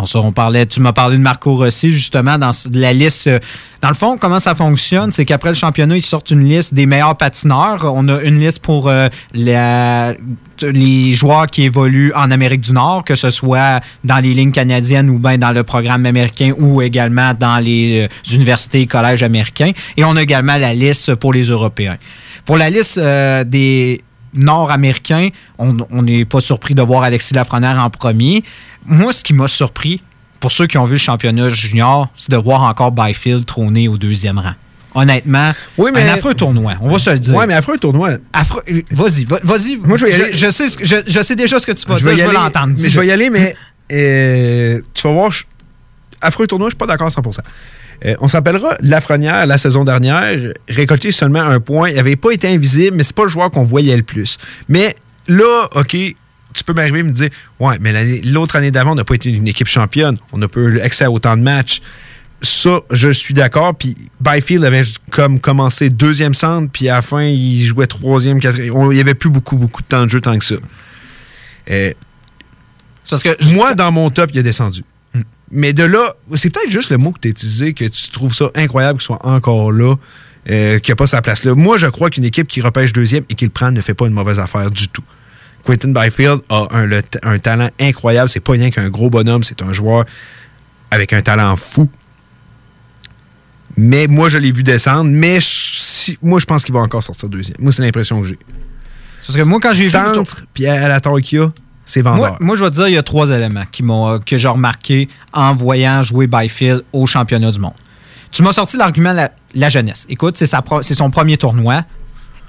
On, ça, on parlait, tu m'as parlé de Marco Rossi, justement, dans la liste. euh, Dans le fond, comment ça fonctionne, c'est qu'après le championnat, ils sortent une liste des meilleurs patineurs. On a une liste pour euh, les joueurs qui évoluent en Amérique du Nord, que ce soit dans les lignes canadiennes ou bien dans le programme américain ou également dans les euh, universités et collèges américains. Et on a également la liste pour les Européens. Pour la liste des Nord-Américains, on n'est pas surpris de voir Alexis Lafrenière en premier. Moi, ce qui m'a surpris, pour ceux qui ont vu le championnat junior, c'est de voir encore Byfield trôner au deuxième rang. Honnêtement, mais- un affreux tournoi, on va se le dire. Ouais, mais affreux tournoi. Affreux- Vas-y, va- vas-y. Moi, je vais y aller. Je, sais, ce que- je, je sais déjà ce que tu vas Je dire, vais y je veux l'entendre. Mais je vais y aller, mais euh, tu vas voir, je- affreux tournoi, je suis pas d'accord à 100%. Euh, on s'appellera Lafrenière la saison dernière, récolté seulement un point. Il n'avait pas été invisible, mais c'est pas le joueur qu'on voyait le plus. Mais là, OK, tu peux m'arriver et me dire Ouais, mais l'autre année d'avant, on n'a pas été une équipe championne. On n'a pas eu accès à autant de matchs. Ça, je suis d'accord. Puis Byfield avait comme commencé deuxième centre, puis à la fin, il jouait troisième, quatrième. Il n'y avait plus beaucoup, beaucoup de temps de jeu tant que ça. Euh, Parce que moi, dans mon top, il a descendu. Mais de là, c'est peut-être juste le mot que tu as utilisé, que tu trouves ça incroyable qu'il soit encore là, euh, qu'il n'a pas sa place là. Moi, je crois qu'une équipe qui repêche deuxième et qui le prend ne fait pas une mauvaise affaire du tout. Quentin Byfield a un, le t- un talent incroyable. C'est pas rien qu'un gros bonhomme, c'est un joueur avec un talent fou. Mais moi, je l'ai vu descendre. Mais je- si- moi, je pense qu'il va encore sortir deuxième. Moi, c'est l'impression que j'ai. Parce que moi, quand j'ai vu. Centre, puis à la taille qu'il a, c'est. Moi, je vais te dire, il y a trois éléments qui euh, que j'ai remarqué en voyant jouer Byfield au championnat du monde. Tu m'as sorti l'argument la, la jeunesse. Écoute, c'est son premier tournoi.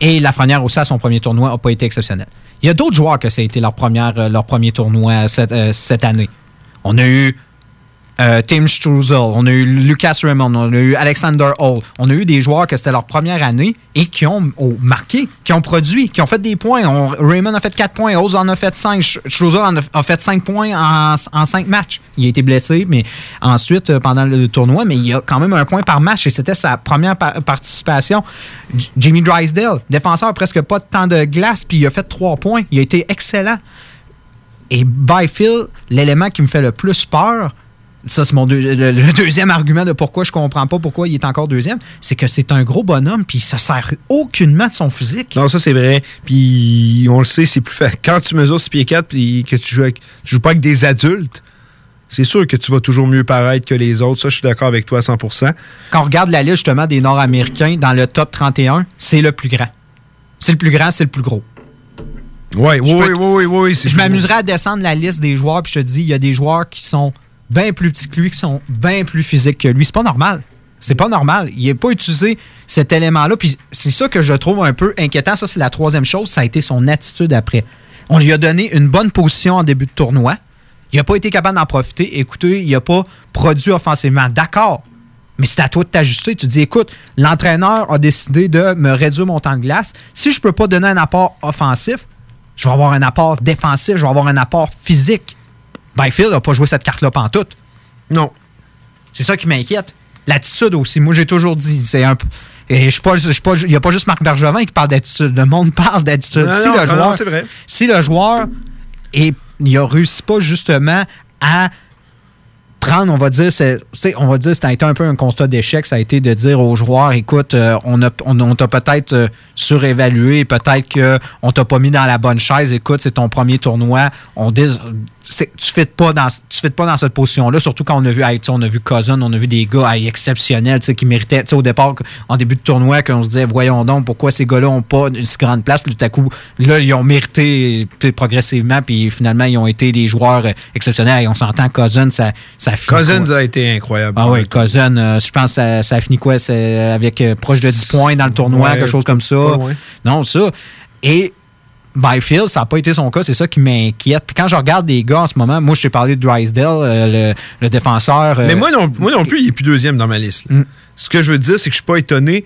Et Lafrenière aussi, à son premier tournoi, n'a pas été exceptionnel. Il y a d'autres joueurs que ça a été leur, première, euh, leur premier tournoi cette, euh, cette année. On a eu euh, Tim Struzel, on a eu Lucas Raymond, on a eu Alexander Hall. On a eu des joueurs que c'était leur première année et qui ont oh, marqué, qui ont produit, qui ont fait des points. On- Raymond a fait 4 points, Hall en a fait 5, Struzel en a, fait 5 points en, en 5 matchs. Il a été blessé, mais ensuite, euh, pendant le tournoi, mais il a quand même un point par match et c'était sa première pa- participation. Jimmy Drysdale, défenseur, presque pas de temps de glace, puis il a fait 3 points. Il a été excellent. Et Byfield, l'élément qui me fait le plus peur, ça c'est mon deux- le, le deuxième argument de pourquoi je comprends pas pourquoi il est encore deuxième, c'est que c'est un gros bonhomme puis ça sert aucunement de son physique. Non, ça c'est vrai. Puis on le sait, c'est plus fait. Quand tu mesures 6 pieds 4 puis que tu joues, avec, tu joues pas avec des adultes, c'est sûr que tu vas toujours mieux paraître que les autres. Ça, je suis d'accord avec toi à 100%. Quand on regarde la liste justement des Nord-Américains dans le top 31, c'est le plus grand. C'est le plus grand, c'est le plus gros. Ouais, oui, oui, oui, oui, Je m'amuserais à descendre la liste des joueurs, puis je te dis, il y a des joueurs qui sont bien plus petits que lui, qui sont bien plus physiques que lui. C'est pas normal. C'est pas normal. Il n'a pas utilisé cet élément-là. Puis c'est ça que je trouve un peu inquiétant. Ça, c'est la troisième chose. Ça a été son attitude après. On lui a donné une bonne position en début de tournoi. Il n'a pas été capable d'en profiter. Écoutez, il n'a pas produit offensivement. D'accord. Mais c'est à toi de t'ajuster. Tu dis, écoute, l'entraîneur a décidé de me réduire mon temps de glace. Si je ne peux pas donner un apport offensif, je vais avoir un apport défensif, je vais avoir un apport physique. Byfield n'a pas joué cette carte-là pantoute. Non. C'est ça qui m'inquiète. L'attitude aussi. Moi, j'ai toujours dit, c'est un Et je suis pas, je suis pas, il n'y a pas juste Marc Bergevin qui parle d'attitude. Le monde parle d'attitude. Si, non, le joueur, non, vrai. si le joueur et il a réussi pas justement à prendre, on va dire, c'est, on va dire, ça a été un peu un constat d'échec. Ça a été de dire aux joueurs, écoute, euh, on, a, on, on t'a peut-être euh, surévalué, peut-être qu'on t'a pas mis dans la bonne chaise. Écoute, c'est ton premier tournoi. On dit, c'est- tu ne pas dans, tu fites pas dans cette position-là, surtout quand on a vu, hey, on a vu Cousin, on a vu des gars hey, exceptionnels, qui méritaient, au départ, en début de tournoi, qu'on se disait, voyons donc, pourquoi ces gars-là n'ont pas une si grande place, puis tout à coup, là, ils ont mérité progressivement, puis finalement, ils ont été des joueurs euh, exceptionnels. Et on s'entend, Cousin, ça, ça Cousins a été incroyable. Ah oui, Cousin, euh, je pense que ça, ça a fini quoi? C'est avec euh, proche de 10 points dans le tournoi, Ouais, quelque chose comme ça. Non, ça. Et Byfield, ça n'a pas été son cas, c'est ça qui m'inquiète. Puis quand je regarde des gars en ce moment, moi je t'ai parlé de Drysdale, euh, le, le défenseur. euh, Mais moi non, moi non plus, il n'est plus deuxième dans ma liste. là. Ce que je veux dire, c'est que je suis pas étonné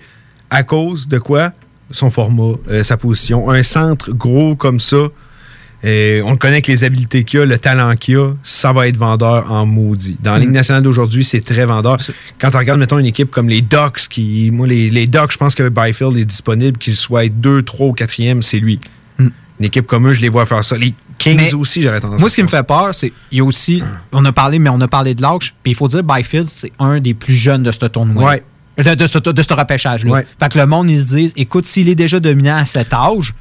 à cause de quoi? Son format, euh, sa position. Un centre gros comme ça, on le connaît avec les habiletés qu'il a, le talent qu'il a, ça va être vendeur en maudit. Dans la Ligue Mm. nationale d'aujourd'hui, c'est très vendeur. Quand on regarde, mettons, une équipe comme les Ducks, qui, moi, les, les Ducks, je pense que Byfield est disponible, qu'il soit 2, 3 ou 4e, c'est lui. Une équipe comme eux, je les vois faire ça. Les Kings Mais aussi, j'aurais tendance Moi, à ce qui me fait peur, c'est il y a aussi, on a parlé, mais on a parlé de l'âge, puis il faut dire Byfield, c'est un des plus jeunes de ce tournoi. Ouais. De, de ce, de ce repêchage-là. Ouais. Fait que le monde, ils se disent, écoute, s'il est déjà dominant à cet âge,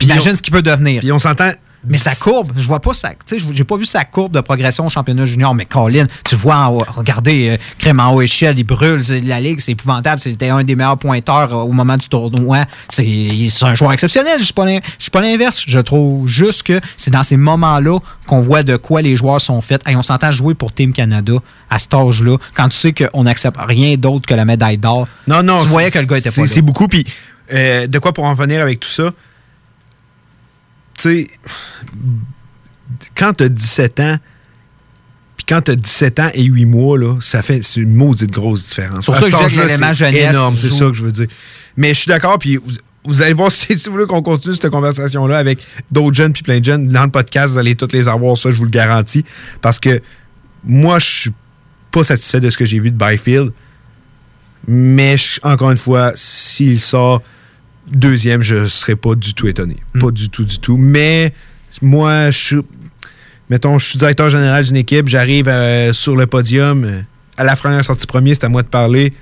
imagine on- ce qu'il peut devenir. Puis on s'entend. Mais sa courbe, je vois pas sa. Tu sais, j'ai pas vu sa courbe de progression au championnat junior, mais Colin, tu vois, regardez, euh, Crème en haut échelle, il brûle, la ligue, c'est épouvantable. C'était un des meilleurs pointeurs euh, au moment du tournoi. C'est un joueur exceptionnel. Je suis pas l'in- je suis pas l'inverse. Je trouve juste que c'est dans ces moments-là qu'on voit de quoi les joueurs sont faits. Hey, on s'entend jouer pour Team Canada à cet âge-là, quand tu sais qu'on n'accepte rien d'autre que la médaille d'or. Non, non. Tu voyais que le gars était c'est- pas là. C'est beaucoup. Puis, euh, de quoi pour en venir avec tout ça? Tu sais, quand t'as 17 ans, puis quand t'as 17 ans et 8 mois, là, ça fait c'est une maudite grosse différence. C'est pour ça que je énorme, c'est ça que je veux dire. Mais je suis d'accord, puis vous, vous allez voir si, si vous voulez qu'on continue cette conversation-là avec d'autres jeunes puis plein de jeunes, dans le podcast, vous allez toutes les avoir, ça, je vous le garantis. Parce que moi, je suis pas satisfait de ce que j'ai vu de Byfield. Mais je- encore une fois, s'il sort deuxième, je ne serais pas du tout étonné. Hmm. Pas du tout, du tout. Mais moi, je suis. Mettons, je suis directeur général d'une équipe, j'arrive euh, sur le podium. euh, à la première sortie premier, c'est à moi de parler.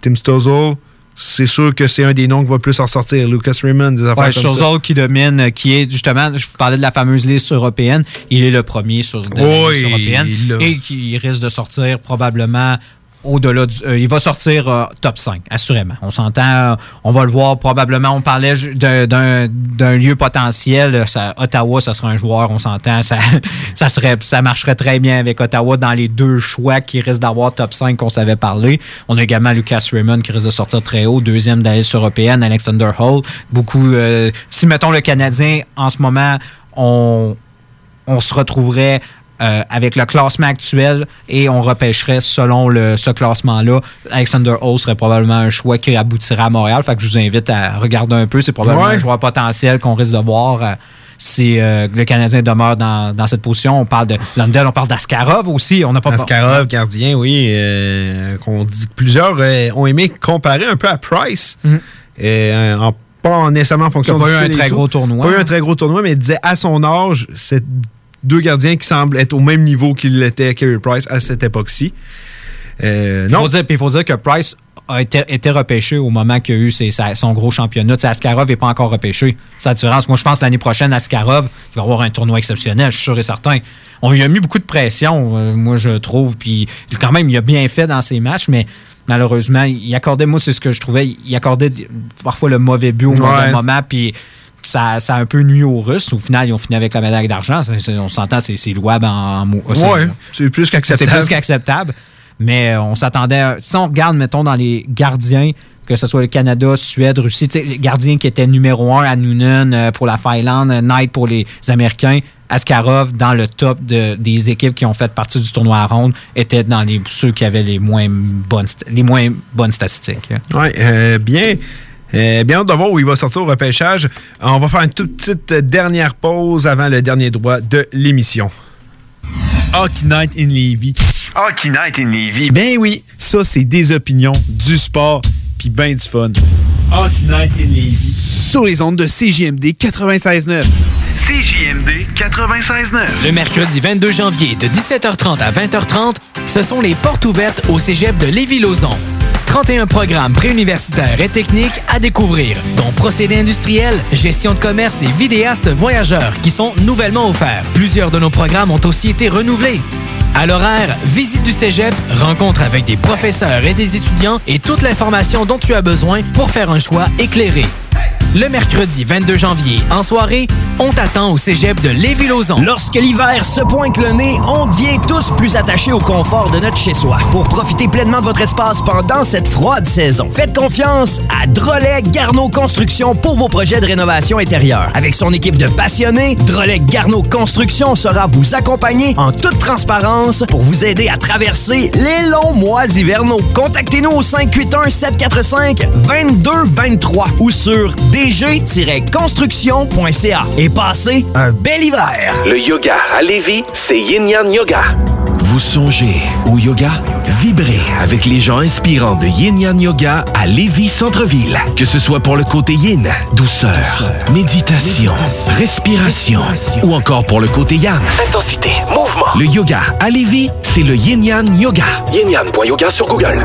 Tim Stozzle, c'est sûr que c'est un des noms qui va plus en sortir. Lucas Raymond, des affaires Ouais, comme ça. Qui domine, euh, qui est justement, je vous parlais de la fameuse liste européenne, il est le premier sur la liste européenne il et qui risque de sortir probablement au-delà du. euh, il va sortir euh, top 5, assurément. On s'entend, on va le voir probablement. On parlait d'un- lieu potentiel. Ottawa, ça serait un joueur, on s'entend. Ça, ça, marcherait très bien avec Ottawa dans les deux choix qui risquent d'avoir top 5 qu'on savait parler. On a également Lucas Raymond qui risque de sortir très haut, deuxième de la européenne, Alexander Hall. Beaucoup. euh, si, mettons, le Canadien, en ce moment, on se retrouverait euh, avec le classement actuel et on repêcherait selon le, ce classement-là. Alexander Hall serait probablement un choix qui aboutirait à Montréal. Fait que je vous invite à regarder un peu. C'est probablement Ouais. un joueur potentiel qu'on risque de voir. euh, si euh, le Canadien demeure dans, dans cette position, on parle de London, on parle d'Askarov aussi. On n'a pas Askarov, gardien, oui. euh, qu'on dit que plusieurs euh, ont aimé comparer un peu à Price. euh, en, pas en- nécessairement en fonction pas eu un très tout. gros tournoi. Pas eu un très gros tournoi, mais il disait à son âge, c'est deux gardiens qui semblent être au même niveau qu'il l'était Carey Price à cette époque-ci. Euh, Il non. faut dire, puis il faut dire que Price a été, été repêché au moment qu'il a eu ses- sa- son gros championnat. Tu sais, Askarov n'est pas encore repêché. C'est la différence. Moi, je pense que l'année prochaine, Askarov il va avoir un tournoi exceptionnel, je suis sûr et certain. On lui a mis beaucoup de pression, euh, moi, je trouve. Puis quand même, il a bien fait dans ses matchs, mais malheureusement, il accordait, moi, c'est ce que je trouvais, il accordait parfois le mauvais but au mauvais Ouais. moment. Puis ça, ça a un peu nuit aux Russes. Au final, ils ont fini avec la médaille d'argent. On s'entend, c'est louable en, mots. Ouais, c'est plus qu'acceptable. C'est plus qu'acceptable. Mais euh, on s'attendait. à- Si on regarde, mettons, dans les gardiens, que ce soit le Canada, Suède, Russie, les gardiens qui étaient numéro un à Noonan euh, pour la Finlande, euh, Knight pour les Américains, Askarov, dans le top de- des équipes qui ont fait partie du tournoi à ronde, était dans les, ceux qui avaient les moins bonnes, les moins bonnes statistiques. Oui, bien. Euh, bien hâte de voir où il va sortir au repêchage. On va faire une toute petite dernière pause avant le dernier droit de l'émission. Hockey Night in Levy. Hockey Night in Levy. Ben oui, ça c'est des opinions, du sport, puis ben du fun. Hockey Night in Levy. Sur les ondes de CJMD 96.9. CJMD 96.9. Le mercredi 22 janvier de 17h30 à 20h30, ce sont les portes ouvertes au cégep de Lévis-Lauzon. 31 programmes préuniversitaires et techniques à découvrir, dont procédés industriels, gestion de commerce et vidéastes voyageurs qui sont nouvellement offerts. Plusieurs de nos programmes ont aussi été renouvelés. À l'horaire, visite du cégep, rencontre avec des professeurs et des étudiants et toute l'information dont tu as besoin pour faire un choix éclairé. Le mercredi 22 janvier, en soirée, on t'attend au cégep de Lévis-Lauzon. Lorsque l'hiver se pointe le nez, on devient tous plus attachés au confort de notre chez-soi. Pour profiter pleinement de votre espace pendant cette froide saison, faites confiance à Drolet Garneau Construction pour vos projets de rénovation intérieure. Avec son équipe de passionnés, Drolet Garneau Construction sera vous accompagner en toute transparence pour vous aider à traverser les longs mois hivernaux. Contactez-nous au 581-745-2223 ou sur dg-construction.ca et passez un bel hiver. Le yoga à Lévis, c'est Yin Yang Yoga. Vous songez au yoga? Vibrez avec les gens inspirants de Yin Yang Yoga à Lévis Centre-Ville. Que ce soit pour le côté yin, douceur, méditation, respiration ou encore pour le côté yang, intensité, mouvement. Le yoga à Lévis, c'est le Yin Yang Yoga. Yin Yang.yoga sur Google.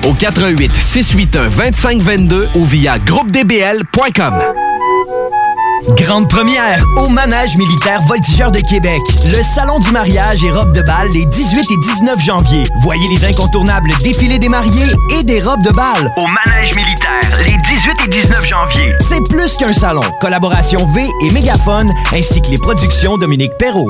au 88 681 2522 ou via groupedbl.com. Grande première au Manège militaire Voltigeur de Québec. Le salon du mariage et robes de bal les 18 et 19 janvier. Voyez les incontournables défilés des mariés et des robes de bal. Au Manège militaire les 18 et 19 janvier. C'est plus qu'un salon. Collaboration V et Mégaphone ainsi que les productions Dominique Perrault.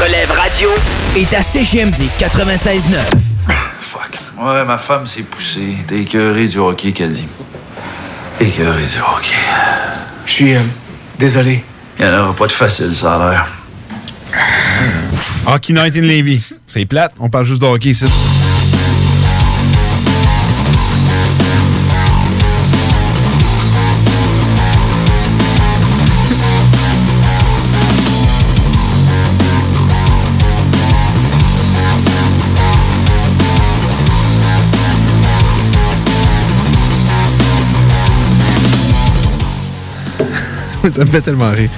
Relève radio est à CGMD 96.9. Ouais, ma femme s'est poussée. T'es écœuré du hockey, Caddy. Écœuré du hockey. Je suis euh, désolé. Il n'y en aura pas de facile, ça a l'air. Hockey Night in Levy. C'est plate, on parle juste de hockey ici. ça me fait tellement rire.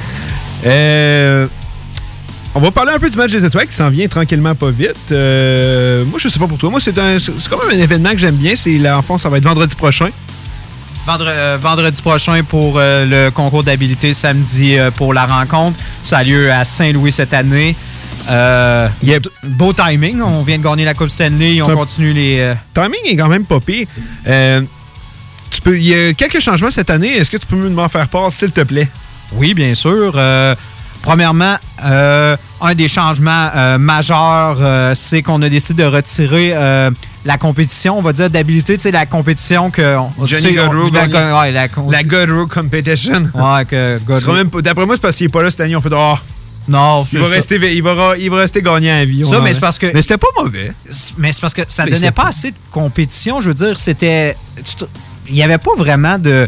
Euh, on va parler un peu du match des étoiles qui s'en vient tranquillement pas vite. Euh, moi, je sais pas pour toi. Moi, c'est quand même un événement que j'aime bien. C'est l'enfant, ça va être vendredi prochain. Vendre- euh, vendredi prochain pour le concours d'habilité, samedi pour la rencontre. Ça a lieu à Saint-Louis cette année. Euh, Beau timing, on vient de gagner la Coupe Stanley, on continue les... timing est quand même pas pire. Euh, tu peux, il y a quelques changements cette année. Est-ce que tu peux m'en faire part, s'il te plaît? Oui, bien sûr. Euh, premièrement, euh, un des changements euh, majeurs, c'est qu'on a décidé de retirer la compétition, on va dire, d'habilité. Tu sais, la compétition que... on- Johnny la- ouais, la, La Competition. Ouais, que D'après moi, c'est parce qu'il est pas là cette année. On fait oh, Non, il va, ça. rester, il, va, il va rester gagnant à vie. Ça, mais c'est parce que. Mais c'était pas mauvais. Mais c'est parce que ça Mais donnait pas assez de compétition. Je veux dire, c'était. tu Il n'y avait pas vraiment de.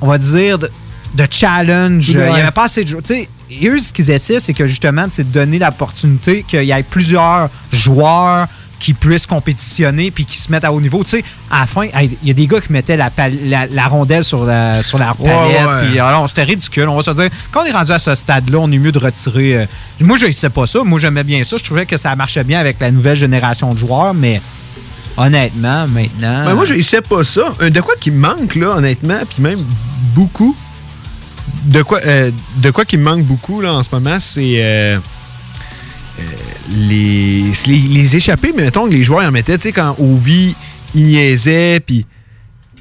On va dire. de, de challenge. Ouais. Il n'y avait pas assez de. Tu sais, eux, ce qu'ils essaient, c'est que justement, c'est de donner l'opportunité qu'il y ait plusieurs joueurs qui puissent compétitionner puis qui se mettent à haut niveau. Tu sais, à la fin, il y a des gars qui mettaient la, la, la rondelle sur la, sur la palette. ouais. alors, c'était ridicule. On va se dire, quand on est rendu à ce stade-là, on est mieux de retirer. euh, Moi, je ne sais pas ça. Moi, j'aimais bien ça. Je trouvais que ça marchait bien avec la nouvelle génération de joueurs, mais honnêtement, maintenant. Ben, moi, je sais pas ça. Euh, De quoi qui me manque, là, honnêtement, puis même beaucoup. De quoi, euh, de quoi qui me manque beaucoup, là, en ce moment, c'est euh, euh, les, les, les échappés, mais mettons que les joueurs en mettaient, tu sais, quand Ovi, il niaisait, puis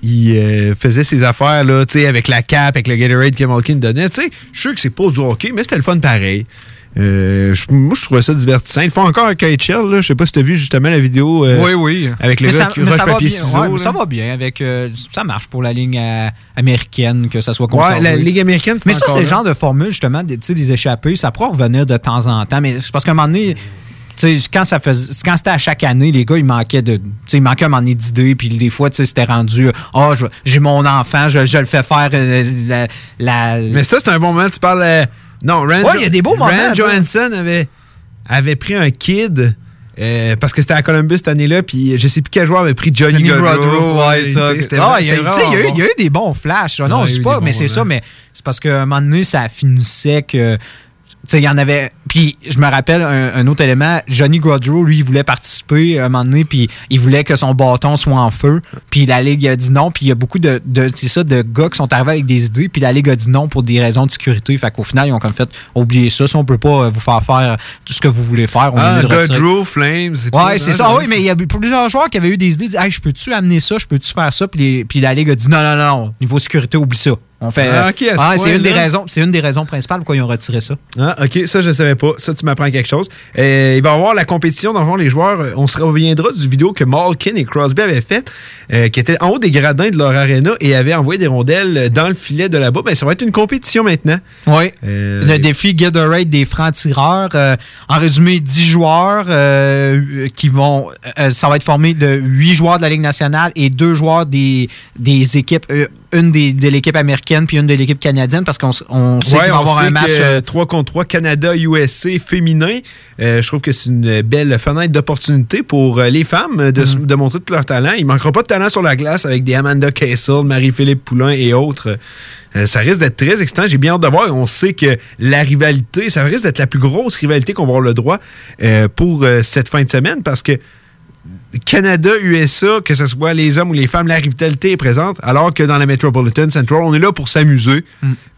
il euh, faisait ses affaires, là, tu sais, avec la cape, avec le Gatorade que Malkin donnait, tu sais, je suis sûr que c'est pas du hockey, mais c'était le fun pareil. Euh, je- moi, je trouvais ça divertissant. Ils font encore avec KHL, là. Je sais pas si tu as vu justement la vidéo. euh, oui, oui. Avec le Mais gars ça- qui mais roche ça va papier bien, ciseaux. ouais, ça va bien avec. euh, ça marche pour la ligne euh, américaine, que ça soit Ouais, conservé. la Ligue américaine, c'est Mais ça, c'est le genre de formule, justement, des, tu sais, des échappés. Ça pourra revenir de temps en temps. Mais c'est parce qu'à un moment donné. Quand, ça faisait, quand c'était à chaque année, les gars, ils manquaient de. Ils manquaient un moment donné d'idées, puis des fois, tu sais, c'était rendu. Ah, je- j'ai mon enfant, je, je le fais faire la. la- Mais ça, c'est un bon moment. Tu parles. Euh, non, Rand, Ouais, il y a des beaux moments, Rand. Johansson avait, avait pris un kid. euh, parce que c'était à Columbus cette année-là, puis je sais plus quel joueur avait pris Johnny, Johnny ouais, ça. Ah, il y a- il y eu- des bons flashs. là. Non, Ouais, je sais pas, mais c'est ça, mais c'est parce qu'à un moment donné, ça finissait que. Tu sais, il y en avait. Puis, je me rappelle un, un autre élément. Johnny Gaudreau, lui, il voulait participer à un moment donné, puis il voulait que son bâton soit en feu. Puis la Ligue a dit non. Puis il y a beaucoup de, de, c'est ça, de gars qui sont arrivés avec des idées, puis la Ligue a dit non pour des raisons de sécurité. Fait qu'au final, ils ont comme fait oubliez ça. Si on peut pas euh, vous faire faire tout ce que vous voulez faire, on Ah. Gaudreau, Flames. Ouais, c'est ah, ça. j'avais Oui, mais il y a eu plusieurs joueurs qui avaient eu des idées. Disent, hey, je peux-tu amener ça, je peux-tu faire ça? Puis, les- puis la Ligue a dit non, non, non. Niveau sécurité, oublie ça. Fait. Ah, c'est une des raisons. C'est une des raisons principales pourquoi ils ont retiré ça. Ah, OK, ça, je ne savais pas. Ça, tu m'apprends quelque chose. Euh, il va y avoir la compétition, dans le fond, les joueurs. euh, On se reviendra du vidéo que Malkin et Crosby avaient fait, euh, qui était en haut des gradins de leur arena et avaient envoyé des rondelles dans le filet de là-bas. Ben, ça va être une compétition maintenant. Oui. Euh, Le défi Gatorade des francs-tireurs. euh, en résumé, 10 joueurs euh, qui vont. euh, ça va être formé de 8 joueurs de la Ligue nationale et 2 joueurs des, des équipes. Une des, de l'équipe américaine puis une de l'équipe canadienne parce qu'on on sait Ouais, qu'il va on avoir sait un match. que, euh, 3 contre 3 Canada-USA féminin. Euh, je trouve que c'est une belle fenêtre d'opportunité pour euh, les femmes de, Mhm. s- de montrer tout leur talent. Il ne manquera pas de talent sur la glace avec des Amanda Kessel, Marie-Philippe Poulain et autres. Euh, ça risque d'être très excitant. J'ai bien hâte de voir. On sait que la rivalité, ça risque d'être la plus grosse rivalité qu'on va avoir le droit euh, pour cette fin de semaine parce que Canada-USA, que ce soit les hommes ou les femmes, la rivalité est présente, alors que dans la Metropolitan Central, on est là pour s'amuser.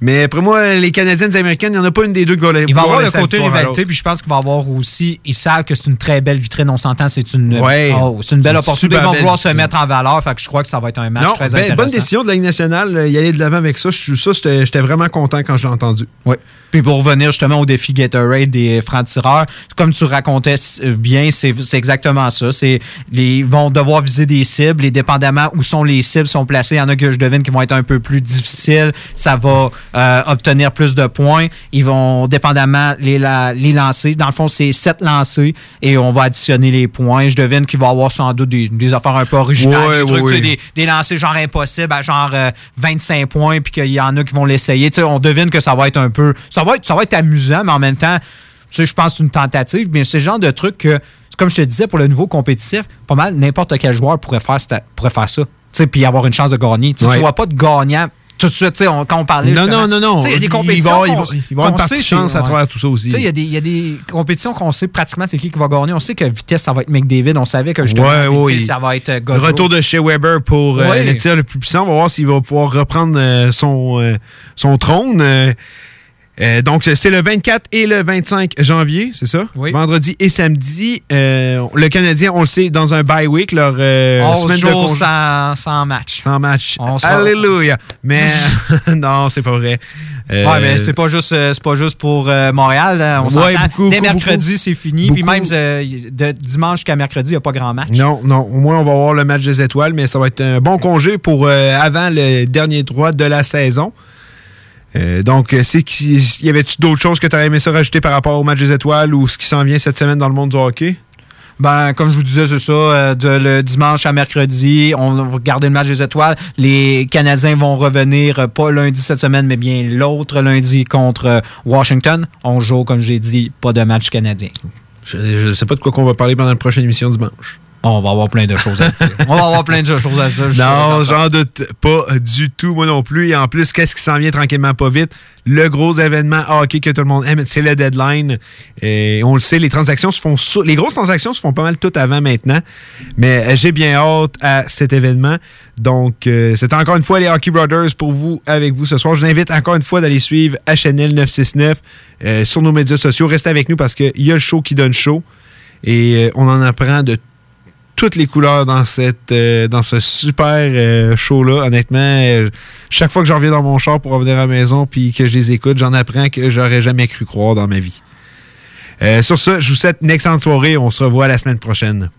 Mais après moi, les Canadiens et les Américaines, il n'y en a pas une des deux qui va Il va y avoir le côté rivalité, puis je pense qu'il va y avoir aussi. Ils savent que c'est une très belle vitrine. On s'entend, c'est une, Ouais. oh, c'est une belle opportunité. Ils vont vouloir se mettre en valeur. Fait que je crois que ça va être un match Non, très ben, intéressant. bonne décision de la Ligue nationale, euh, y aller de l'avant avec ça. Je- Ça, j'étais vraiment content quand je l'ai entendu. Oui. Puis pour revenir justement au défi Gatorade des francs-tireurs, comme tu racontais euh, bien, c'est c'est exactement ça. C'est les ils vont devoir viser des cibles et dépendamment où sont les cibles sont placées, il y en a que je devine qui vont être un peu plus difficiles. Ça va euh, obtenir plus de points. Ils vont dépendamment les, la- les lancer. Dans le fond, c'est sept lancers et on va additionner les points. Je devine qu'il va y avoir sans doute des, des affaires un peu originales, Ouais, des, trucs, ouais, ouais. des, des lancers genre impossibles à genre euh, 25 points puis qu'il y en a qui vont l'essayer. On devine que ça va être un peu. Ça va être, ça va être amusant, mais en même temps, tu sais, je pense que c'est une tentative. Mais c'est le genre de truc que, comme je te disais, pour le niveau compétitif, pas mal n'importe quel joueur pourrait faire, cette- pourrait faire ça. Puis avoir une chance de gagner. Tu Ouais. tu vois pas de gagnant tout de suite, on- quand on parlait. Non, non, non, non. Il y a des compétitions. avoir- il va- y avoir une partie sait, chance à travers tout ça aussi. Il y a des- il y, a des compétitions qu'on sait pratiquement c'est qui qui va gagner. On sait que vitesse, ça va être McDavid. On savait que justement, Ouais, ouais, vitesse, oui. ça va être euh, Le Godreau. retour de chez Weber pour euh, Ouais. le tir le plus puissant. On va voir s'il va pouvoir reprendre euh, son, euh, son trône. Euh, donc, c'est le 24 et le 25 janvier, c'est ça? Vendredi et samedi. Euh, le Canadien, on le sait, dans un bye week, leur euh, 11 semaine de congé. sans, sans match. Sans match. Alléluia. Mais non, c'est pas vrai. Euh, Ouais, mais c'est pas juste, euh, c'est pas juste pour Montréal. hein, on Ouais, beaucoup, Dès beaucoup, mercredi, c'est fini. Puis même de dimanche jusqu'à mercredi, il n'y a pas grand match. Non, non. Au moins, on va voir le match des étoiles, mais ça va être un bon congé pour avant le dernier droit de la saison. Euh, donc, euh, c'est qu'il y avait-tu d'autres choses que tu aurais aimé ça rajouter par rapport au match des étoiles ou ce qui s'en vient cette semaine dans le monde du hockey? Ben, comme je vous disais, c'est ça. euh, de le dimanche à mercredi, on va regarder le match des étoiles. Les Canadiens vont revenir, euh, pas lundi cette semaine, mais bien l'autre lundi contre euh, Washington. On joue, comme j'ai dit, pas de match canadien. Je ne sais pas de quoi qu'on va parler pendant la prochaine émission dimanche. On va avoir plein de choses à se dire. On va avoir plein de choses à se dire. Non, j'en doute pas du tout, moi non plus. Et en plus, qu'est-ce qui s'en vient tranquillement pas vite? Le gros événement hockey que tout le monde aime, c'est le deadline. Et on le sait, les transactions se font les grosses transactions se font pas mal toutes avant maintenant. Mais euh, j'ai bien hâte à cet événement. Donc, euh, c'est encore une fois les Hockey Brothers pour vous, avec vous ce soir. Je vous invite encore une fois d'aller suivre HNL 969 euh, sur nos médias sociaux. Restez avec nous parce qu'il y a le show qui donne show. Et euh, on en apprend de toutes les couleurs dans cette euh, dans ce super euh, show-là. Honnêtement, euh, chaque fois que je reviens dans mon char pour revenir à la maison puis que je les écoute, j'en apprends que j'aurais jamais cru croire dans ma vie. Sur ça, je vous souhaite une excellente soirée. On se revoit la semaine prochaine.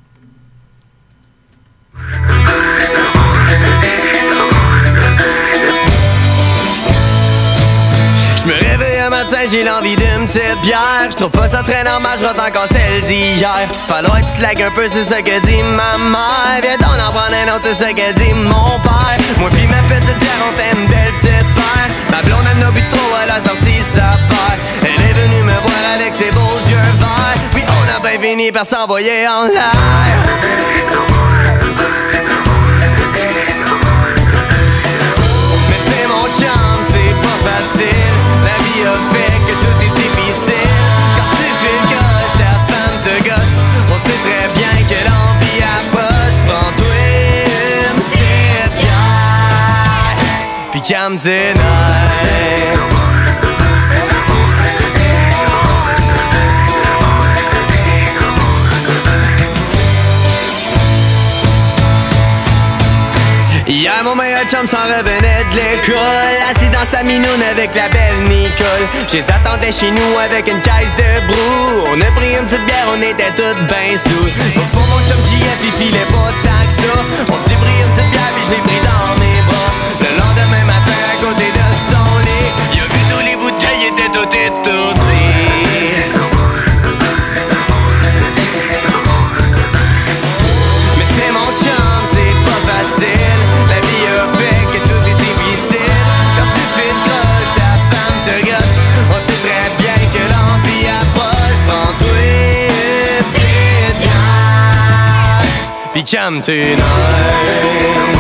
J'ai l'envie d'une petite bière. Je trouve pas ça très normal, je rentre encore celle d'hier. Falloir que tu slack un peu, c'est ce que dit ma mère. Viens donc en prendre un autre, c'est ce que dit mon père. Moi pis ma petite bière, on fait une belle petite paire. Ma blonde, elle n'a bu trop, elle a sorti sa paire. Elle est venue me voir avec ses beaux yeux verts. Puis on a bien fini par s'envoyer en l'air. Facile. La vie a fait bien que l'envie calme tes nerfs. Chum s'en revenait de l'école. Assis dans sa minoune avec la belle Nicole. J'ai attendais chez nous avec une caisse de brou On a pris une petite bière, on était toutes ben sous Au fond, mon chum JF, il filait pas tant que ça. On s'est pris une petite bière, puis je l'ai pris dans mes bras. Le lendemain matin, à côté de son lit Il a vu tous les bouteilles, étaient toutes étourdis Mais jam tonight.